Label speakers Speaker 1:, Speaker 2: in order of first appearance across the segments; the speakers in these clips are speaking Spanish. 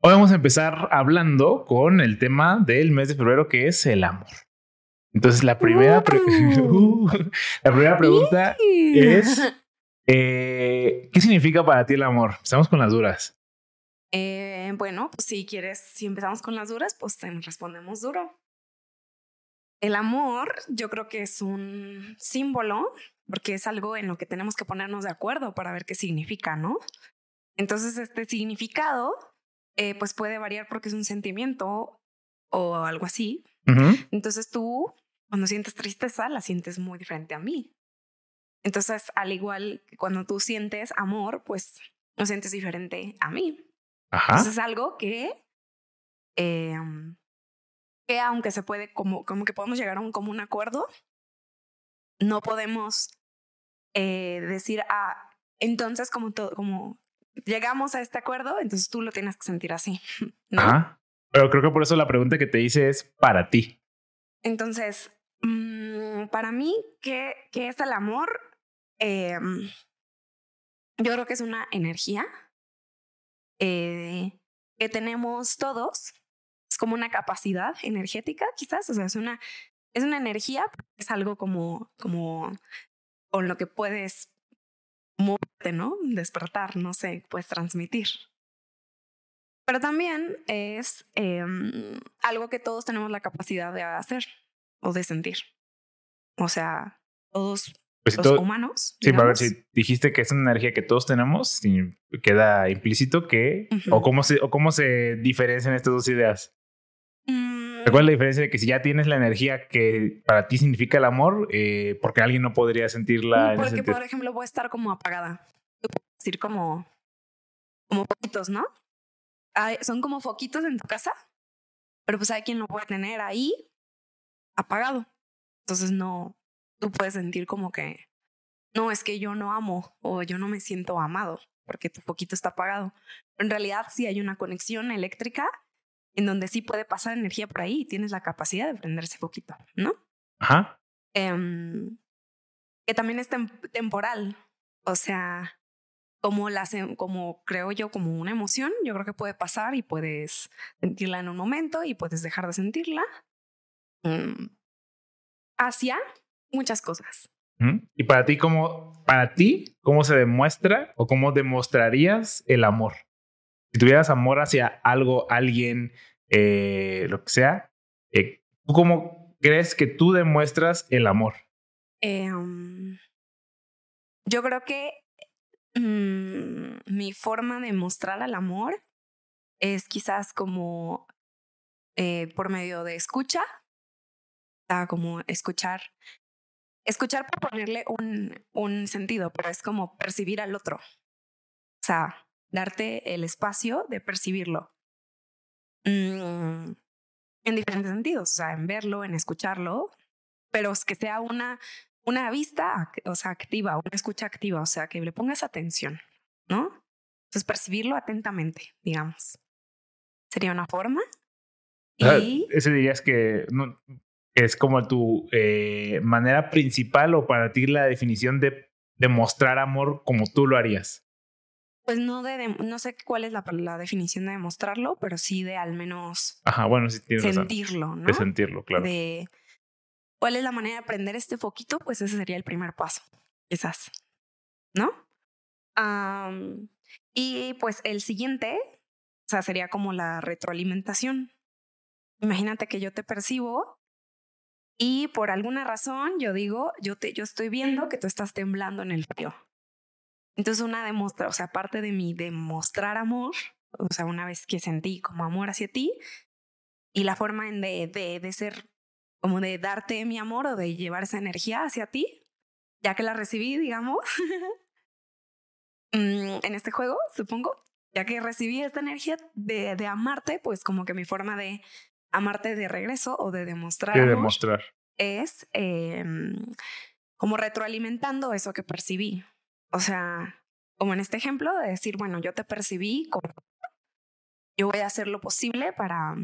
Speaker 1: Hoy vamos a empezar hablando con el tema del mes de febrero que es el amor. Entonces la primera, uh, la primera pregunta es, eh, ¿qué significa para ti el amor? Estamos con las duras.
Speaker 2: Eh, bueno, pues si quieres, si empezamos con las duras, pues te respondemos duro. El amor, yo creo que es un símbolo, porque es algo en lo que tenemos que ponernos de acuerdo para ver qué significa, ¿no? Entonces, este significado eh, pues puede variar porque es un sentimiento o algo así. Entonces tú, cuando sientes tristeza, la sientes muy diferente a mí. Entonces, al igual que cuando tú sientes amor, pues lo sientes diferente a mí. Entonces es algo que, em, que aunque se puede, como, como que podemos llegar a un común acuerdo, no podemos eh, decir, ah, entonces como, todo, como llegamos a este acuerdo, entonces tú lo tienes que sentir así.
Speaker 1: ¿no? Pero creo que por eso la pregunta que te hice es para ti.
Speaker 2: Entonces, mm, para mí, ¿qué, ¿qué, es el amor? Em, yo creo que es una energía eh, que tenemos todos. Es como una capacidad energética, quizás. O sea, es una, es una energía, es algo como, como con lo que puedes moverte, ¿no? Despertar, no sé, puedes transmitir. Pero también es em, algo que todos tenemos la capacidad de hacer o de sentir. O sea, todos pues los humanos.
Speaker 1: Sí, a ver, si dijiste que es una energía que todos tenemos, queda implícito que. o, cómo se, ¿O cómo se diferencian estas dos ideas? ¿Cuál es la diferencia de que si ya tienes la energía que para ti significa el amor, eh, porque alguien no podría sentirla?
Speaker 2: Porque, por ejemplo, voy a estar como apagada. decir como, como foquitos, ¿no? son como foquitos en tu casa, pero pues hay quien lo puede tener ahí apagado. Entonces no, tú puedes sentir como que, no, es que yo no amo o yo no me siento amado porque tu foquito está apagado. en realidad sí hay una conexión eléctrica en donde sí puede pasar energía por ahí y tienes la capacidad de prenderse poquito, ¿no?
Speaker 1: Ajá.
Speaker 2: Em, que también es temporal, o sea, como, la, como creo yo, como una emoción, yo creo que puede pasar y puedes sentirla en un momento y puedes dejar de sentirla. Mm, hacia muchas cosas.
Speaker 1: Y para ti, ¿cómo, para ti, ¿cómo se demuestra o cómo demostrarías el amor? Si tuvieras amor hacia algo, alguien, eh, lo que sea, eh, ¿tú cómo crees que tú demuestras el amor?
Speaker 2: Em, yo creo que mm, mi forma de mostrar el amor es quizás como eh, por medio de escucha, como escuchar, escuchar para ponerle un, un sentido, pero es como percibir al otro. O sea, darte el espacio de percibirlo. Mm, en diferentes sentidos, o sea, en verlo, en escucharlo, pero es que sea una, una vista, o sea, activa, una escucha activa, o sea, que le pongas atención, ¿no? Entonces, percibirlo atentamente, digamos. Sería una forma.
Speaker 1: Y... ese dirías que no, es como tu eh, manera principal o para ti la definición de demostrar amor como tú lo harías.
Speaker 2: Pues no de, no sé cuál es la, la, definición de demostrarlo, pero sí de al menos
Speaker 1: Ajá, bueno, sí
Speaker 2: sentirlo, ¿no?
Speaker 1: De sentirlo, claro.
Speaker 2: De cuál es la manera de aprender este foquito, pues ese sería el primer paso, quizás, ¿no? y pues el siguiente, o sea, sería como la retroalimentación. Imagínate que yo te percibo y por alguna razón yo digo, yo, te, yo estoy viendo que tú estás temblando en el frío. Entonces una demuestra, o sea, parte de mi demostrar amor, o sea, una vez que sentí como amor hacia ti y la forma de, de, de ser, como de darte mi amor o de llevar esa energía hacia ti, ya que la recibí, digamos, mm, en este juego, supongo, ya que recibí esta energía de, de amarte, pues como que mi forma de amarte de regreso o de demostrar,
Speaker 1: de demostrar.
Speaker 2: es eh, como retroalimentando eso que percibí. O sea, como en este ejemplo, de decir, bueno, yo te percibí como... Yo voy a hacer lo posible para,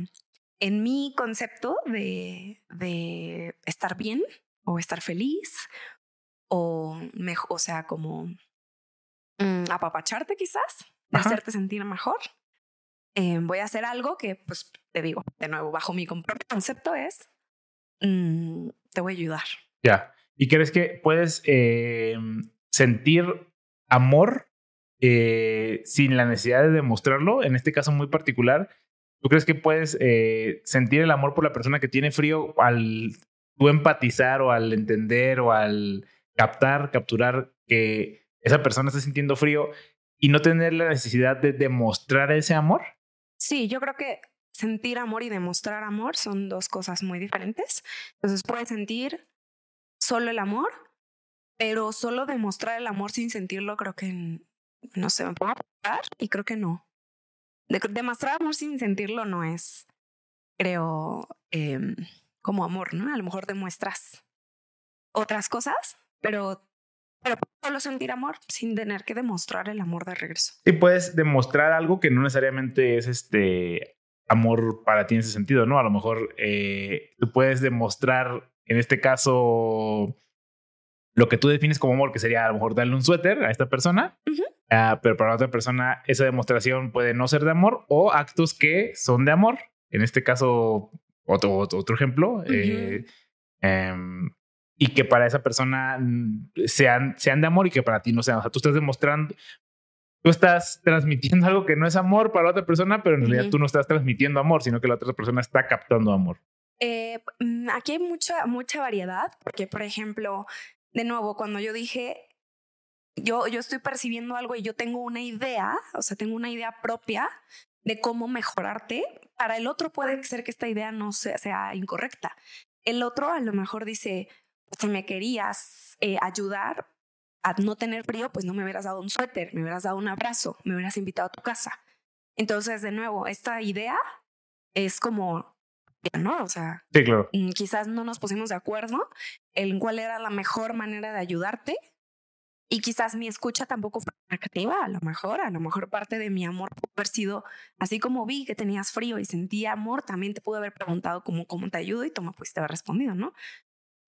Speaker 2: en mi concepto de, de estar bien o estar feliz o, mejor, o sea, como mm, apapacharte quizás, hacerte sentir mejor. eh, voy a hacer algo que, pues, te digo, de nuevo, bajo mi concepto es, mm, te voy a ayudar.
Speaker 1: Ya. ¿Y crees que puedes eh, sentir amor eh, sin la necesidad de demostrarlo? En este caso muy particular, ¿tú crees que puedes sentir el amor por la persona que tiene frío al tú empatizar o al entender o al captar, capturar que esa persona está sintiendo frío y no tener la necesidad de demostrar ese amor?
Speaker 2: Sí, yo creo que sentir amor y demostrar amor son dos cosas muy diferentes. Entonces puedes sentir solo el amor, pero solo demostrar el amor sin sentirlo creo que no sé, me puedo apuntar y creo que no. demostrar amor sin sentirlo no es, creo, em, como amor, ¿no? A lo mejor demuestras otras cosas, pero pero solo sentir amor sin tener que demostrar el amor de regreso.
Speaker 1: Sí, puedes demostrar algo que no necesariamente es este amor para ti en ese sentido, ¿no? A lo mejor eh, tú puedes demostrar, en este caso, lo que tú defines como amor, que sería a lo mejor darle un suéter a esta persona, ah, pero para otra persona esa demostración puede no ser de amor o actos que son de amor. En este caso, otro, otro, ejemplo, eh, em, y que para esa persona sean, sean de amor y que para ti no sean. O sea, tú estás demostrando, tú estás transmitiendo algo que no es amor para otra persona, pero en realidad tú no estás transmitiendo amor, sino que la otra persona está captando amor.
Speaker 2: Eh, mm, aquí hay mucha, mucha variedad, porque por ejemplo, de nuevo, cuando yo dije, yo, yo estoy percibiendo algo y yo tengo una idea, o sea, tengo una idea propia de cómo mejorarte, para el otro puede ser que esta idea no sea, incorrecta. El otro a lo mejor dice, si me querías eh, ayudar a no tener frío, pues no me hubieras dado un suéter, me hubieras dado un abrazo, me hubieras invitado a tu casa. Entonces, de nuevo, esta idea es como, ¿no? O sea,
Speaker 1: sí, claro.
Speaker 2: Mm, quizás no nos pusimos de acuerdo en cuál era la mejor manera de ayudarte. Y quizás mi escucha tampoco fue negativa, a lo mejor, a lo mejor parte de mi amor pudo haber sido, así como vi que tenías frío y sentía amor, también te pude haber preguntado cómo, cómo te ayudo y tú me pudiste haber respondido, ¿no?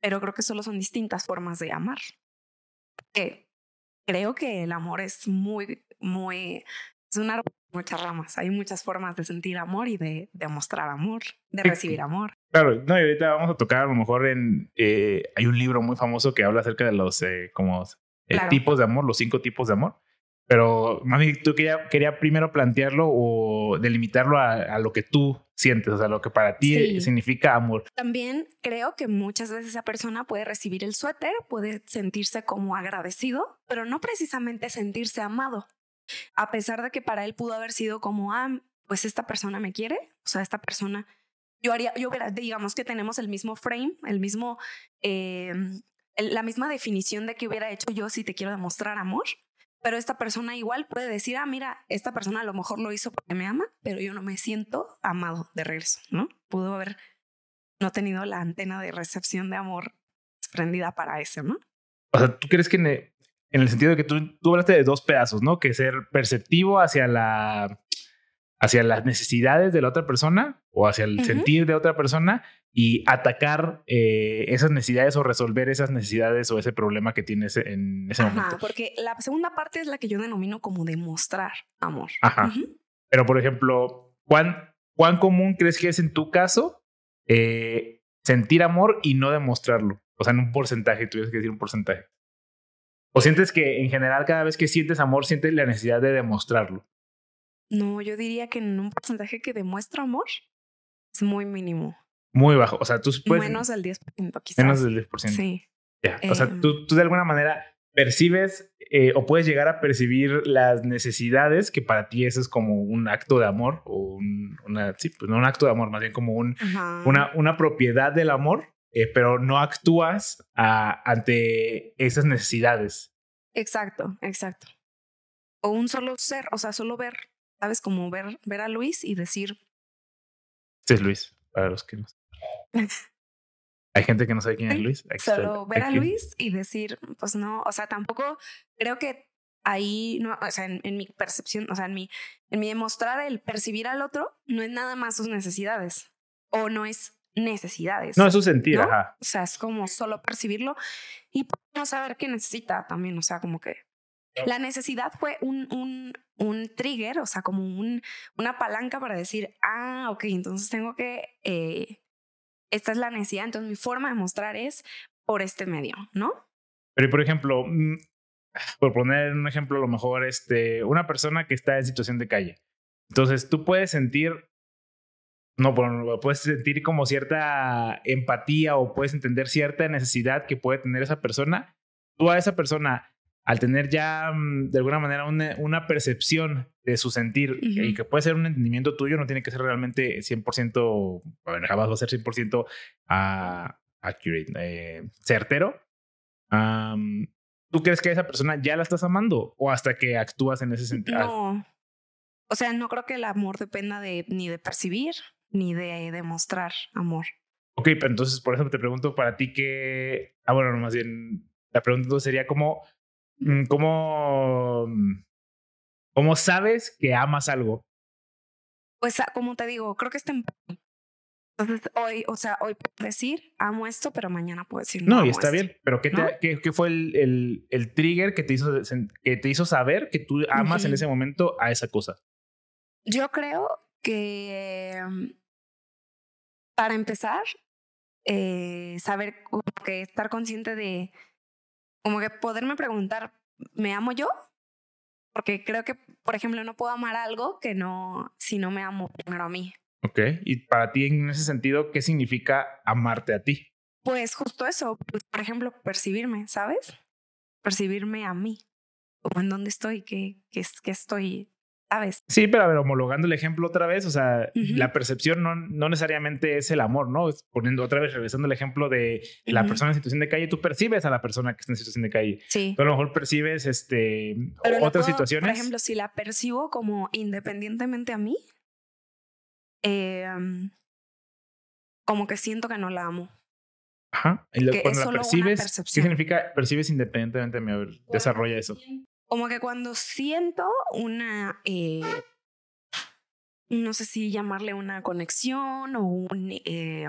Speaker 2: pero creo que solo son distintas formas de amar. Que creo que el amor es muy, muy, es una muchas ramas. Hay muchas formas de sentir amor y de, demostrar amor, de recibir amor.
Speaker 1: Claro, no, y ahorita vamos a tocar a lo mejor en, eh, hay un libro muy famoso que habla acerca de los eh, como eh, tipos de amor, los cinco tipos de amor. Pero, mami, tú quería, quería primero plantearlo o delimitarlo a, lo que tú sientes, o sea, lo que para ti significa amor.
Speaker 2: También creo que muchas veces esa persona puede recibir el suéter, puede sentirse como agradecido, pero no precisamente sentirse amado. A pesar de que para él pudo haber sido como, ah, pues esta persona me quiere, o sea, esta persona, yo haría, yo digamos que tenemos el mismo frame, el mismo, eh, la misma definición de que hubiera hecho yo si te quiero demostrar amor pero esta persona igual puede decir, ah, mira, esta persona a lo mejor lo hizo porque me ama, pero yo no me siento amado de regreso, ¿no? Pudo haber no tenido la antena de recepción de amor prendida para eso, ¿no?
Speaker 1: O sea, ¿tú crees que en el, sentido de que tú, tú hablaste de dos pedazos, ¿no? Que ser perceptivo hacia la hacia las necesidades de la otra persona o hacia el sentir de otra persona y atacar eh, esas necesidades o resolver esas necesidades o ese problema que tienes en ese momento.
Speaker 2: Porque la segunda parte es la que yo denomino como demostrar amor.
Speaker 1: Ajá. Pero, por ejemplo, ¿cuán, ¿cuán común crees que es en tu caso eh, sentir amor y no demostrarlo? O sea, en un porcentaje, tuvieras que decir un porcentaje. ¿O sientes que en general cada vez que sientes amor sientes la necesidad de demostrarlo?
Speaker 2: No, yo diría que en un porcentaje que demuestra amor es muy mínimo.
Speaker 1: Muy bajo. O sea, tú puedes.
Speaker 2: Menos del 10%, quizás.
Speaker 1: Menos del 10%. Sí. Ya. O sea, em. tú, tú, de alguna manera percibes eh, o puedes llegar a percibir las necesidades, que para ti eso es como un acto de amor o un, una, sí, pues no un acto de amor, más bien como un, una, una propiedad del amor, eh, pero no actúas ante esas necesidades.
Speaker 2: Exacto, exacto. O un solo ser, o sea, solo ver, ¿sabes? Como ver, ver a Luis y decir.
Speaker 1: Sí, es Luis, para los que no hay gente que no sabe quién es Luis.
Speaker 2: Solo ver a Luis y decir, pues no, o sea, tampoco creo que ahí, no, o sea, en, mi percepción, o sea, en mi, en mi demostrar el percibir al otro, no es nada más sus necesidades o no es necesidades.
Speaker 1: No, es su sentir, ajá.
Speaker 2: O sea, es como solo percibirlo y no saber qué necesita también, o sea, como que La necesidad fue un, un, un trigger, o sea, como un, una palanca para decir, ah, ok, entonces tengo que, eh, esta es la necesidad, entonces mi forma de mostrar es por este medio, ¿no?
Speaker 1: Pero, por ejemplo, mm, por poner un ejemplo, a lo mejor, este, una persona que está en situación de calle. Entonces, tú puedes sentir, no, puedes sentir como cierta empatía o puedes entender cierta necesidad que puede tener esa persona. Tú a esa persona, al tener ya mm, de alguna manera una, percepción de su sentir y que puede ser un entendimiento tuyo, no tiene que ser realmente 100%, bueno, jamás va a ser 100% uh, accurate, eh, certero. ¿Tú crees que a esa persona ya la estás amando o hasta que actúas en ese sentido?
Speaker 2: No. O sea, no creo que el amor dependa de ni de percibir ni de demostrar amor.
Speaker 1: Ok, pero entonces por eso te pregunto para ti que... Ah, bueno, más bien la pregunta sería como, mm, ¿cómo, cómo sabes que amas algo?
Speaker 2: Pues ah, como te digo, creo que está en entonces, hoy, o sea, hoy puedo decir, amo esto, pero mañana puedo decir,
Speaker 1: no. No, y está bien, pero ¿qué, qué, qué fue el, el, el, trigger que te, hizo, que te hizo saber que tú amas en ese momento a esa cosa?
Speaker 2: Yo creo que mm, para empezar, eh, saber, que estar consciente de, como que poderme preguntar, ¿me amo yo? Porque creo que, por ejemplo, no puedo amar algo que no, si no me amo primero a mí.
Speaker 1: Ok, y para ti en ese sentido, ¿qué significa amarte a ti?
Speaker 2: Pues justo eso, pues, por ejemplo, percibirme, ¿sabes? Percibirme a mí, como en dónde estoy, qué, qué, qué estoy,
Speaker 1: Sí, pero a ver, homologando el ejemplo otra vez, o sea, la percepción no, no necesariamente es el amor, ¿no? Poniendo otra vez, regresando el ejemplo de la persona en situación de calle, tú percibes a la persona que está en situación de calle.
Speaker 2: Sí.
Speaker 1: Tú a lo mejor percibes este, otras situaciones.
Speaker 2: Por ejemplo, si la percibo como independientemente a mí, eh, como que siento que no la amo.
Speaker 1: Ajá. Y cuando la percibes, ¿qué significa percibes independientemente de mí? A ver, desarrolla eso.
Speaker 2: Como que cuando siento una, eh, no sé si llamarle una conexión o un, eh,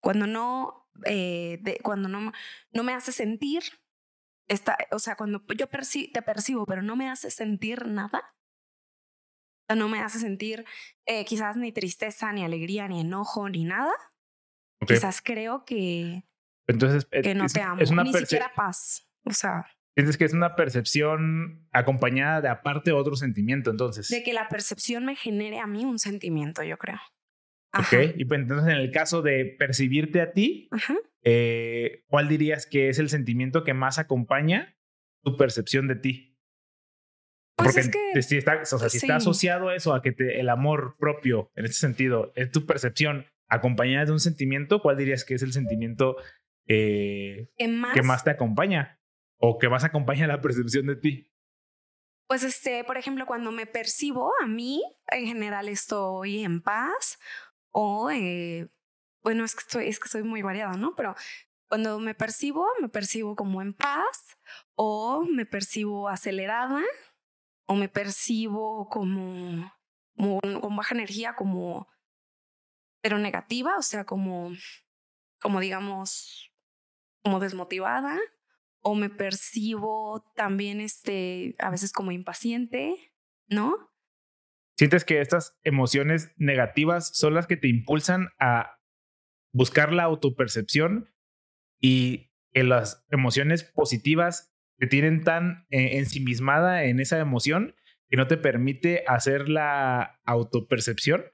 Speaker 2: cuando no, eh, de, cuando no, no me hace sentir, esta, o sea, cuando yo te percibo, pero no me hace sentir nada, no me hace sentir eh, quizás ni tristeza, ni alegría, ni enojo, ni nada. Quizás creo que,
Speaker 1: Entonces,
Speaker 2: que no te amo, es una ni siquiera paz. O sea...
Speaker 1: Sientes que es una percepción acompañada de aparte otro sentimiento, entonces.
Speaker 2: De que la percepción me genere a mí un sentimiento, yo creo.
Speaker 1: Ok, y pues entonces en el caso de percibirte a ti, eh, ¿cuál dirías que es el sentimiento que más acompaña tu percepción de ti? Pues Porque si, está, o sea, si está asociado eso a que te, el amor propio, en este sentido, es tu percepción acompañada de un sentimiento, ¿cuál dirías que es el sentimiento eh, que más te acompaña? ¿O que más acompaña la percepción de ti?
Speaker 2: Pues este, por ejemplo, cuando me percibo a mí, en general estoy en paz o, eh, bueno, es que, estoy, es que soy muy variada, ¿no? Pero cuando me percibo, me percibo como en paz o me percibo acelerada o me percibo como, con baja energía, como, pero negativa, o sea, como, como digamos, como desmotivada, o me percibo también, este, a veces como impaciente, ¿no?
Speaker 1: ¿Sientes que estas emociones negativas son las que te impulsan a buscar la autopercepción y que las emociones positivas te tienen tan eh, ensimismada en esa emoción que no te permite hacer la autopercepción.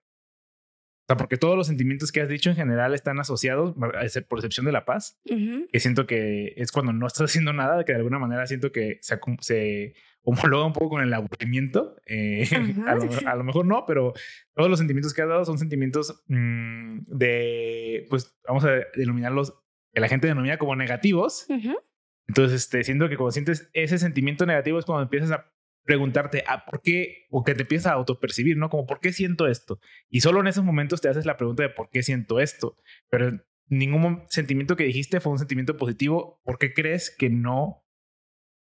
Speaker 1: O sea, porque todos los sentimientos que has dicho en general están asociados a esa percepción de la paz, que siento que es cuando no estás haciendo nada, que de alguna manera siento que se, se homologa un poco con el aburrimiento. Eh, a, lo, mejor no, pero todos los sentimientos que has dado son sentimientos mm, de, pues vamos a denominarlos, que la gente denomina como negativos. Entonces, este, siento que cuando sientes ese sentimiento negativo es cuando empiezas a preguntarte, ¿a ah, ¿por qué? O que te empiezas a autopercibir, ¿no? Como, ¿por qué siento esto? Y solo en esos momentos te haces la pregunta de por qué siento esto. Pero ningún sentimiento que dijiste fue un sentimiento positivo. ¿Por qué crees que no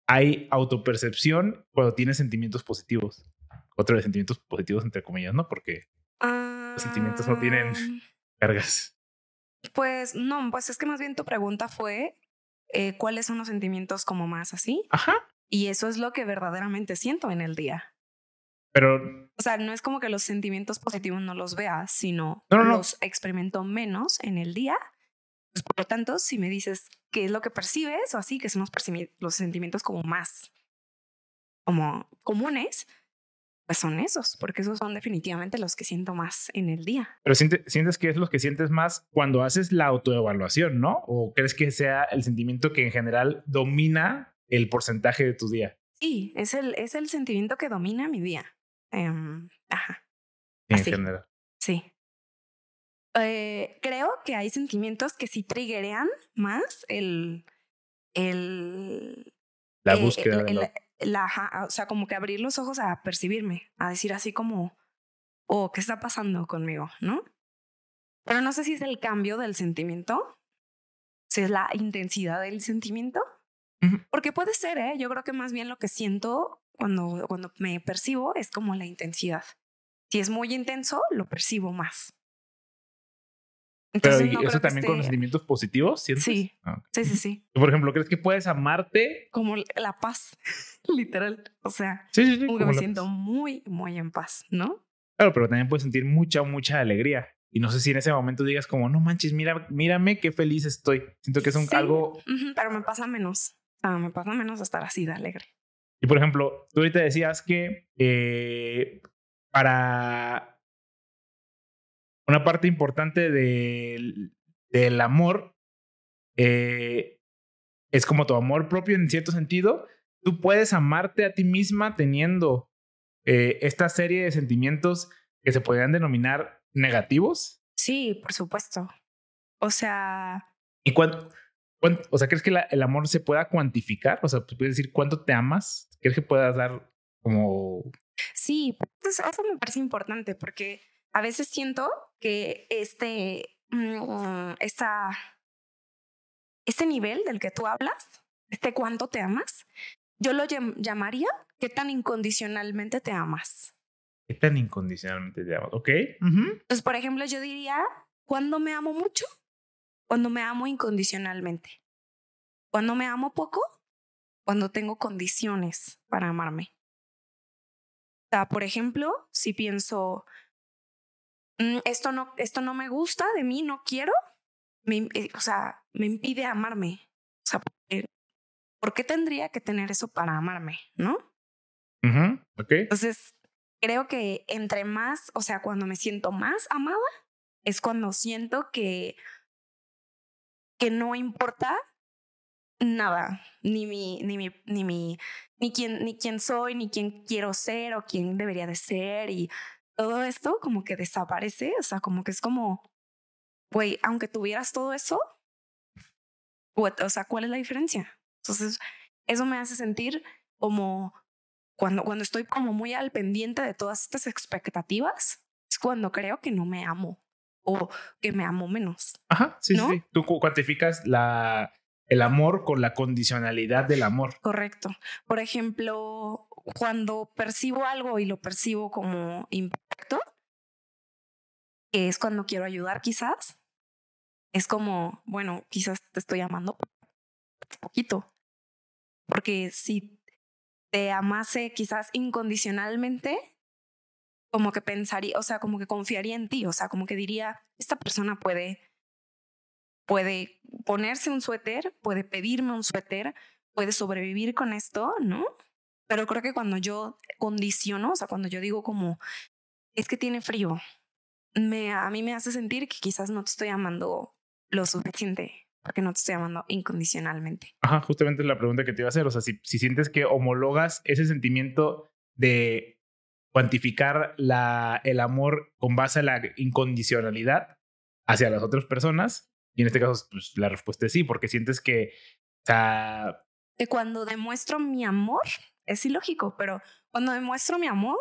Speaker 1: hay autopercepción cuando tienes sentimientos positivos? Otro de sentimientos positivos, entre comillas, ¿no? Porque los sentimientos no tienen cargas.
Speaker 2: Pues no, pues es que más bien tu pregunta fue eh, cuáles son los sentimientos como más así.
Speaker 1: Ajá.
Speaker 2: Y eso es lo que verdaderamente siento en el día.
Speaker 1: Pero.
Speaker 2: O sea, no es como que los sentimientos positivos no los vea, sino
Speaker 1: No, no, no.
Speaker 2: los experimento menos en el día. Pues, por lo tanto, si me dices qué es lo que percibes o así, que son los, los sentimientos como más como comunes, pues son esos, porque esos son definitivamente los que siento más en el día.
Speaker 1: Pero siente- sientes que es lo que sientes más cuando haces la autoevaluación, ¿no? ¿O crees que sea el sentimiento que en general domina el porcentaje de tu día?
Speaker 2: Sí, es el, es el sentimiento que domina mi día. Em, ajá,
Speaker 1: En
Speaker 2: Así.
Speaker 1: general.
Speaker 2: sí. Eh, creo que hay sentimientos que sí triggerean más el, el,
Speaker 1: La
Speaker 2: eh,
Speaker 1: búsqueda
Speaker 2: el-
Speaker 1: de la-
Speaker 2: la- ajá, o sea, como que abrir los ojos a percibirme, a decir así como, oh, ¿qué está pasando conmigo? ¿No? Pero no sé si es el cambio del sentimiento, si es la intensidad del sentimiento, Porque puede ser, ¿eh? Yo creo que más bien lo que siento cuando, cuando me percibo es como la intensidad. Si es muy intenso, lo percibo más.
Speaker 1: Pero
Speaker 2: Entonces,
Speaker 1: ¿y
Speaker 2: no
Speaker 1: eso también con los sentimientos positivos, ¿sientes?
Speaker 2: Sí.
Speaker 1: Ah.
Speaker 2: Sí, sí, sí.
Speaker 1: Por ejemplo, ¿crees que puedes amarte?
Speaker 2: Como la paz, literal. O sea,
Speaker 1: Sí, sí, sí.
Speaker 2: como que me siento muy, muy en paz, ¿no?
Speaker 1: Claro, pero también puedes sentir mucha, mucha alegría. Y no sé si en ese momento digas como, no manches, mira, mírame qué feliz estoy. Siento que es un,
Speaker 2: Sí,
Speaker 1: algo...
Speaker 2: pero me pasa menos. O sea, me pasa menos estar así de alegre.
Speaker 1: Y por ejemplo, tú ahorita decías que eh, para una parte importante del, del amor eh, es como tu amor propio en cierto sentido. Tú puedes amarte a ti misma teniendo eh, esta serie de sentimientos que se podrían denominar negativos.
Speaker 2: Sí, por supuesto. O sea,
Speaker 1: ¿Y cuánto- o sea, crees que la- el amor se pueda cuantificar? O sea, ¿puedes decir cuánto te amas? ¿Crees que puedas dar como
Speaker 2: sí, pues eso me parece importante porque a veces siento que este, mm, esta, este nivel del que tú hablas, este cuánto te amas, yo lo llam- llamaría qué tan incondicionalmente te amas.
Speaker 1: ¿Qué tan incondicionalmente te amas? ¿Ok?
Speaker 2: Entonces, por ejemplo, yo diría, ¿cuándo me amo mucho? Cuando me amo incondicionalmente. Cuando me amo poco, cuando tengo condiciones para amarme. O sea, por ejemplo, si pienso, "Mm, esto, no, esto no me gusta de mí, no quiero, me eh, o sea, me impide amarme. O sea, ¿por qué- ¿por qué tendría que tener eso para amarme? ¿No? Entonces, creo que entre más, o sea, cuando me siento más amada, es cuando siento que, que no importa nada, ni mi, ni mi, ni mi, ni quién, ni quién soy, ni quién quiero ser o quién debería de ser y todo esto como que desaparece, o sea, como que es como, güey, aunque tuvieras todo eso, o sea, ¿cuál es la diferencia? Entonces, eso me hace sentir como cuando, cuando estoy como muy al pendiente de todas estas expectativas, es cuando creo que no me amo o que me amo menos.
Speaker 1: Ajá, sí,
Speaker 2: ¿No?
Speaker 1: sí. Tú cu- cuantificas la, el amor con la condicionalidad del amor.
Speaker 2: Correcto. Por ejemplo, cuando percibo algo y lo percibo como impacto, que es cuando quiero ayudar quizás, es como, bueno, quizás te estoy amando poquito. Porque si te amase quizás incondicionalmente, como que pensaría, o sea, como que confiaría en ti, o sea, como que diría, esta persona puede, puede ponerse un suéter, puede pedirme un suéter, puede sobrevivir con esto, ¿no? Pero creo que cuando yo condiciono, o sea, cuando yo digo como, es que tiene frío, me, a mí me hace sentir que quizás no te estoy amando lo suficiente, porque no te estoy amando incondicionalmente.
Speaker 1: Ajá, justamente es la pregunta que te iba a hacer. O sea, si, si sientes que homologas ese sentimiento de cuantificar la, el amor con base a la incondicionalidad hacia las otras personas, y en este caso, pues la respuesta es sí, porque sientes que, o sea,
Speaker 2: Que cuando demuestro mi amor, es ilógico, pero cuando demuestro mi amor,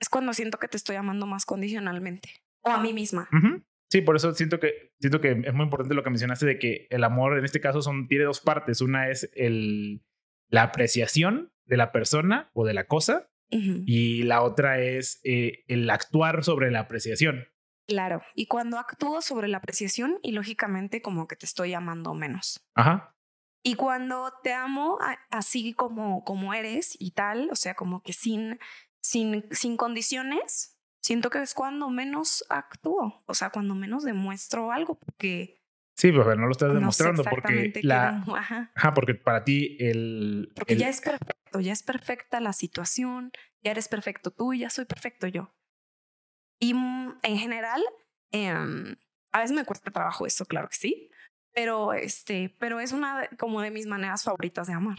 Speaker 2: es cuando siento que te estoy amando más condicionalmente, o a mí misma.
Speaker 1: Ujú. Sí, por eso siento que, siento que es muy importante lo que mencionaste de que el amor en este caso son, tiene dos partes. Una es el, la apreciación de la persona o de la cosa Y la otra es eh, el actuar sobre la apreciación.
Speaker 2: Claro. Y cuando actúo sobre la apreciación, y lógicamente como que te estoy amando menos.
Speaker 1: Ajá.
Speaker 2: Y cuando te amo así como, como eres y tal, o sea, como que sin, sin, sin condiciones, siento que es cuando menos actúo, o sea, cuando menos demuestro algo, porque...
Speaker 1: Sí, pero no lo estás demostrando porque la... Ajá. porque para ti el...
Speaker 2: Porque ya es perfecto, ya es perfecta la situación, ya eres perfecto tú y ya soy perfecto yo. Y mm, en general, em, a veces me cuesta trabajo eso, claro que sí, pero, este, pero es una como de mis maneras favoritas de amar.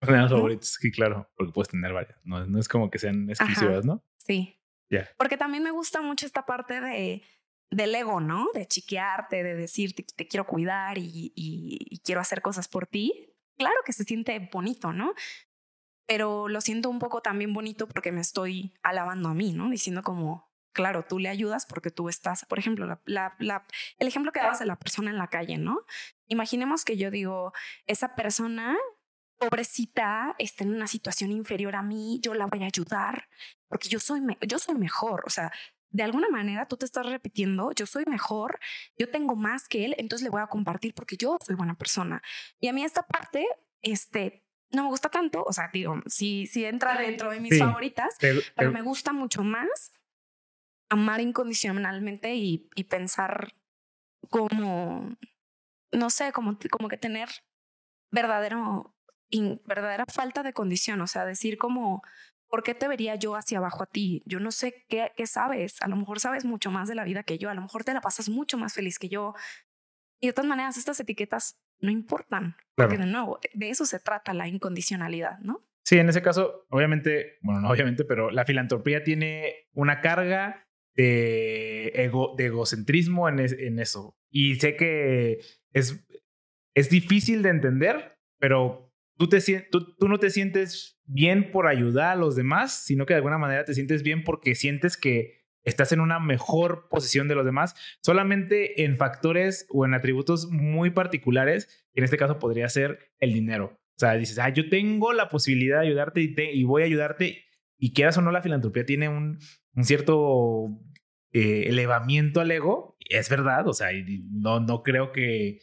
Speaker 1: Maneras favoritas, sí, claro, porque puedes tener varias. No, no es como que sean exclusivas, ¿no?
Speaker 2: Sí. Ya. Porque también me gusta mucho esta parte de del ego, ¿no? De chiquearte, de decirte te quiero cuidar y, quiero hacer cosas por ti. Claro que se siente bonito, ¿no? Pero lo siento un poco también bonito porque me estoy alabando a mí, ¿no? Diciendo como, claro, tú le ayudas porque tú estás, por ejemplo, la, la, el ejemplo que dabas de la persona en la calle, ¿no? Imaginemos que yo digo, esa persona pobrecita está en una situación inferior a mí, yo la voy a ayudar porque yo soy, yo soy mejor, o sea, de alguna manera tú te estás repitiendo, yo soy mejor, yo tengo más que él, entonces le voy a compartir porque yo soy buena persona. Y a mí esta parte, este, no me gusta tanto, o sea, digo, sí, sí entra dentro de mis favoritas, pero me gusta mucho más amar incondicionalmente y, y pensar como, no sé, como, como que tener verdadero, verdadera falta de condición, o sea, decir como, ¿por qué te vería yo hacia abajo a ti? Yo no sé qué, qué sabes, a lo mejor sabes mucho más de la vida que yo, a lo mejor te la pasas mucho más feliz que yo. Y de todas maneras, estas etiquetas no importan, porque de nuevo, de eso se trata la incondicionalidad, ¿no?
Speaker 1: Sí, en ese caso, obviamente, bueno, no obviamente, pero la filantropía tiene una carga de, ego, de egocentrismo en, en, eso. Y sé que es, es difícil de entender, pero tú, no te sientes bien por ayudar a los demás, sino que de alguna manera te sientes bien porque sientes que estás en una mejor posición de los demás, solamente en factores o en atributos muy particulares, en este caso podría ser el dinero. O sea, dices, ah, yo tengo la posibilidad de ayudarte y, voy a ayudarte, y quieras o no, la filantropía tiene un, cierto eh, elevamiento al ego, es verdad, o sea, no creo que,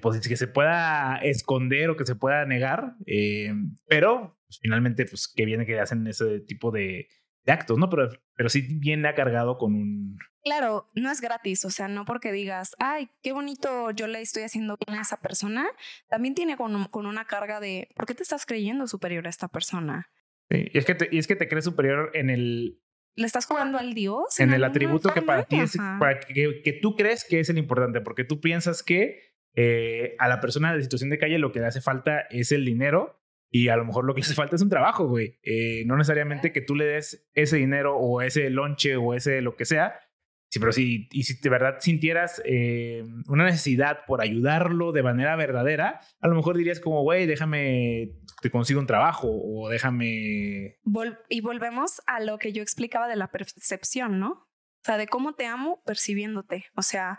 Speaker 1: pues, que se pueda esconder o que se pueda negar, eh, pero pues, finalmente, pues qué viene que hacen ese tipo de, de actos, ¿no? Pero, pero sí viene cargado con un...
Speaker 2: Claro, no es gratis, o sea, no porque digas, ay, qué bonito yo le estoy haciendo bien a esa persona, también tiene con, con una carga de, ¿por qué te estás creyendo superior a esta persona?
Speaker 1: Sí, y es que te, y es que te crees superior en el,
Speaker 2: le estás jugando al Dios.
Speaker 1: En, el atributo que para ti es, para que, que, tú crees que es el importante, porque tú piensas que eh, a la persona de situación de calle lo que le hace falta es el dinero y a lo mejor lo que le hace falta es un trabajo, güey. Eh, no necesariamente que tú le des ese dinero o ese lonche o ese lo que sea, Sí, pero si, y si de verdad sintieras eh, una necesidad por ayudarlo de manera verdadera, a lo mejor dirías como, güey, déjame, te consigo un trabajo o déjame...
Speaker 2: y volvemos a lo que yo explicaba de la percepción, ¿no? O sea, de cómo te amo percibiéndote. O sea,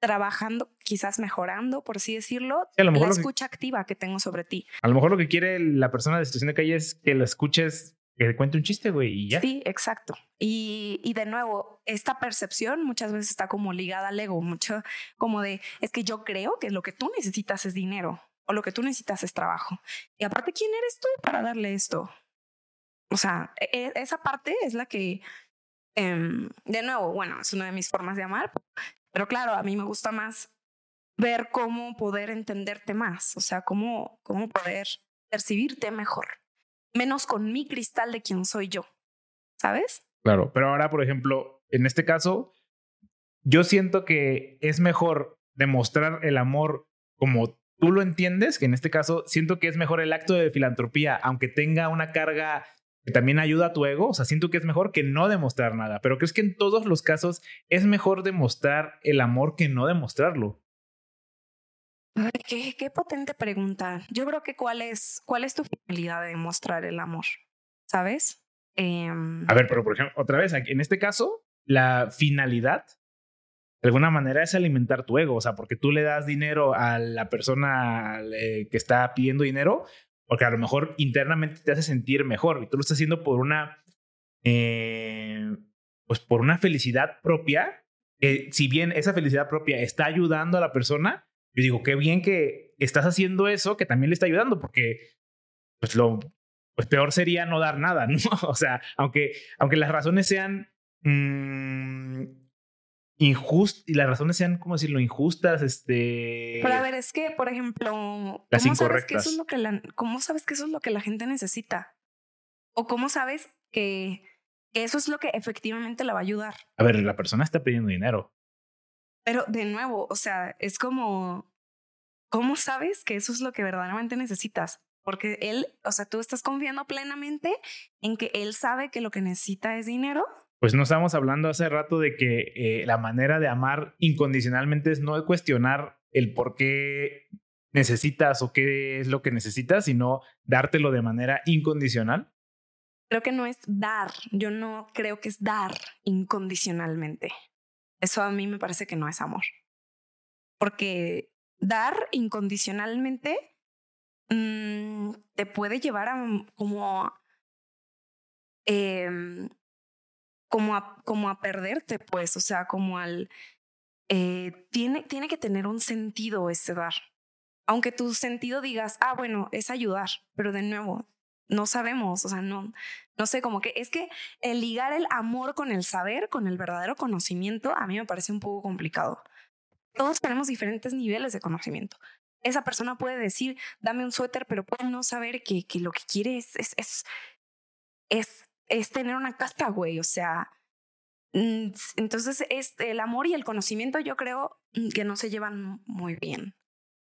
Speaker 2: trabajando, quizás mejorando, por así decirlo, la escucha activa que tengo sobre ti.
Speaker 1: A lo mejor lo que quiere la persona de situación de calle es que la escuches que cuente un chiste, güey, y ya.
Speaker 2: Sí, exacto. Y, y, de nuevo, esta percepción muchas veces está como ligada al ego, mucho como de, es que yo creo que lo que tú necesitas es dinero o lo que tú necesitas es trabajo. Y aparte, ¿quién eres tú para darle esto? O sea, e, e, esa parte es la que, em, de nuevo, bueno, es una de mis formas de amar, pero claro, a mí me gusta más ver cómo poder entenderte más, o sea, cómo, cómo poder percibirte mejor menos con mi cristal de quién soy yo, ¿sabes?
Speaker 1: Claro, pero ahora, por ejemplo, en este caso, yo siento que es mejor demostrar el amor como tú lo entiendes, que en este caso siento que es mejor el acto de filantropía, aunque tenga una carga que también ayuda a tu ego, o sea, siento que es mejor que no demostrar nada, pero crees que en todos los casos es mejor demostrar el amor que no demostrarlo.
Speaker 2: Ay, qué, potente pregunta. Yo creo que cuál es, cuál es tu finalidad de demostrar el amor, ¿sabes?
Speaker 1: Em, a ver, pero por ejemplo, otra vez, en este caso, la finalidad, de alguna manera, es alimentar tu ego, o sea, porque tú le das dinero a la persona eh, que está pidiendo dinero, porque a lo mejor internamente te hace sentir mejor y tú lo estás haciendo por una, eh, pues por una felicidad propia si bien esa felicidad propia está ayudando a la persona, yo digo, qué bien que estás haciendo eso, que también le está ayudando, porque pues lo pues peor sería no dar nada, ¿no? O sea, aunque, aunque las razones sean mmm, injustas, y las razones sean, ¿cómo decirlo? Injustas, este...
Speaker 2: Pero a ver, es que, por ejemplo,
Speaker 1: las
Speaker 2: ¿cómo
Speaker 1: incorrectas.
Speaker 2: sabes que eso es lo que la, ¿cómo sabes que eso es lo que la gente necesita? ¿O cómo sabes que eso es lo que efectivamente la va a ayudar?
Speaker 1: A ver, la persona está pidiendo dinero.
Speaker 2: Pero de nuevo, o sea, es como, ¿cómo sabes que eso es lo que verdaderamente necesitas? Porque él, o sea, tú estás confiando plenamente en que él sabe que lo que necesita es dinero.
Speaker 1: Pues no estábamos hablando hace rato de que eh, la manera de amar incondicionalmente es no cuestionar el por qué necesitas o qué es lo que necesitas, sino dártelo de manera incondicional.
Speaker 2: Creo que no es dar, yo no creo que es dar incondicionalmente. Eso a mí me parece que no es amor. Porque dar incondicionalmente mmm, te puede llevar a como, eh, como, a, como a perderte, pues, o sea, como al... Eh, tiene, tiene que tener un sentido ese dar. Aunque tu sentido digas, ah, bueno, es ayudar, pero de nuevo, no sabemos, o sea, no, no sé, como que es que el ligar el amor con el saber, con el verdadero conocimiento, a mí me parece un poco complicado. Todos tenemos diferentes niveles de conocimiento. Esa persona puede decir, dame un suéter, pero puede no saber que, que lo que quiere es, es, es, es, es tener una casa, güey, o sea, entonces este, el amor y el conocimiento yo creo que no se llevan muy bien.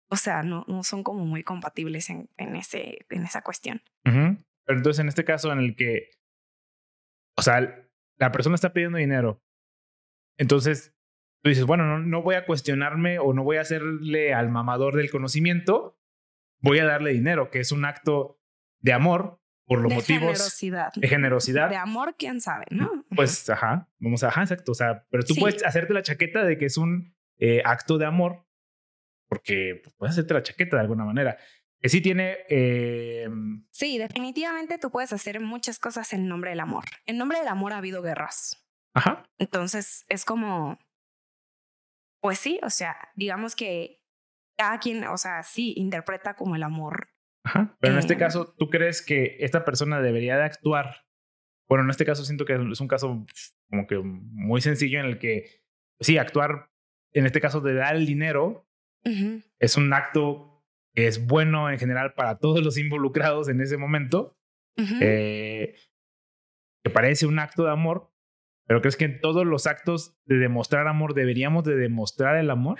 Speaker 2: O sea, no, no son como muy compatibles en, en, ese, en esa cuestión.
Speaker 1: Uh. Pero entonces, en este caso en el que, o sea, la persona está pidiendo dinero, entonces tú dices, bueno, no, no voy a cuestionarme o no voy a hacerle al mamador del conocimiento, voy a darle dinero, que es un acto de amor por los
Speaker 2: de
Speaker 1: motivos
Speaker 2: generosidad.
Speaker 1: de generosidad.
Speaker 2: De amor, quién sabe, ¿no?
Speaker 1: Pues, ajá, vamos a, ajá, exacto. O sea, pero tú
Speaker 2: Sí.
Speaker 1: puedes hacerte la chaqueta de que es un eh, acto de amor, porque puedes hacerte la chaqueta de alguna manera. Que sí tiene, eh,
Speaker 2: Sí, definitivamente tú puedes hacer muchas cosas en nombre del amor. En nombre del amor ha habido guerras.
Speaker 1: ajá,
Speaker 2: Entonces es como, pues sí, o sea, digamos que cada quien, o sea, sí, interpreta como el amor.
Speaker 1: Ajá. Pero en este
Speaker 2: Eh.
Speaker 1: caso, ¿tú crees que esta persona debería de actuar? Bueno, en este caso siento que es un caso como que muy sencillo en el que, sí, actuar, en este caso de dar el dinero,
Speaker 2: Ujú.
Speaker 1: es un acto que es bueno en general para todos los involucrados en ese momento,
Speaker 2: Ujú.
Speaker 1: eh, que parece un acto de amor, pero ¿crees que en todos los actos de demostrar amor deberíamos de demostrar el amor?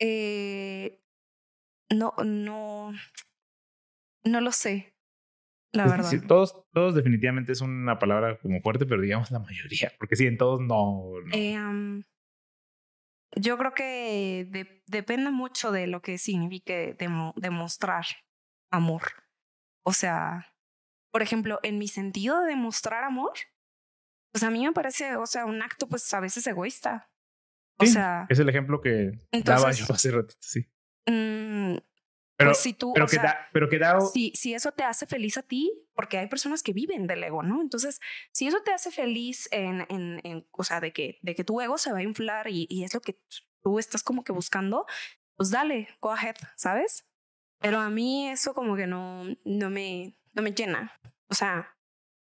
Speaker 2: Eh, no, no, no lo sé, la
Speaker 1: Es
Speaker 2: verdad.
Speaker 1: decir, todos, todos definitivamente es una palabra como fuerte, pero digamos la mayoría, porque sí, en todos no. no.
Speaker 2: Eh, am, yo creo que de- depende mucho de lo que signifique demo- demostrar amor. O sea, por ejemplo, en mi sentido de demostrar amor, pues a mí me parece, o sea, un acto pues a veces egoísta. O
Speaker 1: Sí,
Speaker 2: sea,
Speaker 1: es el ejemplo que daba yo hace ratito, sí.
Speaker 2: mm,
Speaker 1: Pero,
Speaker 2: pues si tú,
Speaker 1: pero,
Speaker 2: o
Speaker 1: que
Speaker 2: sea,
Speaker 1: da, pero que da,
Speaker 2: si, si eso te hace feliz a ti, porque hay personas que viven del ego, ¿no? Entonces, si eso te hace feliz en, en, en o sea, de que, de que tu ego se va a inflar y, y es lo que tú estás como que buscando, pues dale, go ahead, ¿sabes? Pero a mí eso como que no, no, me, no me llena. O sea,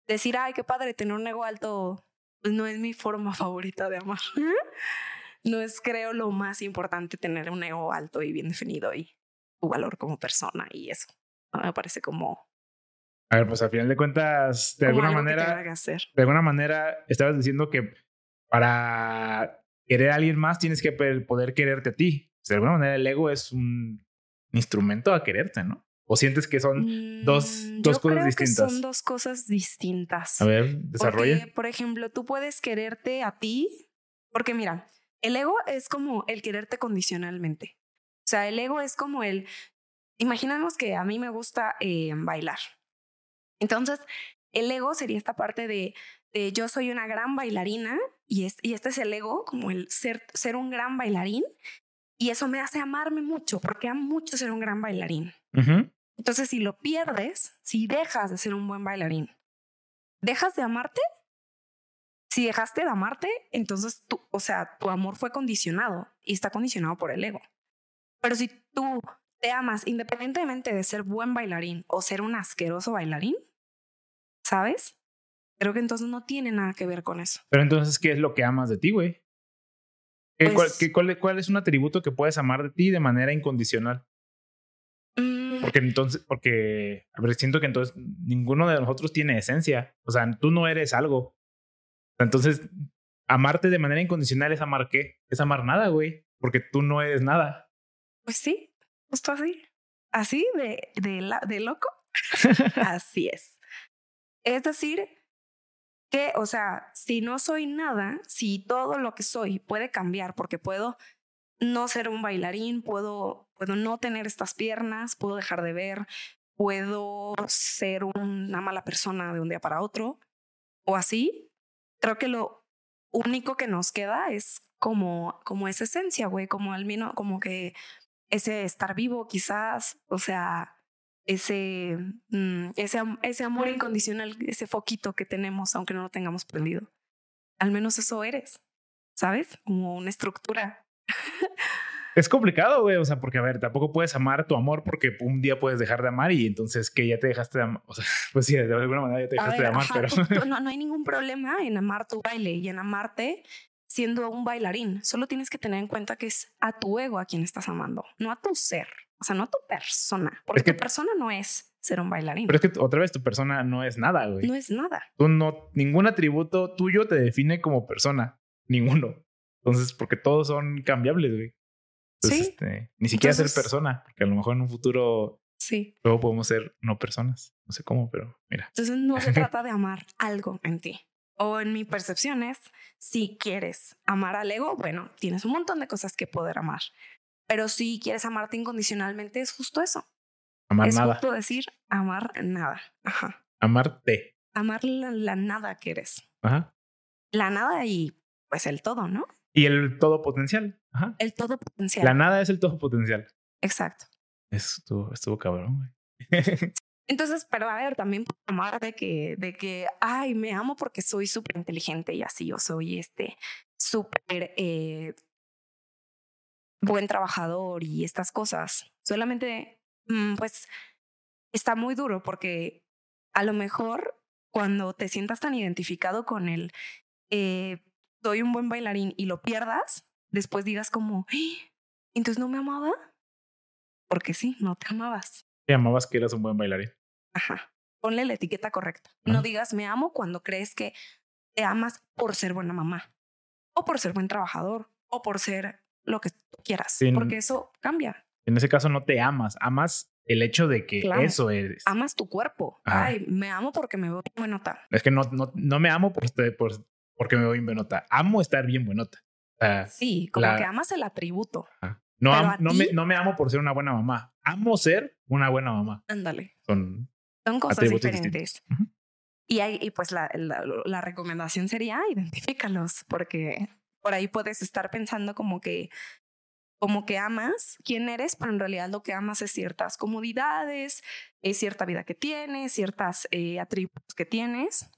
Speaker 2: decir, ay, qué padre tener un ego alto, pues no es mi forma favorita de amar. No es, creo, lo más importante tener un ego alto y bien definido y tu valor como persona y eso. No me parece como,
Speaker 1: a ver, pues al final de cuentas, de alguna manera, de alguna manera estabas diciendo que para querer a alguien más tienes que poder quererte a ti. De alguna manera el ego es un instrumento a quererte, ¿no? ¿O sientes que son... dos-
Speaker 2: Mm,
Speaker 1: dos
Speaker 2: yo
Speaker 1: cosas
Speaker 2: creo que
Speaker 1: distintas.
Speaker 2: son dos cosas distintas.
Speaker 1: A ver, desarrolla.
Speaker 2: Porque, por ejemplo, tú puedes quererte a ti, porque mira, el ego es como el quererte condicionalmente. O sea, el ego es como el, imaginemos que a mí me gusta eh, bailar. Entonces, el ego sería esta parte de, de yo soy una gran bailarina y, es, y este es el ego, como el ser, ser un gran bailarín. Y eso me hace amarme mucho, porque amo mucho ser un gran bailarín. Entonces, si lo pierdes, si dejas de ser un buen bailarín, ¿dejas de amarte? Si dejaste de amarte, entonces o sea, tu amor fue condicionado y está condicionado por el ego. Pero si tú te amas independientemente de ser buen bailarín o ser un asqueroso bailarín, ¿sabes? Creo que entonces no tiene nada que ver con eso.
Speaker 1: Pero entonces, ¿qué es lo que amas de ti, güey? Pues cuál, es un atributo que puedes amar de ti de manera incondicional? Mm. Porque entonces, porque, a ver, siento que entonces ninguno de nosotros tiene esencia. O sea, tú no eres algo. Entonces, amarte de manera incondicional es amar qué? Es amar nada, güey. Porque tú no eres nada.
Speaker 2: Pues sí, justo así. Así de, de, de loco. así es. Es decir, que, o sea, si no soy nada, si todo lo que soy puede cambiar, porque puedo no ser un bailarín, puedo, puedo no tener estas piernas, puedo dejar de ver, puedo ser una mala persona de un día para otro, o así, creo que lo único que nos queda es como, como esa esencia, güey, como al menos, como que ese estar vivo quizás, o sea, ese, mm, ese, ese amor incondicional, ese foquito que tenemos, aunque no lo tengamos prendido. Al menos eso eres, ¿sabes? Como una estructura.
Speaker 1: Es complicado, güey, o sea, porque a ver, tampoco puedes amar tu amor porque un día puedes dejar de amar y entonces que ya te dejaste de amar, o sea, pues sí, de alguna manera ya te dejaste de amar, pero...
Speaker 2: No, no hay ningún problema en amar tu baile y en amarte siendo un bailarín. Solo tienes que tener en cuenta que es a tu ego a quien estás amando, no a tu ser. O sea, no a tu persona, porque tu persona no es ser un bailarín.
Speaker 1: Pero es que otra vez tu persona no es nada, güey.
Speaker 2: No es nada.
Speaker 1: Tú no, ningún atributo tuyo te define como persona, ninguno. Entonces, porque todos son cambiables, güey. Entonces, este, ni siquiera ser persona, porque a lo mejor en un futuro
Speaker 2: sí.
Speaker 1: luego podemos ser no personas. No sé cómo, pero mira.
Speaker 2: Entonces no se trata de amar algo en ti. O en mi percepción es, si quieres amar al ego, bueno, tienes un montón de cosas que poder amar. Pero si quieres amarte incondicionalmente, es justo eso.
Speaker 1: Amar
Speaker 2: es
Speaker 1: nada.
Speaker 2: justo decir amar nada. Ajá.
Speaker 1: Amarte.
Speaker 2: Amar la, nada que eres.
Speaker 1: Ajá.
Speaker 2: La nada y pues el todo, ¿no?
Speaker 1: Y el todo potencial. Ajá.
Speaker 2: El todo potencial.
Speaker 1: La nada es el todo potencial.
Speaker 2: Exacto.
Speaker 1: Estuvo, estuvo cabrón, güey.
Speaker 2: Entonces, pero a ver, también amar de que, de que, ay, me amo porque soy súper inteligente y así, o soy este súper eh, buen trabajador y estas cosas. Solamente, mm, pues, está muy duro porque a lo mejor cuando te sientas tan identificado con el eh, soy un buen bailarín y lo pierdas, después digas como, ¡Ah! entonces no me amaba. Porque sí, no te amabas.
Speaker 1: Te amabas que eras un buen bailarín.
Speaker 2: Ajá. Ponle la etiqueta correcta. No digas me amo cuando crees que te amas por ser buena mamá, o por ser buen trabajador, o por ser lo que tú quieras, porque eso cambia.
Speaker 1: En ese caso no te amas, amas el hecho de que eso eres.
Speaker 2: Amas tu cuerpo. Ay, me amo porque me veo bien buenota.
Speaker 1: Es que no, no, no me amo por, por, porque me veo bien buenota. Amo estar bien buenota.
Speaker 2: sí, como que amas el atributo.
Speaker 1: No, no, me, no me amo por ser una buena mamá. Amo ser una buena mamá.
Speaker 2: Ándale.
Speaker 1: Son,
Speaker 2: Son cosas diferentes. Y, hay, y pues la, la, la, recomendación sería identifícalos, porque por ahí puedes estar pensando como que como que amas quién eres, pero en realidad lo que amas es ciertas comodidades, es cierta vida que tienes, ciertas eh, atributos que tienes.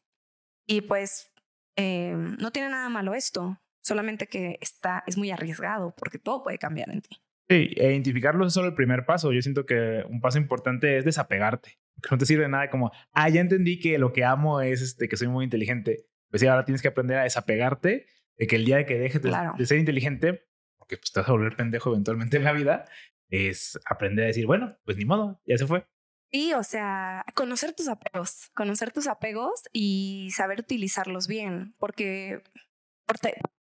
Speaker 2: Y pues eh, no tiene nada malo esto, solamente que está, es muy arriesgado porque todo puede cambiar en ti.
Speaker 1: Sí, e identificarlo es solo el primer paso. Yo siento que un paso importante es desapegarte. Que no te sirve nada como, ah, ya entendí que lo que amo es este, que soy muy inteligente. Pues sí, ahora tienes que aprender a desapegarte de que el día de que dejes de, ser inteligente, porque pues, te vas a volver pendejo eventualmente en la vida, es aprender a decir, bueno, pues ni modo, ya se fue.
Speaker 2: Sí, o sea, conocer tus apegos, conocer tus apegos y saber utilizarlos bien, porque,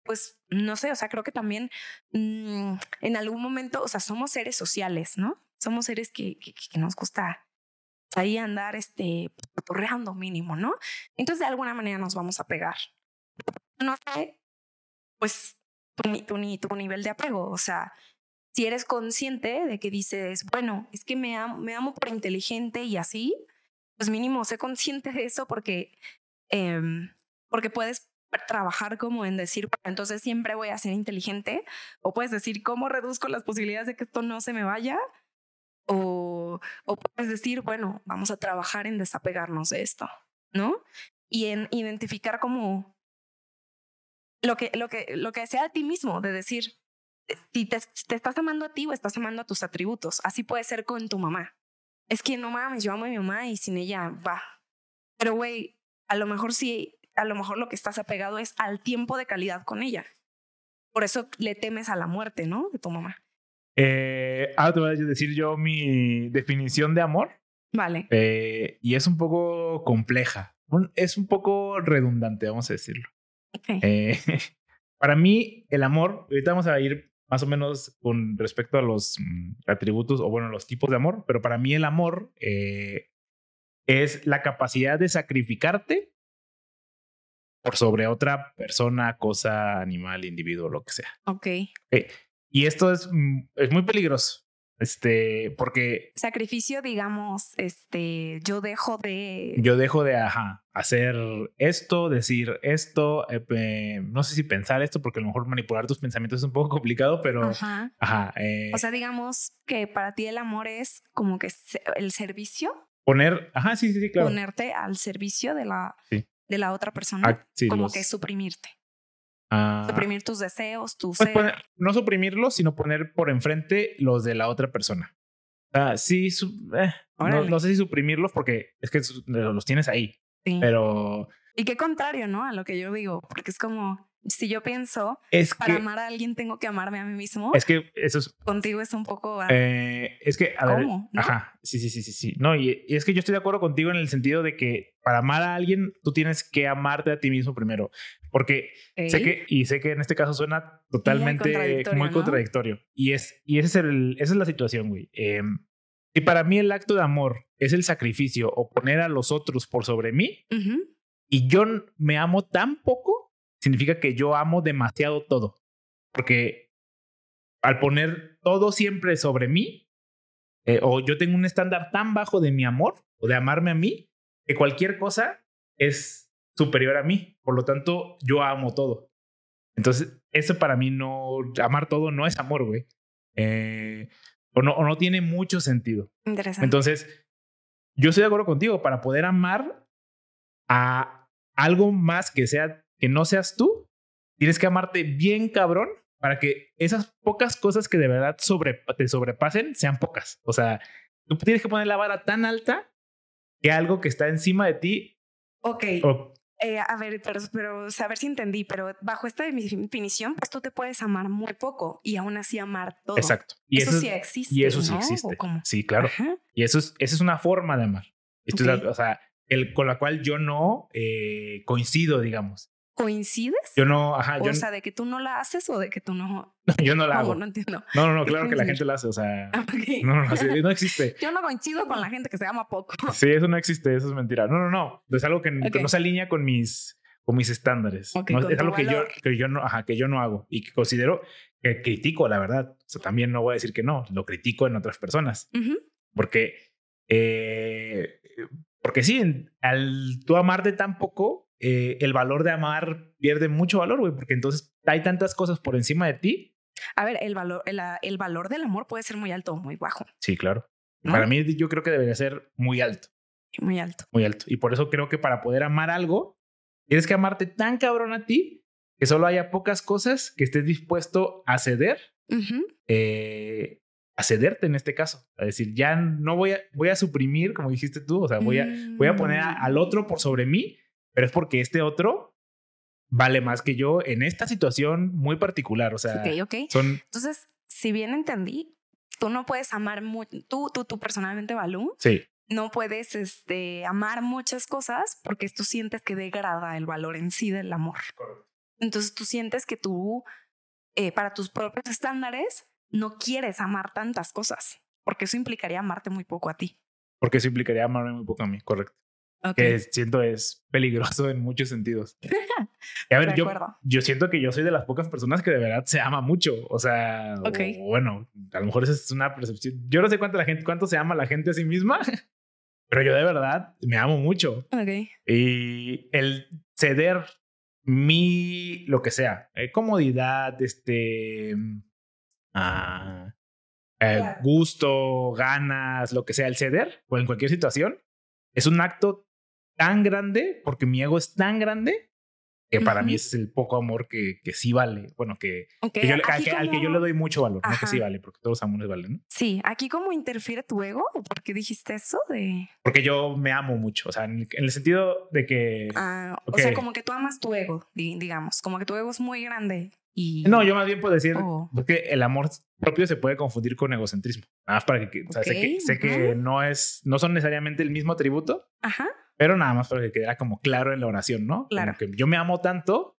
Speaker 2: pues, no sé, o sea, creo que también mm, en algún momento, o sea, somos seres sociales, ¿no? Somos seres que, que, nos gusta ahí andar, este, torreando mínimo, ¿no? Entonces, de alguna manera nos vamos a pegar. No sé pues tu, tu, nivel de apego. O sea, si eres consciente de que dices, bueno, es que me amo, me amo por inteligente y así, pues mínimo sé consciente de eso porque, em, porque puedes trabajar como en decir, entonces siempre voy a ser inteligente, o puedes decir, ¿cómo reduzco las posibilidades de que esto no se me vaya? O, o puedes decir, bueno, vamos a trabajar en desapegarnos de esto, ¿no? Y en identificar como lo que, lo que, lo que sea a ti mismo, de decir, si te, te, estás amando a ti o estás amando a tus atributos. Así puede ser con tu mamá. Es que no mames, yo amo a mi mamá y sin ella va. Pero güey, a lo mejor sí, a lo mejor lo que estás apegado es al tiempo de calidad con ella. Por eso le temes a la muerte, ¿no? De tu mamá.
Speaker 1: Eh, ahora te voy a decir yo mi definición de amor.
Speaker 2: Vale.
Speaker 1: Eh, y es un poco compleja. Es un poco redundante, vamos a decirlo. Eh, para mí, el amor, ahorita vamos a ir más o menos con respecto a los mm, atributos o bueno, los tipos de amor, pero para mí el amor eh, es la capacidad de sacrificarte por sobre otra persona, cosa, animal, individuo, lo que sea.
Speaker 2: Ok.
Speaker 1: Y esto es, mm, es muy peligroso. Este, porque.
Speaker 2: Sacrificio, digamos, este, yo dejo de.
Speaker 1: Yo dejo de, ajá, hacer esto, decir esto, eh, no sé si pensar esto, porque a lo mejor manipular tus pensamientos es un poco complicado, pero. Ajá. ajá
Speaker 2: eh, o sea, digamos que para ti el amor es como que el servicio.
Speaker 1: Poner, ajá, sí, sí, sí, claro.
Speaker 2: Ponerte al servicio de la, de la otra persona. Ah, como que suprimirte. Ah. suprimir tus deseos, tus... Pues
Speaker 1: no suprimirlos, sino poner por enfrente los de la otra persona. Ah, sí, eh, no, sé si suprimirlos porque es que los tienes ahí. Pero...
Speaker 2: Y qué contrario, ¿no? A lo que yo digo, porque es como, si yo pienso, para amar a alguien tengo que amarme a mí mismo.
Speaker 1: Es que eso es...
Speaker 2: Contigo es un poco...
Speaker 1: Eh, es que, a ver, Ajá, sí, sí, sí, sí, sí. No, y, es que yo estoy de acuerdo contigo en el sentido de que para amar a alguien, tú tienes que amarte a ti mismo primero. Porque sé que, y sé que en este caso suena totalmente muy contradictorio. Y, es, y ese es el, esa es la situación, güey. Eh, y para mí el acto de amor es el sacrificio o poner a los otros por sobre mí, y yo me amo tan poco significa que yo amo demasiado todo. Porque al poner todo siempre sobre mí, eh, o yo tengo un estándar tan bajo de mi amor o de amarme a mí, que cualquier cosa es superior a mí. Por lo tanto, yo amo todo. Entonces, eso para mí no, amar todo no es amor, güey. Eh, o, no, o no tiene mucho sentido.
Speaker 2: Interesante.
Speaker 1: Entonces, yo estoy de acuerdo contigo, para poder amar a algo más que sea que no seas tú, tienes que amarte bien cabrón para que esas pocas cosas que de verdad te sobrepasen sean pocas. O sea, tú tienes que poner la vara tan alta que algo que está encima de ti.
Speaker 2: Ok. Eh, a ver, pero, pero a ver si entendí, pero bajo esta definición, pues tú te puedes amar muy poco y aún así amar todo.
Speaker 1: Exacto.
Speaker 2: Y eso, sí existe.
Speaker 1: Y eso sí existe. Sí, claro. Y eso es, esa es una forma de amar. Esto o sea, el, con la cual yo no eh, coincido, digamos.
Speaker 2: ¿Coincides?
Speaker 1: Yo no, ajá.
Speaker 2: O sea, de que tú no la haces o de que tú no.
Speaker 1: yo no la hago.
Speaker 2: No entiendo.
Speaker 1: No, no, no, claro que la gente la hace, o sea. No, no, no, no existe.
Speaker 2: yo no coincido con la gente que se ama poco.
Speaker 1: Sí, eso no existe, eso es mentira. No, no, no. Es algo que, no se alinea con mis, con mis estándares. es algo que yo, que yo, no, ajá, que yo no hago y que considero que critico, la verdad. O sea, también no voy a decir que no, lo critico en otras personas. Porque, eh, porque sí, al tú amarte tan poco, eh, el valor de amar pierde mucho valor, güey, porque entonces hay tantas cosas por encima de ti.
Speaker 2: A ver, el valor, el, valor del amor puede ser muy alto o muy bajo.
Speaker 1: Sí, claro. Para mí yo creo que debería ser muy alto.
Speaker 2: Muy alto.
Speaker 1: Muy alto. Y por eso creo que para poder amar algo, tienes que amarte tan cabrón a ti que solo haya pocas cosas que estés dispuesto a ceder. Eh, a cederte en este caso. A decir, ya no voy a, voy a suprimir, como dijiste tú, o sea, voy a, voy a poner mm. al otro por sobre mí pero es porque este otro vale más que yo en esta situación muy particular. O sea,
Speaker 2: ok. Entonces, si bien entendí, tú no puedes amar mucho, tú, tú, tú personalmente, Balú.
Speaker 1: Sí.
Speaker 2: No puedes este, amar muchas cosas porque tú sientes que degrada el valor en sí del amor. Correcto. Entonces tú sientes que tú, eh, para tus propios estándares, no quieres amar tantas cosas, porque eso implicaría amarte muy poco a ti.
Speaker 1: Porque eso implicaría amarme muy poco a mí, correcto que siento es peligroso en muchos sentidos. a ver, yo, yo siento que yo soy de las pocas personas que de verdad se ama mucho. O sea, bueno, a lo mejor esa es una percepción. Yo no sé cuánto la gente, cuánto se ama la gente a sí misma, pero yo de verdad me amo mucho. Y el ceder mi, lo que sea, eh, comodidad, este, ah, eh, gusto, ganas, lo que sea, el ceder o en cualquier situación es un acto tan grande, porque mi ego es tan grande, que para mí es el poco amor que, que sí vale. Bueno, que, al, que, yo le doy mucho valor, no que sí vale, porque todos los amores valen. ¿no?
Speaker 2: Sí, aquí cómo interfiere tu ego, ¿por qué dijiste eso? de
Speaker 1: Porque yo me amo mucho, o sea, en, el sentido de que...
Speaker 2: Ah, O sea, como que tú amas tu ego, digamos, como que tu ego es muy grande. Y...
Speaker 1: No, yo más bien puedo decir oh. que el amor propio se puede confundir con egocentrismo. Nada más para que, o sea, sé que, sé que no es, no son necesariamente el mismo atributo. Ajá pero nada más para que quedara como claro en la oración, ¿no? Claro. que yo me amo tanto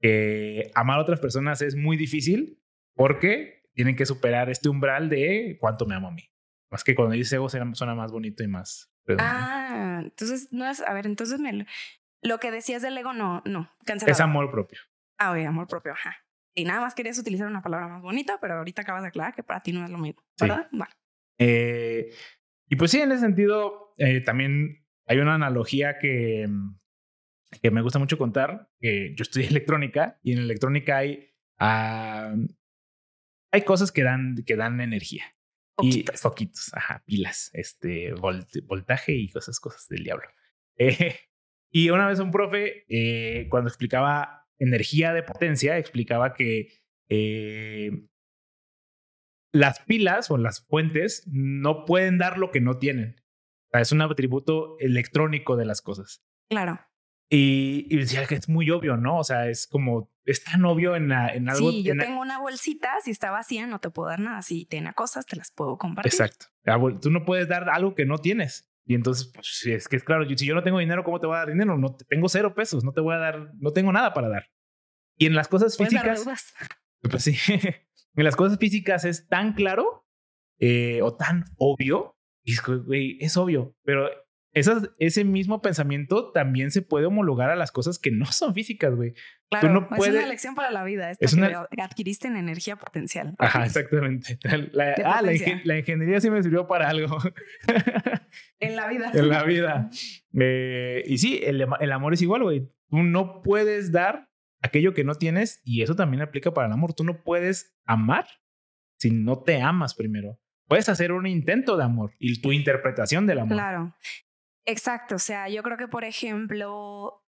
Speaker 1: que amar a otras personas es muy difícil porque tienen que superar este umbral de cuánto me amo a mí. Más que cuando dices ego suena más bonito y más.
Speaker 2: Ah, entonces no es, a ver, entonces me, lo que decías del ego no, no,
Speaker 1: cancelado. Es amor propio.
Speaker 2: Ah, oye, amor propio, ajá. Y nada más querías utilizar una palabra más bonita, pero ahorita acabas de aclarar que para ti no es lo mismo, ¿verdad? Vale.
Speaker 1: Eh, y pues sí, en ese sentido, eh, también hay una analogía que, mm, que me gusta mucho contar, que yo estudié electrónica y en electrónica hay, ah, hay cosas que dan, que dan energía.
Speaker 2: Poquitos.
Speaker 1: Y poquitos, ajá, pilas, este, voltaje y cosas, cosas del diablo. Eh, y una vez un profe, eh, cuando explicaba energía de potencia, explicaba que eh, las pilas o las fuentes no pueden dar lo que no tienen es un atributo electrónico de las cosas.
Speaker 2: Claro.
Speaker 1: Y, y, decía que es muy obvio, ¿no? O sea, es como, es tan obvio en, en algo.
Speaker 2: Sí, yo tengo una bolsita, si está vacía no te puedo dar nada. Si tiene cosas, te las puedo compartir.
Speaker 1: Exacto. Tú no puedes dar algo que no tienes. Y entonces, pues es que es claro, si yo no tengo dinero, ¿cómo te voy a dar dinero? No tengo cero pesos, no te voy a dar, no tengo nada para dar. Y en las cosas físicas. Pues sí. en las cosas físicas es tan claro eh, o tan obvio y es, güey, es obvio, pero esas, ese mismo pensamiento también se puede homologar a las cosas que no son físicas, güey.
Speaker 2: Claro, no es una lección para la vida. Esta es una... que adquiriste en energía potencial.
Speaker 1: Ajá, exactamente. La, ah, la, ingeniería sí me sirvió para algo.
Speaker 2: en la vida.
Speaker 1: en la vida. Eh, y sí, el, el amor es igual, güey. Tú no puedes dar aquello que no tienes y eso también aplica para el amor. Tú no puedes amar si no te amas primero puedes hacer un intento de amor y tu interpretación del amor.
Speaker 2: Claro. Exacto. O sea, yo creo que, por ejemplo,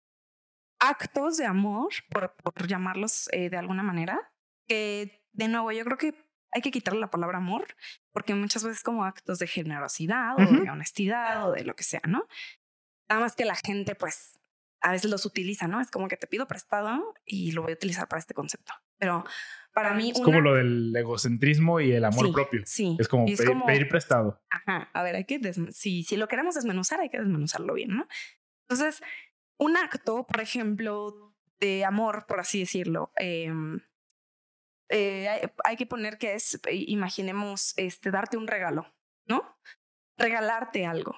Speaker 2: actos de amor, por, llamarlos eh, de alguna manera, que de nuevo, yo creo que hay que quitarle la palabra amor, porque muchas veces como actos de generosidad o de honestidad o de lo que sea, ¿no? Nada más que la gente, pues, a veces los utiliza, ¿no? Es como que te pido prestado y lo voy a utilizar para este concepto. Pero para mí.
Speaker 1: Es como lo del egocentrismo y el amor propio. Sí. Es como, pedir, prestado.
Speaker 2: Ajá. A ver, hay que. Si, si lo queremos desmenuzar, hay que desmenuzarlo bien, ¿no? Entonces, un acto, por ejemplo, de amor, por así decirlo, em, eh, hay, que poner que es, imaginemos, este, darte un regalo, ¿no? Regalarte algo.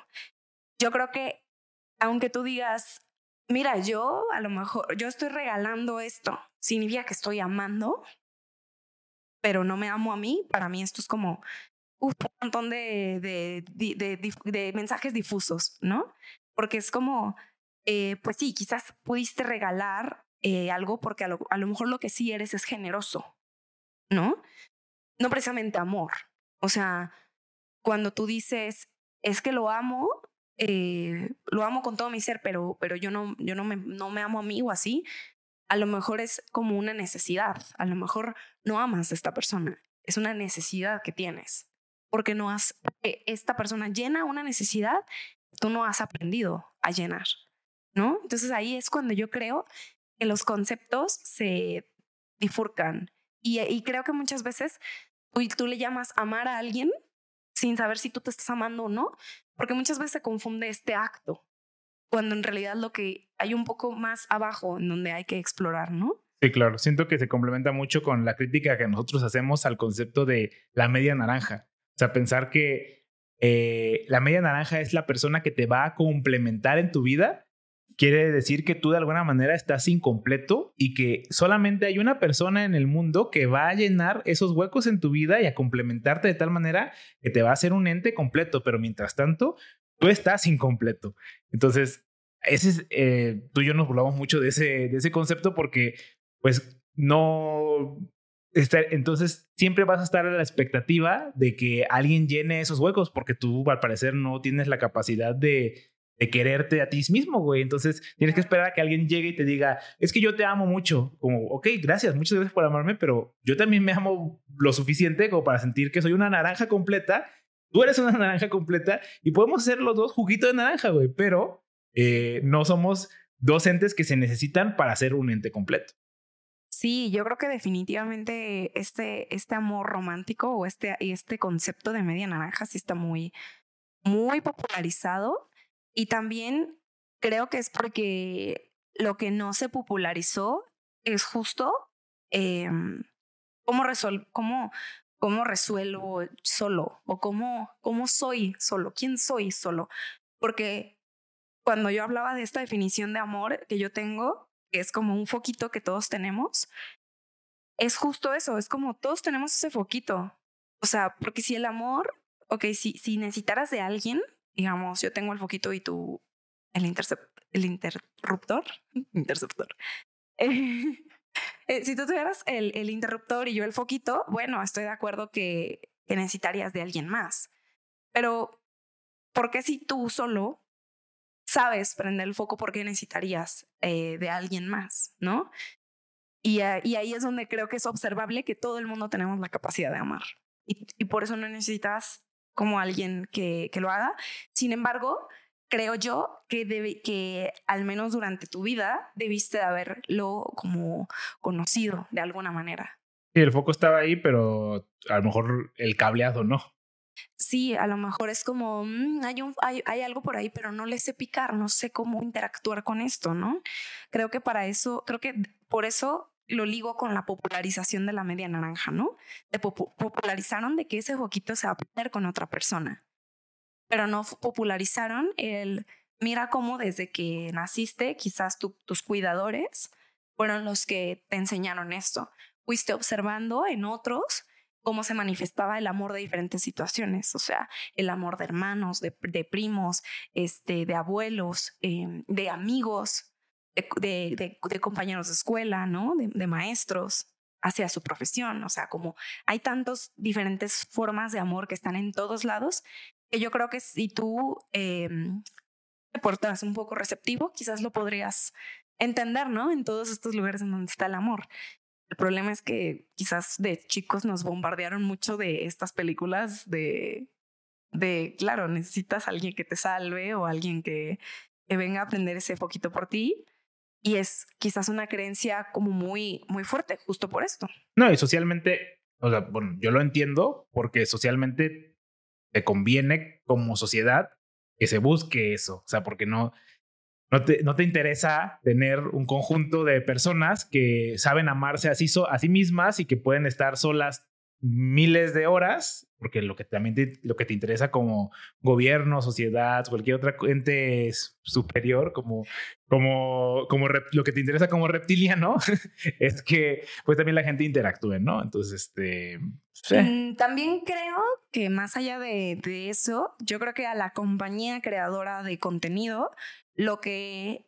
Speaker 2: Yo creo que, aunque tú digas, mira, yo a lo mejor, yo estoy regalando esto, significa que estoy amando, pero no me amo a mí, para mí esto es como un montón de, mensajes difusos, ¿no? Porque es como, eh, pues sí, quizás pudiste regalar eh, algo porque a lo, a lo mejor lo que sí eres es generoso, ¿no? No precisamente amor. O sea, cuando tú dices, es que lo amo, eh, lo amo con todo mi ser, pero, pero yo, no, yo no, me, no me amo a mí o así, a lo mejor es como una necesidad, a lo mejor no amas a esta persona, es una necesidad que tienes, porque no has, esta persona llena una necesidad, tú no has aprendido a llenar, ¿no? Entonces ahí es cuando yo creo que los conceptos se bifurcan y, y creo que muchas veces tú, tú le llamas amar a alguien sin saber si tú te estás amando o no, porque muchas veces se confunde este acto cuando en realidad lo que hay un poco más abajo en donde hay que explorar, ¿no?
Speaker 1: Sí, claro. Siento que se complementa mucho con la crítica que nosotros hacemos al concepto de la media naranja. O sea, pensar que eh, la media naranja es la persona que te va a complementar en tu vida, quiere decir que tú de alguna manera estás incompleto y que solamente hay una persona en el mundo que va a llenar esos huecos en tu vida y a complementarte de tal manera que te va a hacer un ente completo, pero mientras tanto, tú estás incompleto. Entonces, ese es, eh, tú y yo nos burlamos mucho de ese, de ese concepto porque, pues, no. entonces, siempre vas a estar a la expectativa de que alguien llene esos huecos porque tú, al parecer, no tienes la capacidad de, de quererte a ti mismo, güey. Entonces tienes que esperar a que alguien llegue y te diga, es que yo te amo mucho. Como, ok, gracias, muchas gracias por amarme, pero yo también me amo lo suficiente como para sentir que soy una naranja completa. Tú eres una naranja completa y podemos ser los dos juguito de naranja, güey, pero eh, no somos dos entes que se necesitan para ser un ente completo.
Speaker 2: Sí, yo creo que definitivamente este, este amor romántico o este, este concepto de media naranja sí está muy, muy popularizado y también creo que es porque lo que no se popularizó es justo eh, cómo, cómo, cómo resuelvo solo o cómo, cómo soy solo, quién soy solo. Porque cuando yo hablaba de esta definición de amor que yo tengo, que es como un foquito que todos tenemos, es justo eso, es como todos tenemos ese foquito. O sea, porque si el amor, ok, si, si necesitaras de alguien, digamos, yo tengo el foquito y tú el, el interruptor, interceptor. Eh, si tú tuvieras el, el, interruptor y yo el foquito, bueno, estoy de acuerdo que, que necesitarías de alguien más. Pero, ¿por qué si tú solo sabes prender el foco, por qué necesitarías eh, de alguien más, ¿no? Y, y, ahí es donde creo que es observable que todo el mundo tenemos la capacidad de amar. Y, y por eso no necesitas como alguien que, que lo haga. Sin embargo, creo yo que, debe, que al menos durante tu vida debiste de haberlo como conocido de alguna manera.
Speaker 1: Sí, el foco estaba ahí, pero a lo mejor el cableado no.
Speaker 2: Sí, a lo mejor es como, mm, hay, hay, algo por ahí, pero no le sé picar, no sé cómo interactuar con esto, ¿no? Creo que para eso, creo que por eso lo ligo con la popularización de la media naranja, ¿no? De popularizaron de que ese foquito se va a poner con otra persona, pero no popularizaron el, mira cómo desde que naciste, quizás tus cuidadores fueron los que te enseñaron esto. Fuiste observando en otros cómo se manifestaba el amor de diferentes situaciones, o sea, el amor de hermanos, de, primos, este, de abuelos, em, de amigos, de, compañeros de escuela, ¿no? De, maestros hacia su profesión, o sea, como hay tantas diferentes formas de amor que están en todos lados, que yo creo que si tú em, te portas un poco receptivo, quizás lo podrías entender, ¿no? En todos estos lugares en donde está el amor. El problema es que quizás de chicos nos bombardearon mucho de estas películas de, de claro, necesitas a alguien que te salve o alguien que, venga a aprender ese poquito por ti. Y es quizás una creencia como muy, muy fuerte, justo por esto.
Speaker 1: No, y socialmente, o sea, bueno, yo lo entiendo porque socialmente te conviene como sociedad que se busque eso. O sea, porque no, no te, no te interesa tener un conjunto de personas que saben amarse a sí, a mismas y que pueden estar solas miles de horas, porque lo que también te, lo que te interesa como gobierno, sociedad, cualquier otra ente superior, como, como, como lo que te interesa como reptiliano, es que pues también la gente interactúe, ¿no? Entonces, este...
Speaker 2: Mm, también creo que más allá de, de eso, yo creo que a la compañía creadora de contenido lo que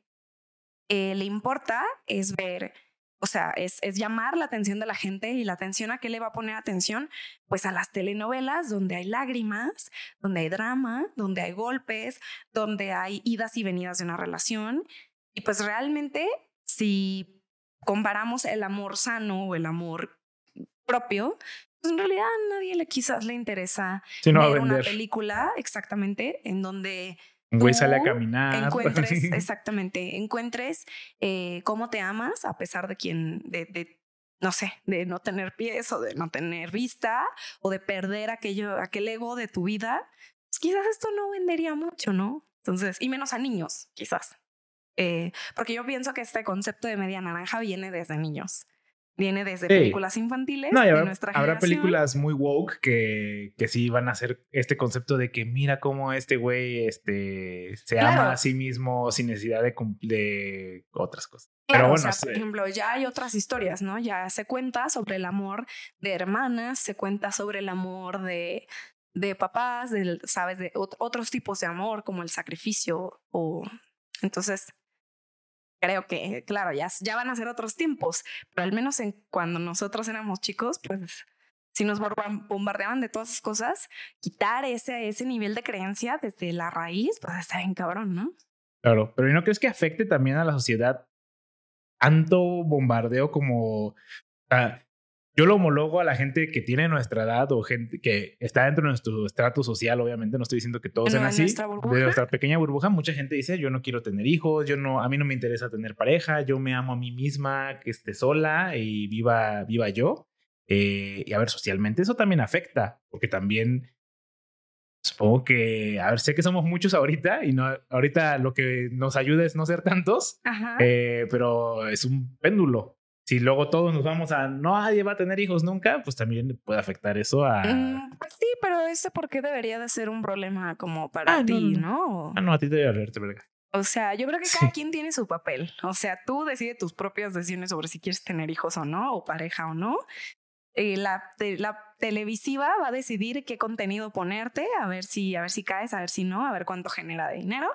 Speaker 2: eh, le importa es ver, o sea, es, es, llamar la atención de la gente y la atención a qué le va a poner atención, pues a las telenovelas donde hay lágrimas, donde hay drama, donde hay golpes, donde hay idas y venidas de una relación. Y pues realmente, si comparamos el amor sano o el amor propio, pues en realidad a nadie le quizás le interesa ver una película exactamente en donde
Speaker 1: un güey sale a caminar.
Speaker 2: Encuentres, exactamente, encuentres eh, cómo te amas a pesar de quien, de, de, no sé, de no tener pies o de no tener vista o de perder aquello, aquel ego de tu vida. Pues quizás esto no vendería mucho, ¿no? Entonces, y menos a niños, quizás. Eh, porque yo pienso que este concepto de media naranja viene desde niños viene desde películas infantiles no, de habrá, nuestra
Speaker 1: Habrá películas muy woke que, que sí van a hacer este concepto de que mira cómo este güey este, se ama a sí mismo sin necesidad de, de otras cosas.
Speaker 2: Pero bueno, por ejemplo, ya hay otras historias, ¿no? Ya se cuenta sobre el amor de hermanas, se cuenta sobre el amor de, de papás, de, ¿sabes? De otros tipos de amor, como el sacrificio o... Entonces, creo que, claro, ya, ya van a ser otros tiempos, pero al menos en cuando nosotros éramos chicos, pues si nos bombardeaban de todas esas cosas, quitar ese, ese nivel de creencia desde la raíz, pues está bien cabrón, ¿no?
Speaker 1: Claro, pero ¿no crees que afecte también a la sociedad tanto bombardeo como... yo lo homologo a la gente que tiene nuestra edad o gente que está dentro de nuestro estrato social, obviamente no estoy diciendo que todos sean así. De nuestra pequeña burbuja, mucha gente dice, yo no quiero tener hijos, yo no, a mí no me interesa tener pareja, yo me amo a mí misma, que esté sola y viva, viva yo. Eh, y a ver, socialmente eso también afecta, porque también supongo que, a ver, sé que somos muchos ahorita y no, ahorita lo que nos ayuda es no ser tantos, eh, pero es un péndulo. Si luego todos nos vamos a no nadie va a tener hijos nunca, pues también puede afectar eso a.
Speaker 2: Mm, pues sí, pero ese por qué debería de ser un problema como para ah, ti, ¿no?
Speaker 1: Ah, no, a ti te debe verte, verga.
Speaker 2: O sea, yo creo que cada quien tiene su papel. O sea, tú decides tus propias decisiones sobre si quieres tener hijos o no, o pareja o no. Eh, la, la, televisiva va a decidir qué contenido ponerte, a ver si, a ver si caes, a ver si no, a ver cuánto genera de dinero.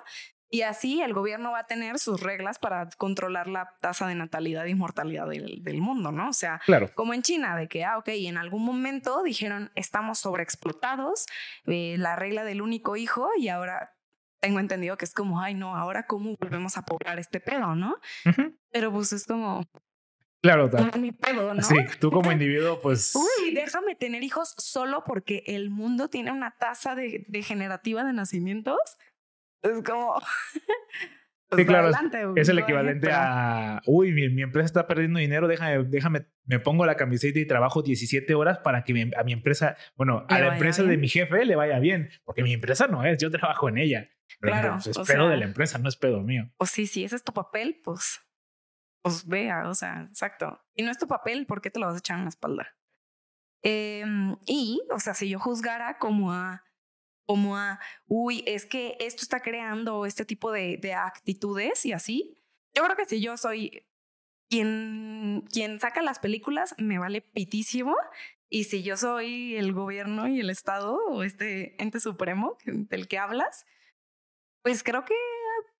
Speaker 2: Y así el gobierno va a tener sus reglas para controlar la tasa de natalidad y mortalidad del, del mundo, ¿no? O sea, como en China, de que, ah, ok, en algún momento dijeron, estamos sobreexplotados, eh, la regla del único hijo, y ahora tengo entendido que es como, ay, no, ahora cómo volvemos a poblar este pedo, ¿no? Pero pues es como,
Speaker 1: Claro,
Speaker 2: mi pedo, ¿no?
Speaker 1: Sí, tú como individuo, pues.
Speaker 2: Uy, déjame tener hijos solo porque el mundo tiene una tasa de, degenerativa de nacimientos. Es como.
Speaker 1: Sí, claro. es el equivalente a. Uy, mi, empresa está perdiendo dinero, déjame, déjame, me pongo la camiseta y trabajo 17 horas para que a mi empresa, bueno, a la empresa de mi jefe le vaya bien, porque mi empresa no es, yo trabajo en ella. claro. Pues, es pedo de la empresa, no es pedo mío.
Speaker 2: Pues sí, sí, ese es tu papel, pues pues vea, o sea, exacto. Y no es tu papel, ¿por qué te lo vas a echar en la espalda? Em, y, o sea, si yo juzgara como a, como a, uy, es que esto está creando este tipo de, de actitudes y así, yo creo que si yo soy quien, quien saca las películas, me vale pitísimo. Y si yo soy el gobierno y el Estado o este ente supremo del que hablas, pues creo que,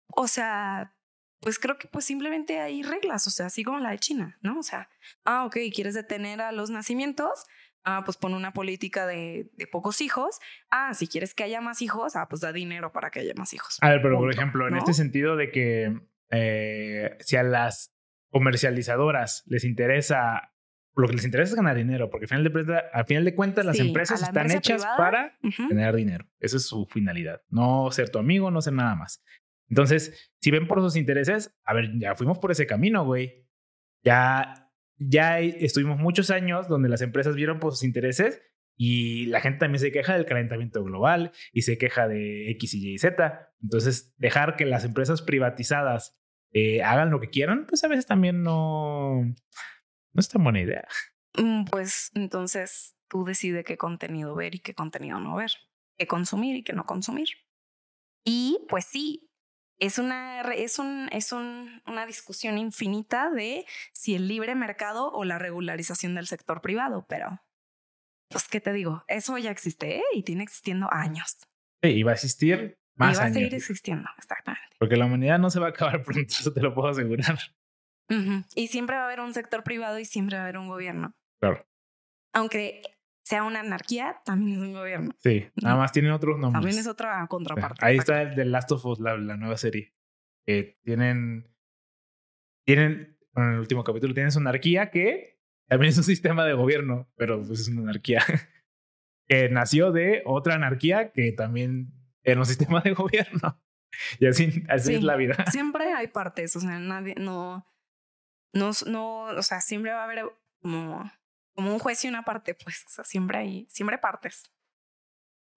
Speaker 2: o sea, pues creo que pues simplemente hay reglas, o sea, así como la de China, ¿no? O sea, ah, ok, quieres detener a los nacimientos, ah, pues pon una política de, de, pocos hijos, ah, si quieres que haya más hijos, ah, pues da dinero para que haya más hijos.
Speaker 1: A ver, pero por ejemplo, en este sentido de que eh, si a las comercializadoras les interesa, lo que les interesa es ganar dinero, porque al final de, al final de cuentas las empresas están hechas para tener dinero, esa es su finalidad, no ser tu amigo, no ser nada más. Entonces, si ven por sus intereses, a ver, ya fuimos por ese camino, güey. Ya, ya estuvimos muchos años donde las empresas vieron por sus intereses y la gente también se queja del calentamiento global y se queja de X y Y y Z. Entonces, dejar que las empresas privatizadas eh, hagan lo que quieran, pues a veces también no, no es tan buena idea.
Speaker 2: Mm, pues entonces tú decides qué contenido ver y qué contenido no ver, qué consumir y qué no consumir. Y pues sí, es una, es un, es un, una discusión infinita de si el libre mercado o la regularización del sector privado, pero pues, ¿qué te digo? Eso ya existe ¿eh? y tiene existiendo años.
Speaker 1: Sí, y va a existir más años.
Speaker 2: Y va a seguir existiendo, exactamente.
Speaker 1: Porque la humanidad no se va a acabar pronto, eso te lo puedo asegurar.
Speaker 2: Y siempre va a haber un sector privado y siempre va a haber un gobierno.
Speaker 1: Claro.
Speaker 2: Aunque sea una anarquía, también es un gobierno.
Speaker 1: Sí, nada más tienen otros nombres.
Speaker 2: También es otra contraparte.
Speaker 1: Ahí está el de Last of Us, la, nueva serie. tienen, tienen, bueno, en el último capítulo, tienen su anarquía que también es un sistema de gobierno, pero pues es una anarquía que nació de otra anarquía que también era un sistema de gobierno. Y así, así es la vida.
Speaker 2: Siempre hay partes, o sea, nadie, no, no, no, o sea, siempre va a haber como como un juez y una parte, pues, o sea, siempre hay, siempre partes.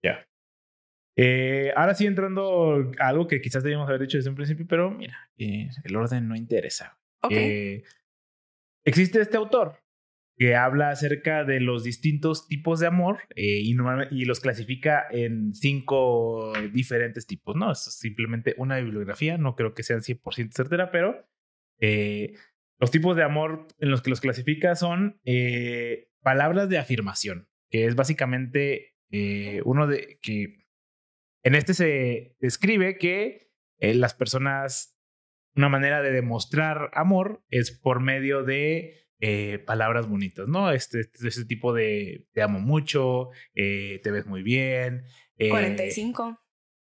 Speaker 1: Ya. Eh, ahora sí entrando a algo que quizás debíamos haber dicho desde un principio, pero mira, eh, el orden no interesa.
Speaker 2: Okay.
Speaker 1: Eh, existe este autor que habla acerca de los distintos tipos de amor y, y, los clasifica en cinco diferentes tipos, ¿no? Es simplemente una bibliografía, no creo que sean 100% certera, pero los tipos de amor en los que los clasifica son eh, palabras de afirmación, que es básicamente eh, uno de que en este se describe que eh, las personas, una manera de demostrar amor es por medio de palabras bonitas, ¿no? Este, este, este, tipo de te amo mucho, te ves muy bien.
Speaker 2: 45.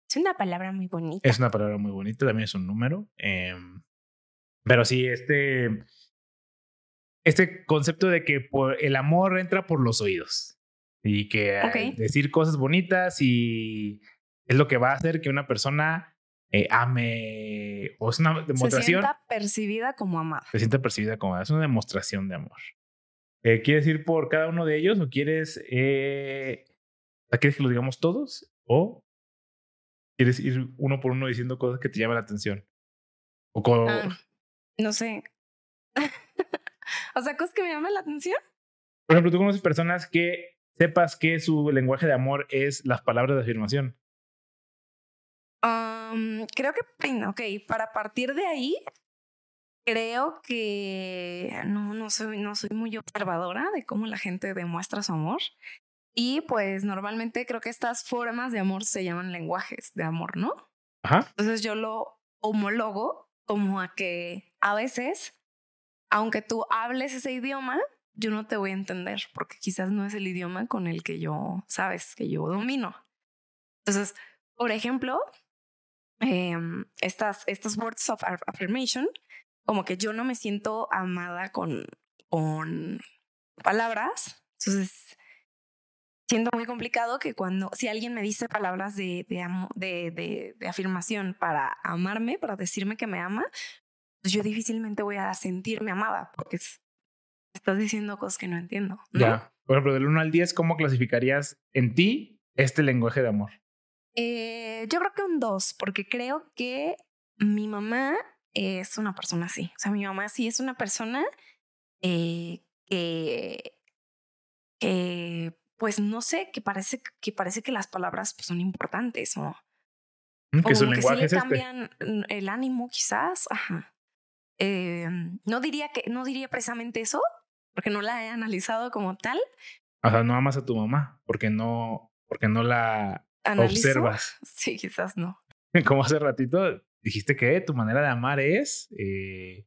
Speaker 2: Es una palabra muy bonita.
Speaker 1: Es una palabra muy bonita, también es un número. Pero sí, este, este concepto de que por, el amor entra por los oídos y que decir cosas bonitas y es lo que va a hacer que una persona eh, ame o es una demostración. Se
Speaker 2: sienta percibida como amada.
Speaker 1: Se sienta percibida como amada. Es una demostración de amor. Eh, ¿Quieres ir por cada uno de ellos o quieres, eh, quieres que lo digamos todos o quieres ir uno por uno diciendo cosas que te llaman la atención? O con... Ah,
Speaker 2: no sé. o sea, cosas que me llaman la atención.
Speaker 1: Por ejemplo, tú conoces personas que sepas que su lenguaje de amor es las palabras de afirmación.
Speaker 2: creo que, ok, para partir de ahí, creo que no, no, soy, no soy muy observadora de cómo la gente demuestra su amor. Y pues normalmente creo que estas formas de amor se llaman lenguajes de amor, ¿no? Ajá. Entonces yo lo homologo como a que a veces, aunque tú hables ese idioma, yo no te voy a entender porque quizás no es el idioma con el que yo, sabes, que yo domino. Entonces, por ejemplo, em, estas, estos words of affirmation, como que yo no me siento amada con, con palabras. Entonces, siento muy complicado que cuando, si alguien me dice palabras de, de, de, de, afirmación para amarme, para decirme que me ama, pues yo difícilmente voy a sentirme amada porque es, estás diciendo cosas que no entiendo.
Speaker 1: Ya. Por ejemplo, del 1 al 10, ¿cómo clasificarías en ti este lenguaje de amor?
Speaker 2: Eh, yo creo que un 2, porque creo que mi mamá es una persona así. O sea, mi mamá sí es una persona eh, que, que, pues no sé, que parece que, parece que las palabras pues, son importantes o,
Speaker 1: mm, que su lenguaje
Speaker 2: es este. cambian el ánimo quizás. Ajá. Eh, no diría que no diría precisamente eso, porque no la he analizado como tal.
Speaker 1: O sea, no amas a tu mamá porque no, porque no la observas.
Speaker 2: Sí, quizás no.
Speaker 1: Como hace ratito dijiste que tu manera de amar es eh,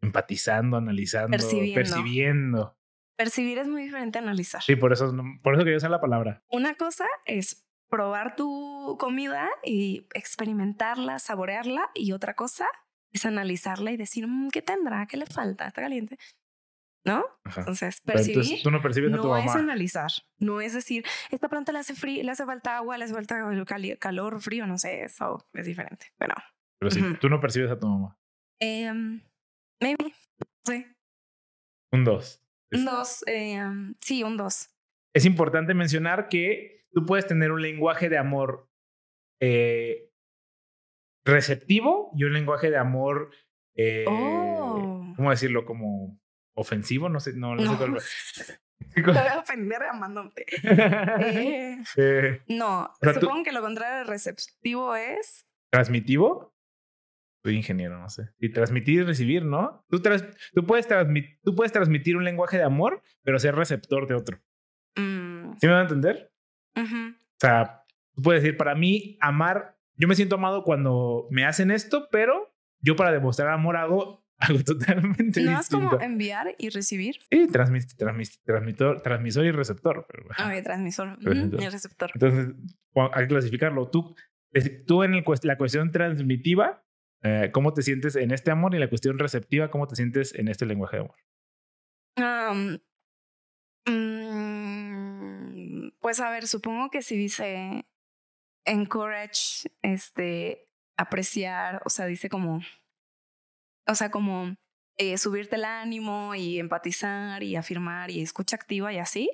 Speaker 1: empatizando, analizando, percibiendo.
Speaker 2: Percibir es muy diferente a analizar.
Speaker 1: Sí, por eso, por eso quería usar la palabra.
Speaker 2: Una cosa es probar tu comida y experimentarla, saborearla, y otra cosa es analizarla y decir, mm, ¿qué tendrá? ¿Qué le falta? ¿Está caliente? ¿no? Entonces, percibir
Speaker 1: tú no, percibes a tu
Speaker 2: no es analizar, no es decir, esta planta le hace frío, le hace falta agua, le hace falta calor, frío, no sé, eso es diferente, pero...
Speaker 1: Pero sí, tú no percibes a tu mamá.
Speaker 2: Eh, maybe, sí.
Speaker 1: Un dos.
Speaker 2: Un dos, eh, sí, un dos.
Speaker 1: Es importante mencionar que tú puedes tener un lenguaje de amor eh, receptivo y un lenguaje de amor, eh, oh. ¿cómo decirlo? Como ofensivo, no sé, no, no, sé cuál.
Speaker 2: Te voy a ofender amándote. Eh, no, supongo que lo contrario de receptivo es.
Speaker 1: ¿Transmitivo? Soy ingeniero, no sé. Y transmitir y recibir, ¿no? Tú, tú, puedes tú puedes transmitir un lenguaje de amor, pero ser receptor de otro. Mm. ¿Sí me van a entender? O sea, tú puedes decir, para mí, amar, yo me siento amado cuando me hacen esto, pero yo para demostrar amor hago algo totalmente ¿No es
Speaker 2: como enviar y recibir?
Speaker 1: Sí, transmisor, transmisor y receptor. Pero,
Speaker 2: ah, transmisor y receptor.
Speaker 1: Entonces, hay que clasificarlo. Tú, tú en la cuestión transmitiva, eh, ¿cómo te sientes en este amor? Y la cuestión receptiva, ¿cómo te sientes en este lenguaje de amor?
Speaker 2: Mm, pues a ver, supongo que si dice encourage, este, apreciar, o sea, dice como o sea, como eh, subirte el ánimo y empatizar y afirmar y escucha activa y así.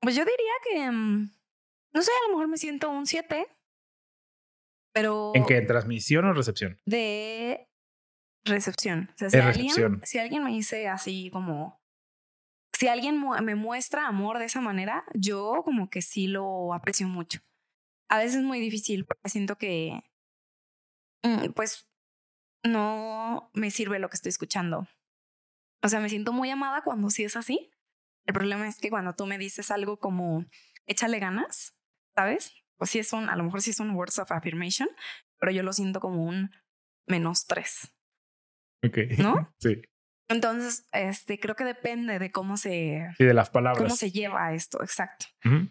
Speaker 2: Pues yo diría que, mm, no sé, a lo mejor me siento un 7, pero...
Speaker 1: ¿En qué? ¿En transmisión o recepción?
Speaker 2: De recepción. O sea, si, Alguien, si alguien me dice así como... Si alguien me muestra amor de esa manera, yo como que sí lo aprecio mucho. A veces es muy difícil porque siento que, mm, pues, no me sirve lo que estoy escuchando. O sea, me siento muy amada cuando sí es así. El problema es que cuando tú me dices algo como échale ganas, ¿sabes? Pues sí es un, a lo mejor sí es un words of affirmation, pero yo lo siento como un menos tres.
Speaker 1: Ok.
Speaker 2: ¿No?
Speaker 1: Sí.
Speaker 2: Entonces, este, creo que depende de cómo se...
Speaker 1: Sí, de las palabras.
Speaker 2: Cómo se lleva esto, exacto.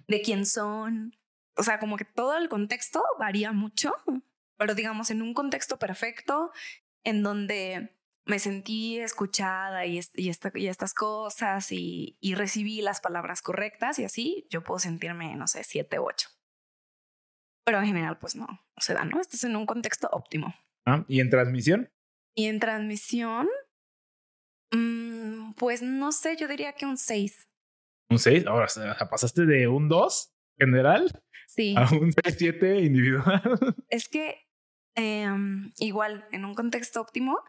Speaker 2: De quién son. O sea, como que todo el contexto varía mucho, pero digamos, en un contexto perfecto, en donde me sentí escuchada y, y, y estas cosas y, y, recibí las palabras correctas y así, yo puedo sentirme, no sé, siete u ocho. Pero en general, pues no, no se da, ¿no? Estás en un contexto óptimo.
Speaker 1: Ah, ¿Y en transmisión?
Speaker 2: Y en transmisión, Mm, pues no sé, yo diría que un 6.
Speaker 1: ¿Un 6? Ahora, o sea, pasaste de un 2 general
Speaker 2: sí.
Speaker 1: a un 6-7 individual.
Speaker 2: Es que em, igual, en un contexto óptimo,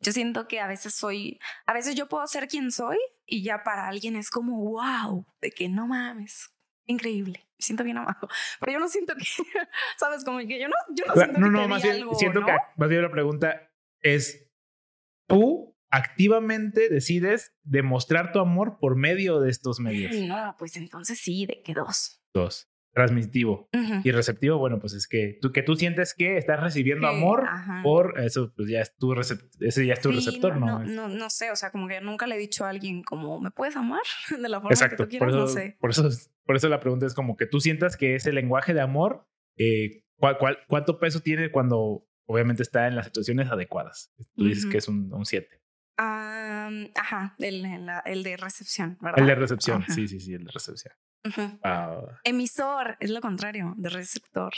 Speaker 2: yo siento que a veces soy, a veces yo puedo ser quien soy y ya para alguien es como, wow, de que no mames, increíble. Me siento bien amado. Pero yo no siento que, ¿sabes? Como que yo no, yo no siento
Speaker 1: no,
Speaker 2: que
Speaker 1: no, más bien,
Speaker 2: algo,
Speaker 1: siento
Speaker 2: ¿no?
Speaker 1: que más bien la pregunta es, ¿tú activamente decides demostrar tu amor por medio de estos medios.
Speaker 2: No, pues entonces sí, de que dos.
Speaker 1: Dos. Transmitivo
Speaker 2: Ujú.
Speaker 1: y receptivo, bueno, pues es que tú, que tú sientes que estás recibiendo
Speaker 2: Que,
Speaker 1: amor
Speaker 2: ajá.
Speaker 1: por eso, pues ya es tu ese ya es tu
Speaker 2: Sí,
Speaker 1: receptor, ¿no?
Speaker 2: no, no, no sé, o sea, como que nunca le he dicho a alguien como, ¿me puedes amar? De la forma
Speaker 1: Exacto,
Speaker 2: que tú
Speaker 1: por
Speaker 2: quieras,
Speaker 1: eso,
Speaker 2: no sé.
Speaker 1: por, eso, por eso la pregunta es como que tú sientas que ese lenguaje de amor, eh, ¿cuál- cuál- cuánto peso tiene cuando obviamente está en las situaciones adecuadas? Tú dices
Speaker 2: Ujú.
Speaker 1: que es un 7.
Speaker 2: Ah, ajá, el, el- el de recepción, ¿verdad?
Speaker 1: El de recepción,
Speaker 2: Ajá.
Speaker 1: sí, sí, sí, el de recepción.
Speaker 2: Ujú.
Speaker 1: Ah,
Speaker 2: Emisor, es lo contrario, de receptor.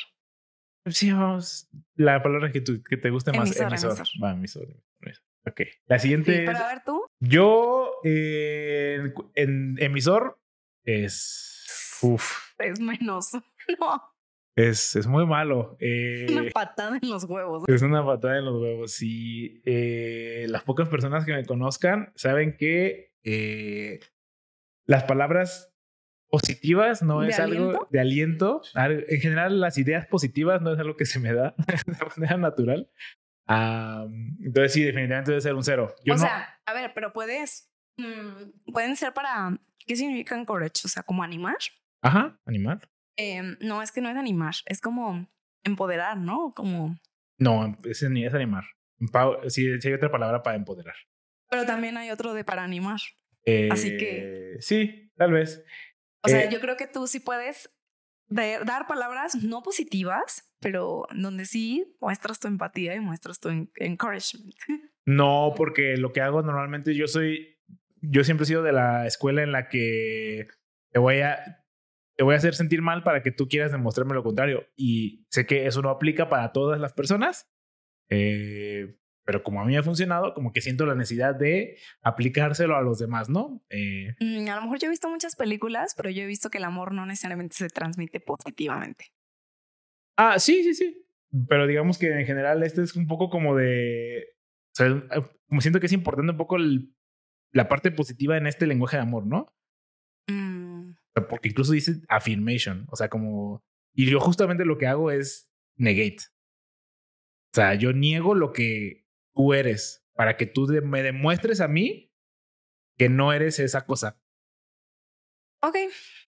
Speaker 1: Sí, vamos. La palabra que, tú- que te guste más.
Speaker 2: Emisor,
Speaker 1: Emisor.
Speaker 2: emisor.
Speaker 1: Va, emisor. emisor. Ok. La siguiente
Speaker 2: Sí,
Speaker 1: es.
Speaker 2: a ver tú.
Speaker 1: Yo eh, en, en emisor es. Uf.
Speaker 2: Es menos. No,
Speaker 1: Es, es muy malo. Eh,
Speaker 2: una patada en los huevos.
Speaker 1: es una patada en los huevos. Y eh, las pocas personas que me conozcan saben que eh, las palabras positivas no
Speaker 2: ¿De
Speaker 1: es algo
Speaker 2: aliento?
Speaker 1: de aliento. Al- En general, las ideas positivas no es algo que se me da de manera natural. Am, entonces, sí, definitivamente debe ser un cero. Yo
Speaker 2: o
Speaker 1: no,
Speaker 2: sea, a ver, pero puedes. mm, pueden ser para. ¿Qué significa encourage? O sea, como animar.
Speaker 1: Ajá, animar.
Speaker 2: Em, no, es que no es animar, es como empoderar, ¿no? Como.
Speaker 1: No, ese ni es animar. Sí hay otra palabra para empoderar.
Speaker 2: Pero también hay otro de para animar. Así
Speaker 1: Eh, Sí, tal vez.
Speaker 2: O sea,
Speaker 1: Eh,
Speaker 2: yo creo que tú sí puedes de- dar palabras no positivas, pero donde sí muestras tu empatía y muestras tu en- encouragement.
Speaker 1: No, porque lo que hago normalmente yo soy, yo siempre he sido de la escuela en la que te voy a, te voy a hacer sentir mal para que tú quieras demostrarme lo contrario. Y sé que eso no aplica para todas las personas, eh, pero como a mí ha funcionado, como que siento la necesidad de aplicárselo a los demás, ¿no? Eh,
Speaker 2: Mm, a lo mejor yo he visto muchas películas, pero yo he visto que el amor no necesariamente se transmite positivamente.
Speaker 1: ah, sí, sí, sí. Pero digamos que en general este es un poco como de, o sea, como siento que es importante un poco el- la parte positiva en este lenguaje de amor, ¿no? Sea, Porque incluso dice affirmation. O sea, como. Y yo justamente lo que hago es negate. O sea, yo niego lo que tú eres para que tú de- me demuestres a mí que no eres esa cosa.
Speaker 2: ok,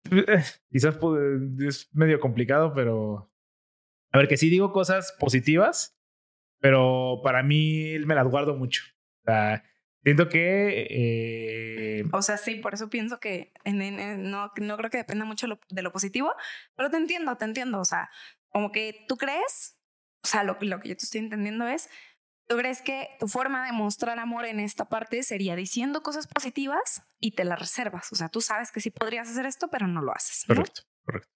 Speaker 1: Quizás es medio complicado, pero. A ver, que sí digo cosas positivas, pero para mí me las guardo mucho. O sea, siento que. eh,
Speaker 2: o sea, sí, por eso pienso que en- en- no, no creo que dependa mucho lo- de lo positivo, pero te entiendo, te entiendo. O sea, como que tú crees, o sea, lo, lo que yo te estoy entendiendo es, tú crees que tu forma de mostrar amor en esta parte sería diciendo cosas positivas y te las reservas. O sea, tú sabes que sí podrías hacer esto, pero no lo haces. ¿no?
Speaker 1: Correcto, correcto.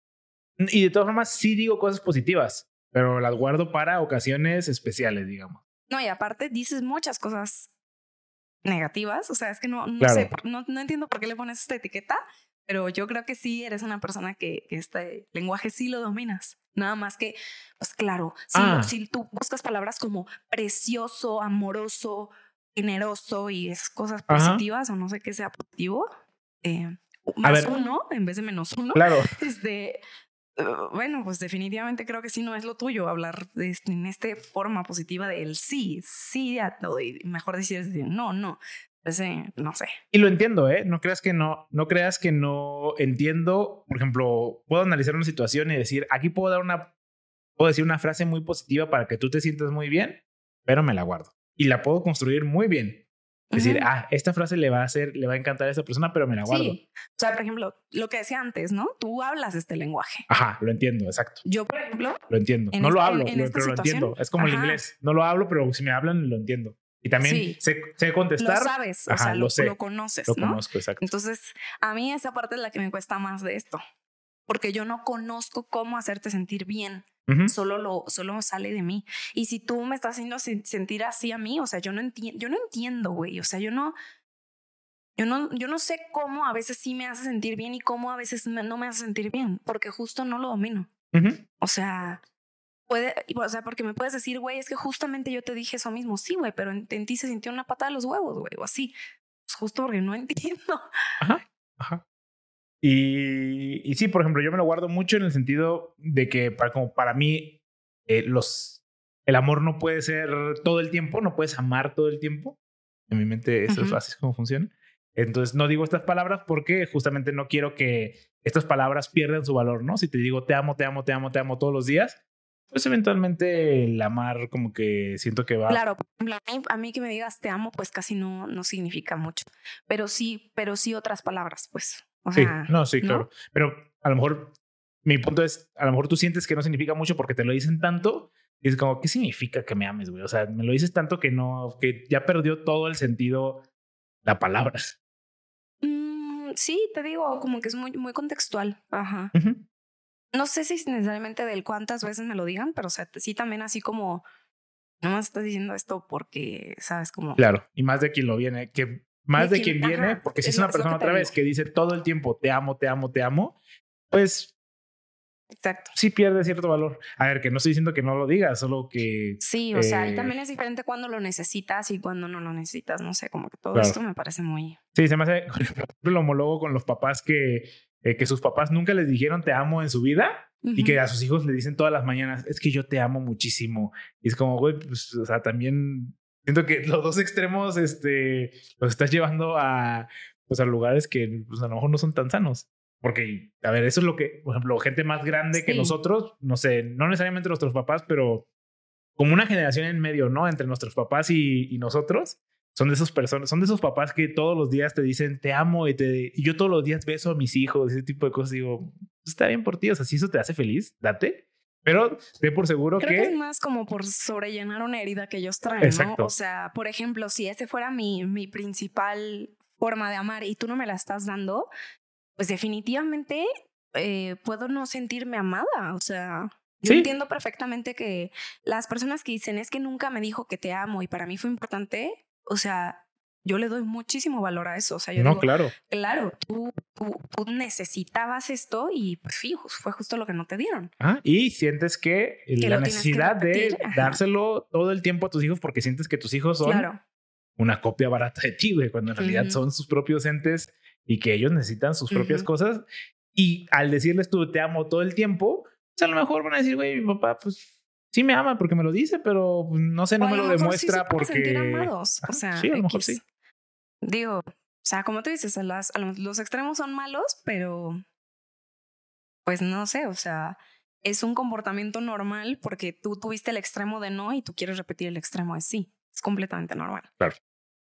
Speaker 1: Y de todas formas, sí digo cosas positivas, pero las guardo para ocasiones especiales, digamos.
Speaker 2: No, y aparte dices muchas cosas negativas. O sea, es que no, no
Speaker 1: Claro.
Speaker 2: sé, no, no entiendo por qué le pones esta etiqueta, pero yo creo que sí eres una persona que, que este lenguaje sí lo dominas. Nada más que, pues claro, si,
Speaker 1: Ah.
Speaker 2: si tú buscas palabras como precioso, amoroso, generoso y esas cosas
Speaker 1: Ajá.
Speaker 2: positivas, o no sé qué sea positivo, eh, más uno en vez de menos uno,
Speaker 1: Claro.
Speaker 2: este, bueno, pues definitivamente creo que sí no es lo tuyo hablar de este- en esta forma positiva del sí, sí a todo y mejor decir no, no. Ese, no sé.
Speaker 1: Y lo entiendo, ¿eh? No creas que no, no creas que no entiendo. Por ejemplo, puedo analizar una situación y decir, aquí puedo dar una, puedo decir una frase muy positiva para que tú te sientas muy bien, pero me la guardo. Y la puedo construir muy bien. Decir, ah, esta frase le va a hacer, le va a encantar a esa persona, pero me la guardo.
Speaker 2: Sí. O sea, por ejemplo, lo que decía antes, ¿no? Tú hablas este lenguaje.
Speaker 1: Ajá, lo entiendo, exacto.
Speaker 2: Yo, por ejemplo.
Speaker 1: Lo entiendo. No lo hablo, pero lo entiendo. Es como el inglés. No lo hablo, pero si me hablan, lo entiendo. Y también sé, sé, contestar.
Speaker 2: Lo sabes, o sea, lo, lo, conoces. Lo conozco, exacto. Entonces, a mí esa parte es la que me cuesta más de esto. Porque yo no conozco cómo hacerte sentir bien. Solo lo solo sale de mí. Y si tú me estás haciendo sentir así a mí, o sea, yo no entiendo, yo no entiendo, güey. O sea, yo no yo no yo no sé cómo a veces sí me hace sentir bien y cómo a veces no me hace sentir bien, porque justo no lo domino. O sea, puede, o sea, porque me puedes decir, güey, es que justamente yo te dije eso mismo. Sí, güey, pero en, ti se sintió una patada de los huevos, güey, o así. Pues justo porque no entiendo.
Speaker 1: Ajá, ajá. Y, y, sí, por ejemplo, yo me lo guardo mucho en el sentido de que para, como para mí eh, los, el amor no puede ser todo el tiempo, no puedes amar todo el tiempo. En mi mente eso es así como funciona. Entonces no digo estas palabras porque justamente no quiero que estas palabras pierdan su valor, ¿no? Si te digo te amo, te amo, te amo, te amo todos los días, pues eventualmente el amar como que siento que va.
Speaker 2: Claro, a mí que me digas te amo, pues casi no, no significa mucho. Pero sí, pero sí otras palabras, pues
Speaker 1: sí, no, sí, claro. Pero a lo mejor mi punto es, a lo mejor tú sientes que no significa mucho porque te lo dicen tanto. Y es como, ¿qué significa que me ames, güey? O sea, me lo dices tanto que no, que ya perdió todo el sentido la palabra.
Speaker 2: Mm, sí, te digo, como que es muy, muy contextual. Ajá. No sé si es necesariamente del cuántas veces me lo digan, pero o sea, sí también así como, no me estás diciendo esto porque, sabes, como...
Speaker 1: Claro, y más de quien lo viene, que más de, quien, viene, porque si es, una persona otra vez que dice todo el tiempo te amo, te amo, te amo, pues
Speaker 2: Exacto.
Speaker 1: Sí pierde cierto valor. A ver, que no estoy diciendo que no lo digas, solo que.
Speaker 2: Sí, o sea, y eh, también es diferente cuando lo necesitas y cuando no lo necesitas. No sé, como que todo esto me parece muy.
Speaker 1: Sí, se me hace lo homólogo con los papás que, eh, que sus papás nunca les dijeron te amo en su vida y que a sus hijos le dicen todas las mañanas es que yo te amo muchísimo. Y es como, güey, pues, o sea, también siento que los dos extremos este, los estás llevando a, pues, a lugares que pues, a lo mejor no son tan sanos. Porque, a ver, eso es lo que, por ejemplo, gente más grande que nosotros, no sé, no necesariamente nuestros papás, pero como una generación en medio, ¿no? Entre nuestros papás y, y nosotros, son de esas personas, son de esos papás que todos los días te dicen te amo y, te, y yo todos los días beso a mis hijos, ese tipo de cosas. Digo, está bien por ti, o sea, si eso te hace feliz, date. Pero de por seguro
Speaker 2: Creo que... es más como por sobrellenar una herida que ellos traen, ¿no? O sea, por ejemplo, si ese fuera mi, mi principal forma de amar y tú no me la estás dando, pues definitivamente eh, puedo no sentirme amada. O sea, yo entiendo perfectamente que las personas que dicen es que nunca me dijo que te amo y para mí fue importante, o sea, yo le doy muchísimo valor a eso. O sea, yo
Speaker 1: no, claro.
Speaker 2: Claro, tú, tú, necesitabas esto y pues sí, fue justo lo que no te dieron.
Speaker 1: Ah, y sientes que, la necesidad de dárselo todo el tiempo a tus hijos porque sientes que tus hijos son una copia barata de ti, güey, cuando en realidad son sus propios entes y que ellos necesitan sus propias cosas. Y al decirles tú te amo todo el tiempo, pues a lo mejor van a decir, güey, mi papá, pues sí me ama porque me lo dice, pero pues, no sé, no me lo, demuestra porque.
Speaker 2: Amados. O sea,
Speaker 1: sí, a lo mejor sí.
Speaker 2: Digo, o sea, como tú dices, las, los extremos son malos, pero pues no sé, o sea, es un comportamiento normal porque tú tuviste el extremo de no y tú quieres repetir el extremo de sí. Es completamente normal.
Speaker 1: Claro.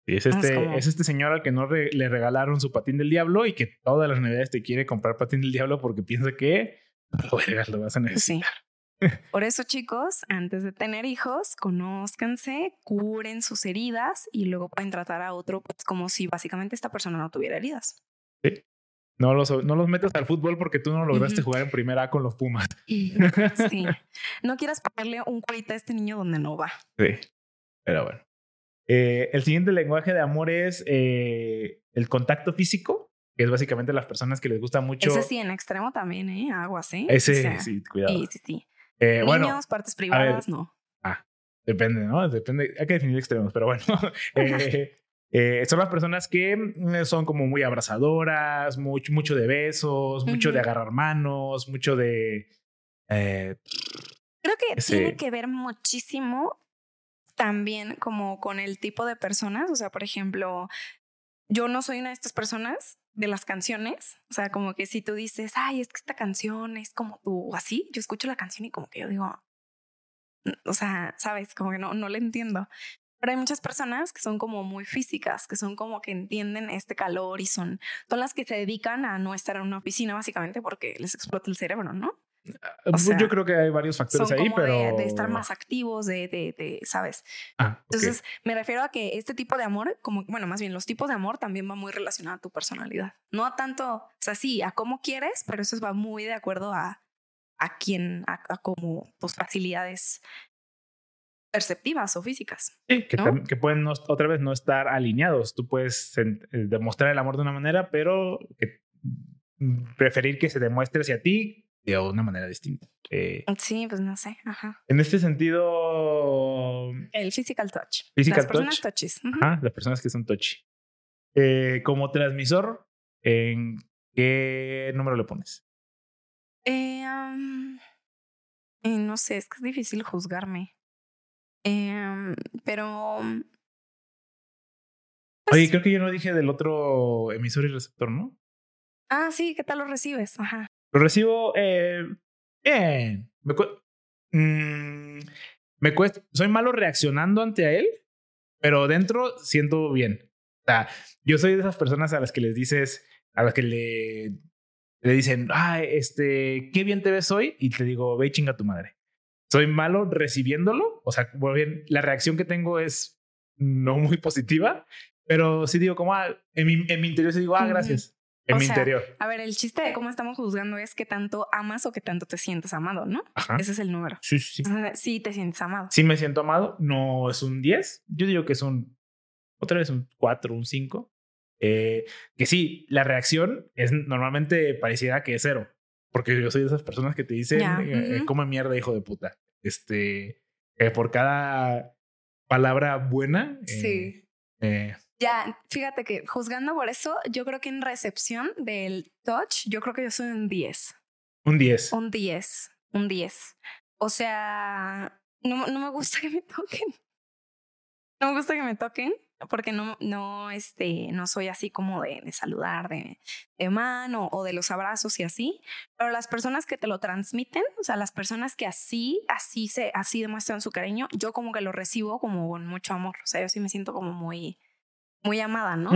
Speaker 1: Y es este, es, este señor al que no le regalaron su patín del diablo y que todas las navidades te quiere comprar patín del diablo porque piensa que lo vas a necesitar.
Speaker 2: Por eso, chicos, antes de tener hijos, conózcanse, curen sus heridas y luego pueden tratar a otro pues, como si básicamente esta persona no tuviera heridas.
Speaker 1: Sí. No los, no los metas al fútbol porque tú no lograste jugar en primera A con los Pumas.
Speaker 2: Sí. No quieras ponerle un curita a este niño donde no va.
Speaker 1: Sí. Pero bueno. Eh, el siguiente lenguaje de amor es eh, el contacto físico, que es básicamente las personas que les gusta mucho.
Speaker 2: Ese sí, en extremo también, ¿eh? Agua, ¿sí?
Speaker 1: Ese, sí, cuidado.
Speaker 2: Sí, sí, sí. Eh, Niños, partes privadas, no.
Speaker 1: Ah, depende, ¿no? Depende, hay que definir extremos, pero bueno. eh, eh, son las personas que mm, son como muy abrazadoras, mucho, mucho de besos, mucho de agarrar manos, mucho de... Eh,
Speaker 2: Creo que tiene que ver muchísimo también como con el tipo de personas, o sea, por ejemplo, yo no soy una de estas personas de las canciones. O sea, como que si tú dices, ay, es que esta canción es como tú, o así, yo escucho la canción y como que yo digo, o sea, sabes, como que no, no le entiendo. Pero hay muchas personas que son como muy físicas, que son como que entienden este calor y son, son las que se dedican a no estar en una oficina básicamente porque les explota el cerebro, ¿no?
Speaker 1: Ah, pues yo creo que hay varios factores ahí, pero...
Speaker 2: De, estar más activos, de, de, de ¿sabes? Ah, Entonces, me refiero a que este tipo de amor, como, bueno, más bien los tipos de amor también va muy relacionado a tu personalidad. No a tanto, o sea, sí, a cómo quieres, pero eso va muy de acuerdo a, a quién, a, a cómo tus facilidades perceptivas o físicas.
Speaker 1: Sí, que, que pueden otra vez no estar alineados. Tú puedes eh, demostrar el amor de una manera, pero mm, preferir que se demuestre hacia ti de una manera distinta.
Speaker 2: Eh, sí, pues no sé. Ajá.
Speaker 1: En este sentido.
Speaker 2: El physical touch. las personas touches.
Speaker 1: las personas que son touchy. Eh, como transmisor, ¿en qué número le pones?
Speaker 2: Eh, no sé, es que es difícil juzgarme. Em, pero.
Speaker 1: Oye, pues creo que yo no dije del otro emisor y receptor, ¿no?
Speaker 2: Ah, sí, ¿qué tal lo recibes? Ajá.
Speaker 1: Lo recibo eh, bien. Me, mm, me cuesta. Soy malo reaccionando ante él, pero dentro siento bien. O sea, yo soy de esas personas a las que les dices, a las que le, le dicen, ah, este, qué bien te ves hoy, y te digo, ve y chinga tu madre. Soy malo recibiéndolo, o sea, bien, la reacción que tengo es no muy positiva, pero sí digo como, ah, en mi, en mi interior sí digo, ah, gracias en mi interior.
Speaker 2: A ver, el chiste de cómo estamos juzgando es que tanto amas o que tanto te sientes amado, ¿no? Ese es el número.
Speaker 1: Sí, sí.
Speaker 2: sí, te sientes amado.
Speaker 1: Sí, me siento amado. No es un 10. Yo digo que es un, otra vez un 4, un 5. Eh, que sí, la reacción es normalmente pareciera que es cero. Porque yo soy de esas personas que te dicen, eh, eh, come mierda, hijo de puta. Este, por cada palabra buena.
Speaker 2: sí. Ya, fíjate que juzgando por eso, yo creo que en recepción del touch, yo creo que yo soy un 10.
Speaker 1: Un 10.
Speaker 2: Un 10, un 10. O sea, no, no me gusta que me toquen. No me gusta que me toquen porque no, no, este, no soy así como de, de saludar de, de, mano o de los abrazos y así, pero las personas que te lo transmiten, o sea, las personas que así, así se, así demuestran su cariño, yo como que lo recibo como con mucho amor, o sea, yo sí me siento como muy, muy amada, ¿no?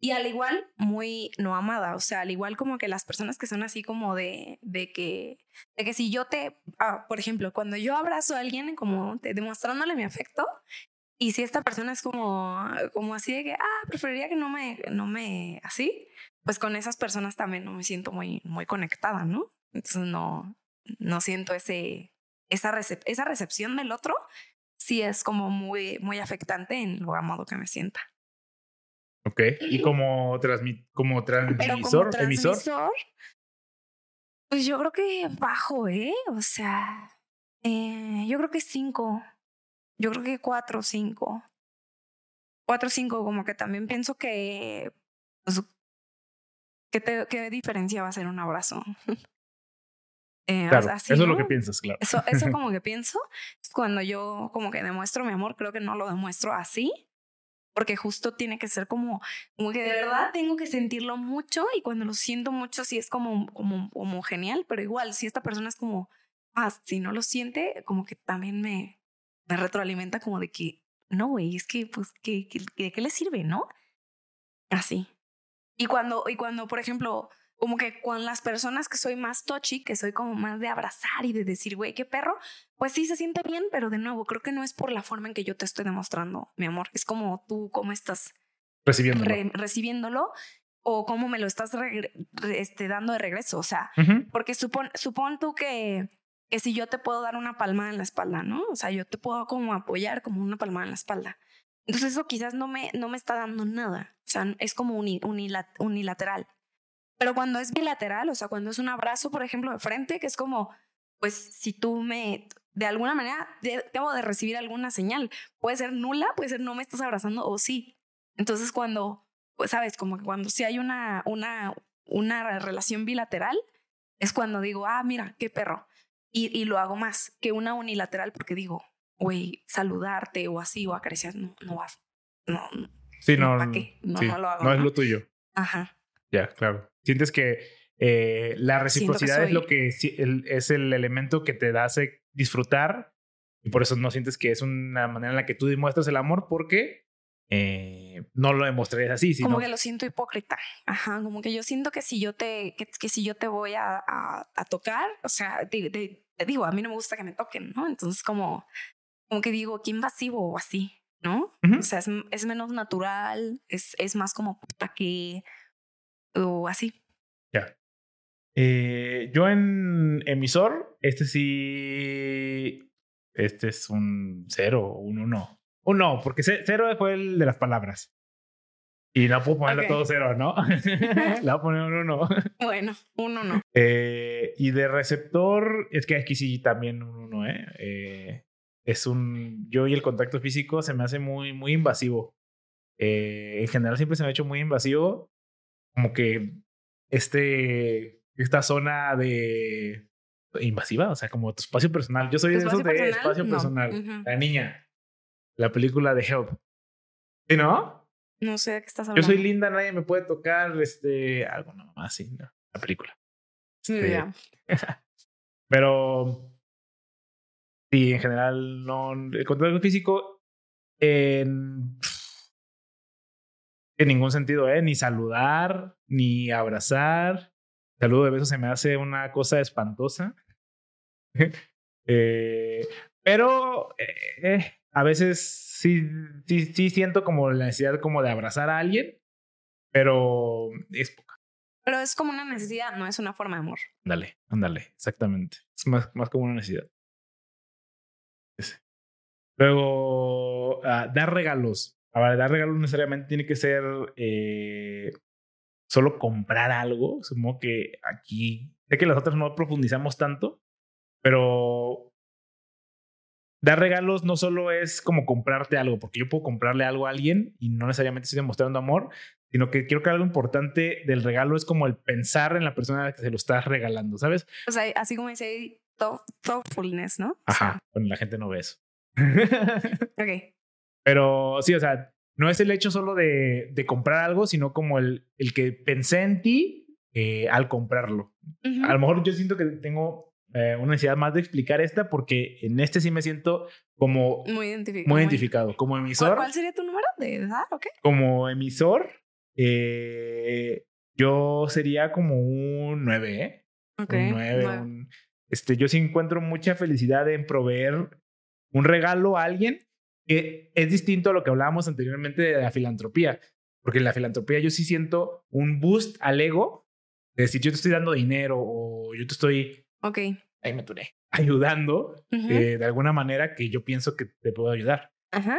Speaker 2: Y al igual, muy no amada, o sea, al igual como que las personas que son así como de, de que, de que si yo te, ah, por ejemplo, cuando yo abrazo a alguien como demostrándole mi afecto, y si esta persona es como, como así de que, ah, preferiría que no me, no me, así, pues con esas personas también no me siento muy, muy conectada, ¿no? Entonces no, no siento ese, esa, esa recepción del otro, sí es como muy, muy afectante en lo amado que me sienta.
Speaker 1: Ok. ¿Y como, transmit como transmisor, emisor?
Speaker 2: Pues yo creo que bajo, ¿eh? O sea, eh, yo creo que cinco. Yo creo que cuatro o cinco. Cuatro o cinco, como que también pienso que. Pues, ¿qué, ¿Qué diferencia va a ser un abrazo?
Speaker 1: Eh, claro, eso es lo que piensas, claro.
Speaker 2: Eso, eso como que pienso. Cuando yo como que demuestro mi amor, creo que no lo demuestro así porque justo tiene que ser como, como que de verdad tengo que sentirlo mucho y cuando lo siento mucho sí es como, como, como genial, pero igual si esta persona es como, ah, si no lo siente, como que también me, me retroalimenta como de que, no, güey, es que, pues, ¿qué, qué, ¿de qué le sirve, no? Así. Y cuando, y cuando, por ejemplo, como que con las personas que soy más touchy, que soy como más de abrazar y de decir, güey, qué perro, pues sí se siente bien, pero de nuevo, creo que no es por la forma en que yo te estoy demostrando, mi amor. Es como tú, cómo estás
Speaker 1: recibiéndolo,
Speaker 2: recibiéndolo o cómo me lo estás este, dando de regreso. O sea, porque supón, supón tú que, que si yo te puedo dar una palmada en la espalda, ¿no? O sea, yo te puedo como apoyar como una palmada en la espalda. Entonces eso quizás no me, no me está dando nada. O sea, es como unilateral. Pero cuando es bilateral, o sea, cuando es un abrazo, por ejemplo, de frente, que es como, pues si tú me, de alguna manera, debo de recibir alguna señal. Puede ser nula, puede ser no me estás abrazando o sí. Entonces cuando, pues sabes, como que cuando sí hay una, una, una relación bilateral, es cuando digo, ah, mira, qué perro. Y, y lo hago más que una unilateral porque digo, güey, saludarte o así o acariciar, no, no va. No,
Speaker 1: sí, no, ¿para qué? No, no lo hago. No es lo tuyo.
Speaker 2: Ajá.
Speaker 1: Ya, claro. Sientes que eh, la reciprocidad es lo que es el elemento que te hace disfrutar y por eso no sientes que es una manera en la que tú demuestras el amor porque eh, no lo demostrarías así. Sino...
Speaker 2: Como que lo siento hipócrita. Ajá, como que yo siento que si yo te, que, si yo te voy a, a, tocar, o sea, te, digo, a mí no me gusta que me toquen, ¿no? Entonces como, como que digo, qué invasivo o así, ¿no? O sea, es, es, menos natural, es, es más como puta que, o así.
Speaker 1: Ya. Eh, yo en emisor, este sí, este es un cero, un uno. Un no, porque cero fue el de las palabras. Y no puedo ponerle todo cero, ¿no? Le voy a poner un uno.
Speaker 2: Bueno, un uno.
Speaker 1: Eh, y de receptor, es que aquí sí también un uno, ¿eh? ¿eh? Es un. Yo y el contacto físico se me hace muy, muy invasivo. Eh, en general siempre se me ha hecho muy invasivo. Como que este. Esta zona de. Invasiva, o sea, como tu espacio personal. Yo soy de esos de espacio personal. La niña la película de Help. ¿Sí, no?
Speaker 2: No sé de qué estás hablando.
Speaker 1: Yo soy linda, nadie me puede tocar, este, algo no, así, ¿no? La película. Este, pero sí, en general, no. El contacto físico en, en ningún sentido, ¿eh? Ni saludar, ni abrazar. Saludo de besos se me hace una cosa espantosa. eh, pero eh, a veces sí, sí, sí siento como la necesidad como de abrazar a alguien, pero es poca.
Speaker 2: Pero es como una necesidad, no es una forma de amor.
Speaker 1: Ándale, ándale, exactamente. Es más, más como una necesidad. Luego, ah, dar regalos. A ver, dar regalos necesariamente tiene que ser eh, solo comprar algo. Supongo que aquí, sé que las otras no profundizamos tanto, pero dar regalos no solo es como comprarte algo, porque yo puedo comprarle algo a alguien y no necesariamente estoy demostrando amor, sino que creo que algo importante del regalo es como el pensar en la persona a la que se lo estás regalando, ¿sabes?
Speaker 2: O sea, así como dice thoughtfulness, ¿no?
Speaker 1: Ajá, bueno, la gente no ve eso.
Speaker 2: ok.
Speaker 1: Pero sí, o sea, no es el hecho solo de, de comprar algo, sino como el, el que pensé en ti eh, al comprarlo. A lo mejor yo siento que tengo eh, una necesidad más de explicar esta porque en este sí me siento como
Speaker 2: muy identificado.
Speaker 1: Muy identificado. Como emisor.
Speaker 2: ¿Cuál sería tu número de edad? Okay.
Speaker 1: Como emisor, eh, yo sería como un 9, ¿eh? Un 9. este, yo sí encuentro mucha felicidad en proveer un regalo a alguien que es distinto a lo que hablábamos anteriormente de la filantropía. Porque en la filantropía yo sí siento un boost al ego de decir yo te estoy dando dinero o yo te estoy
Speaker 2: Ok.
Speaker 1: Ahí me turé. Ayudando eh, de alguna manera que yo pienso que te puedo ayudar.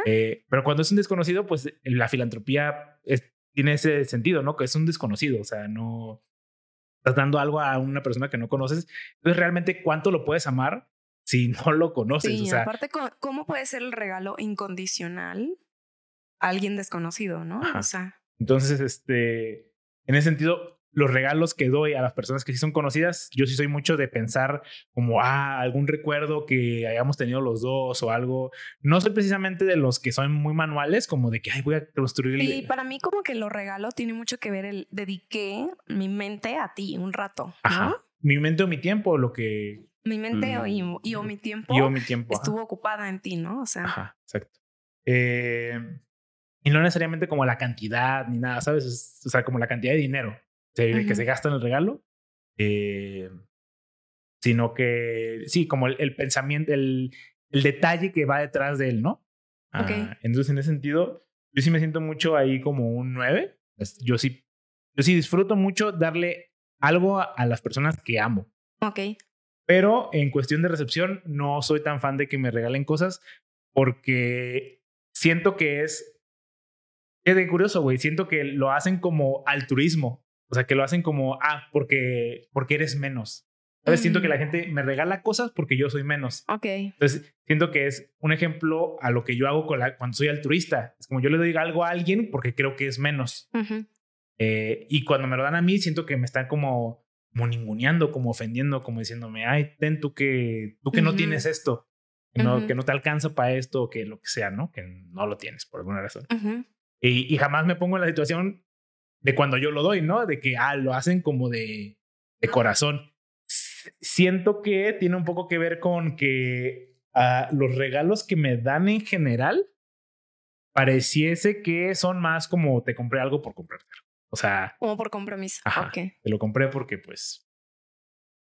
Speaker 1: Eh, pero cuando es un desconocido, pues la filantropía tiene ese sentido, ¿no? Que es un desconocido, o sea, no estás dando algo a una persona que no conoces. Entonces, realmente, ¿cuánto lo puedes amar si no lo conoces?
Speaker 2: Sí,
Speaker 1: o sea,
Speaker 2: aparte, ¿cómo puede ser el regalo incondicional a alguien desconocido, no? O sea.
Speaker 1: Entonces, este, en ese sentido, los regalos que doy a las personas que sí son conocidas, yo sí soy mucho de pensar como, ah, algún recuerdo que hayamos tenido los dos o algo. No soy precisamente de los que son muy manuales, como de que, ay, voy a construir.
Speaker 2: Y para mí como que lo regalo tiene mucho que ver el dediqué mi mente a ti un rato. Ajá.
Speaker 1: Mi mente o mi tiempo, lo que...
Speaker 2: Mi mente o, y, o mi tiempo.
Speaker 1: Y o mi tiempo.
Speaker 2: Estuvo ocupada en ti, ¿no? O sea.
Speaker 1: Ajá, exacto. Eh, y no necesariamente como la cantidad ni nada, ¿sabes? O sea, como la cantidad de dinero que se gasta en el regalo, eh, sino que sí, como el, pensamiento, el, el, detalle que va detrás de él, ¿no? Ah, entonces, en ese sentido, yo sí me siento mucho ahí como un 9. Yo sí, yo sí disfruto mucho darle algo a, las personas que amo.
Speaker 2: Ok.
Speaker 1: Pero en cuestión de recepción, no soy tan fan de que me regalen cosas porque siento que es. Es de curioso, güey. Siento que lo hacen como altruismo. O sea, que lo hacen como, ah, porque, porque eres menos. ¿Sabes? Siento que la gente me regala cosas porque yo soy menos.
Speaker 2: Ok.
Speaker 1: Entonces, siento que es un ejemplo a lo que yo hago con la, cuando soy altruista. Es como yo le doy algo a alguien porque creo que es menos. Eh, y cuando me lo dan a mí, siento que me están como, como ninguneando, como ofendiendo, como diciéndome, ay, ten tú que, tú que no tienes esto, que no, que no te alcanza para esto, o que lo que sea, ¿no? Que no lo tienes por alguna razón. y, y jamás me pongo en la situación de cuando yo lo doy, ¿no? De que, ah, lo hacen como de, de corazón. Siento que tiene un poco que ver con que a los regalos que me dan en general pareciese que son más como te compré algo por comprártelo. O sea.
Speaker 2: Como por compromiso.
Speaker 1: Ajá, Te lo compré porque, pues,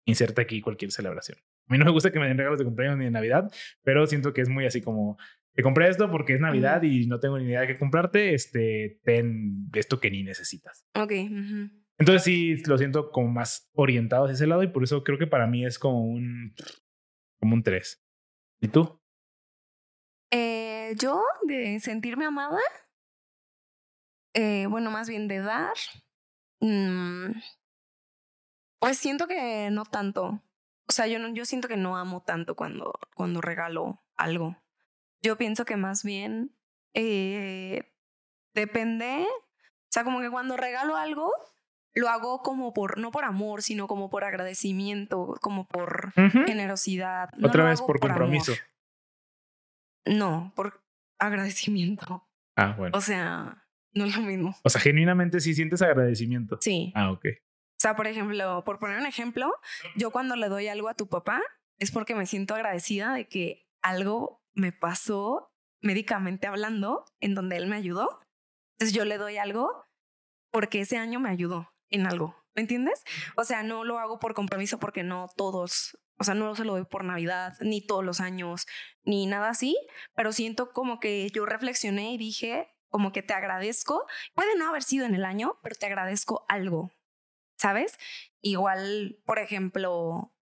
Speaker 1: inserta aquí cualquier celebración. A mí no me gusta que me den regalos de cumpleaños ni de Navidad, pero siento que es muy así como, te compré esto porque es Navidad y no tengo ni idea de qué comprarte, este, ten esto que ni necesitas.
Speaker 2: Ok.
Speaker 1: Entonces sí, lo siento como más orientado hacia ese lado y por eso creo que para mí es como un, como un 3. ¿Y tú?
Speaker 2: Eh, yo, de sentirme amada, eh, bueno, más bien de dar, mm, pues siento que no tanto. O sea, yo, no, yo siento que no amo tanto cuando, cuando regalo algo. Yo pienso que más bien eh, depende, o sea, como que cuando regalo algo, lo hago como por, no por amor, sino como por agradecimiento, como por generosidad.
Speaker 1: Otra vez por compromiso.
Speaker 2: no, por agradecimiento.
Speaker 1: Ah, bueno.
Speaker 2: O sea, no es lo mismo.
Speaker 1: O sea, genuinamente sí sientes agradecimiento.
Speaker 2: Sí.
Speaker 1: Ah, ok.
Speaker 2: O sea, por ejemplo, por poner un ejemplo, yo cuando le doy algo a tu papá es porque me siento agradecida de que algo me pasó médicamente hablando en donde él me ayudó. Entonces yo le doy algo porque ese año me ayudó en algo. ¿Me entiendes? O sea, no lo hago por compromiso porque no todos, o sea, no se lo doy por Navidad, ni todos los años, ni nada así, pero siento como que yo reflexioné y dije, como que te agradezco. Puede no haber sido en el año, pero te agradezco algo, ¿sabes? Igual, por ejemplo,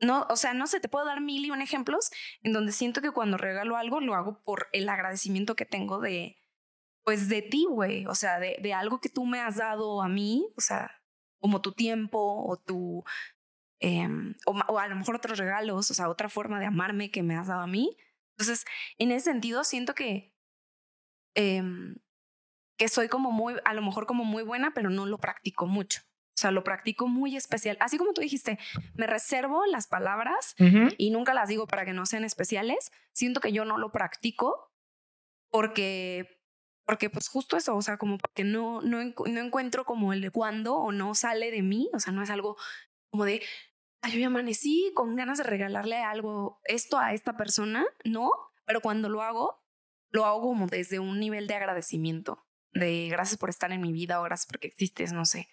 Speaker 2: no, o sea, no sé, te puedo dar mil y un ejemplos en donde siento que cuando regalo algo lo hago por el agradecimiento que tengo de, pues de ti, güey, o sea, de, de algo que tú me has dado a mí, o sea, como tu tiempo o tu, em, o, a lo mejor otros regalos, o sea, otra forma de amarme que me has dado a mí. Entonces, en ese sentido, siento que Em, que soy como muy, a lo mejor como muy buena, pero no lo practico mucho. O sea, lo practico muy especial. Así como tú dijiste, me reservo las palabras y nunca las digo para que no sean especiales. Siento que yo no lo practico porque, porque pues justo eso, o sea, como porque no, no, no encuentro como el de cuándo o no sale de mí. O sea, no es algo como de, Ay, yo ya amanecí con ganas de regalarle algo, esto a esta persona. No, pero cuando lo hago, lo hago como desde un nivel de agradecimiento, de gracias por estar en mi vida o gracias porque existes, no sé.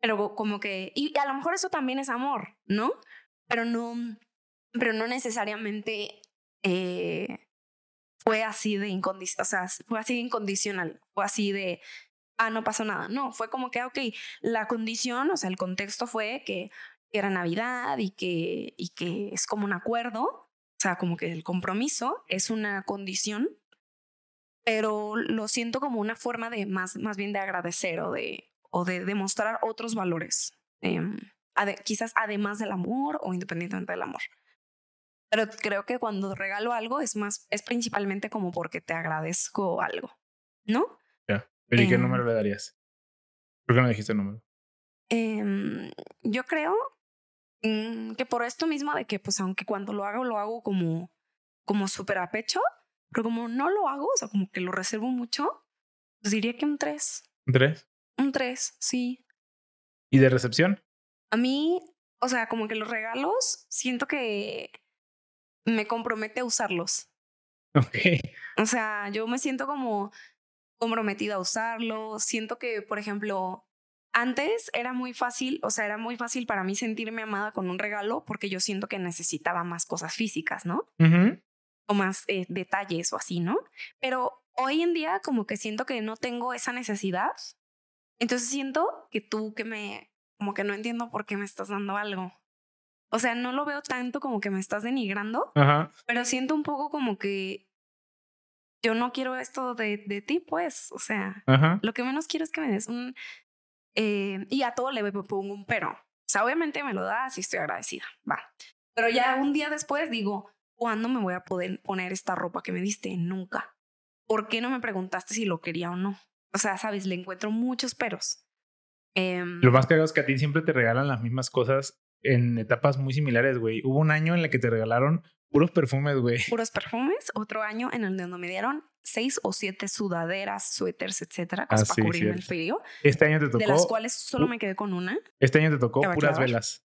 Speaker 2: Pero como que, y a lo mejor eso también es amor, ¿no? Pero no, pero no necesariamente eh, fue así de incondicional, o sea, fue así incondicional, fue así de, ah, no pasó nada. No, fue como que, ok, la condición, o sea, el contexto fue que era Navidad y que, y que es como un acuerdo, o sea, como que el compromiso es una condición pero lo siento como una forma de más, más bien de agradecer o de, o de demostrar otros valores, em, quizás además del amor o independientemente del amor. Pero creo que cuando regalo algo es más, es principalmente como porque te agradezco algo, ¿no?
Speaker 1: Ya. ¿Pero y qué em. número le darías? ¿Por qué no dijiste el número?
Speaker 2: Em, yo creo mm, que por esto mismo de que, pues, aunque cuando lo hago, lo hago como, como súper a pecho, pero como no lo hago, o sea, como que lo reservo mucho, pues diría que un 3.
Speaker 1: ¿Un 3?
Speaker 2: Un 3, sí.
Speaker 1: ¿Y de recepción?
Speaker 2: A mí, o sea, como que los regalos, siento que me compromete a usarlos.
Speaker 1: Ok.
Speaker 2: O sea, yo me siento como comprometida a usarlos. Siento que, por ejemplo, antes era muy fácil, o sea, era muy fácil para mí sentirme amada con un regalo porque yo siento que necesitaba más cosas físicas, ¿no? O más eh, detalles o así, ¿no? Pero hoy en día como que siento que no tengo esa necesidad. Entonces siento que tú que me, como que no entiendo por qué me estás dando algo. O sea, no lo veo tanto como que me estás denigrando, pero siento un poco como que yo no quiero esto de, de ti, pues, o sea, lo que menos quiero es que me des un... Eh, y a todo le pongo un pero. O sea, obviamente me lo das y estoy agradecida, va. Pero ya un día después digo, ¿cuándo me voy a poder poner esta ropa que me diste? Nunca. ¿Por qué no me preguntaste si lo quería o no? O sea, sabes, le encuentro muchos peros.
Speaker 1: Em, lo más cagado es que a ti siempre te regalan las mismas cosas en etapas muy similares, güey. Hubo un año en el que te regalaron puros perfumes, güey.
Speaker 2: Puros perfumes. Otro año en el donde me dieron seis o siete sudaderas, suéteres, etcétera, cosas ah, para cubrirme el frío.
Speaker 1: Este año te tocó.
Speaker 2: De las cuales solo me quedé con una.
Speaker 1: Este año te tocó puras velas.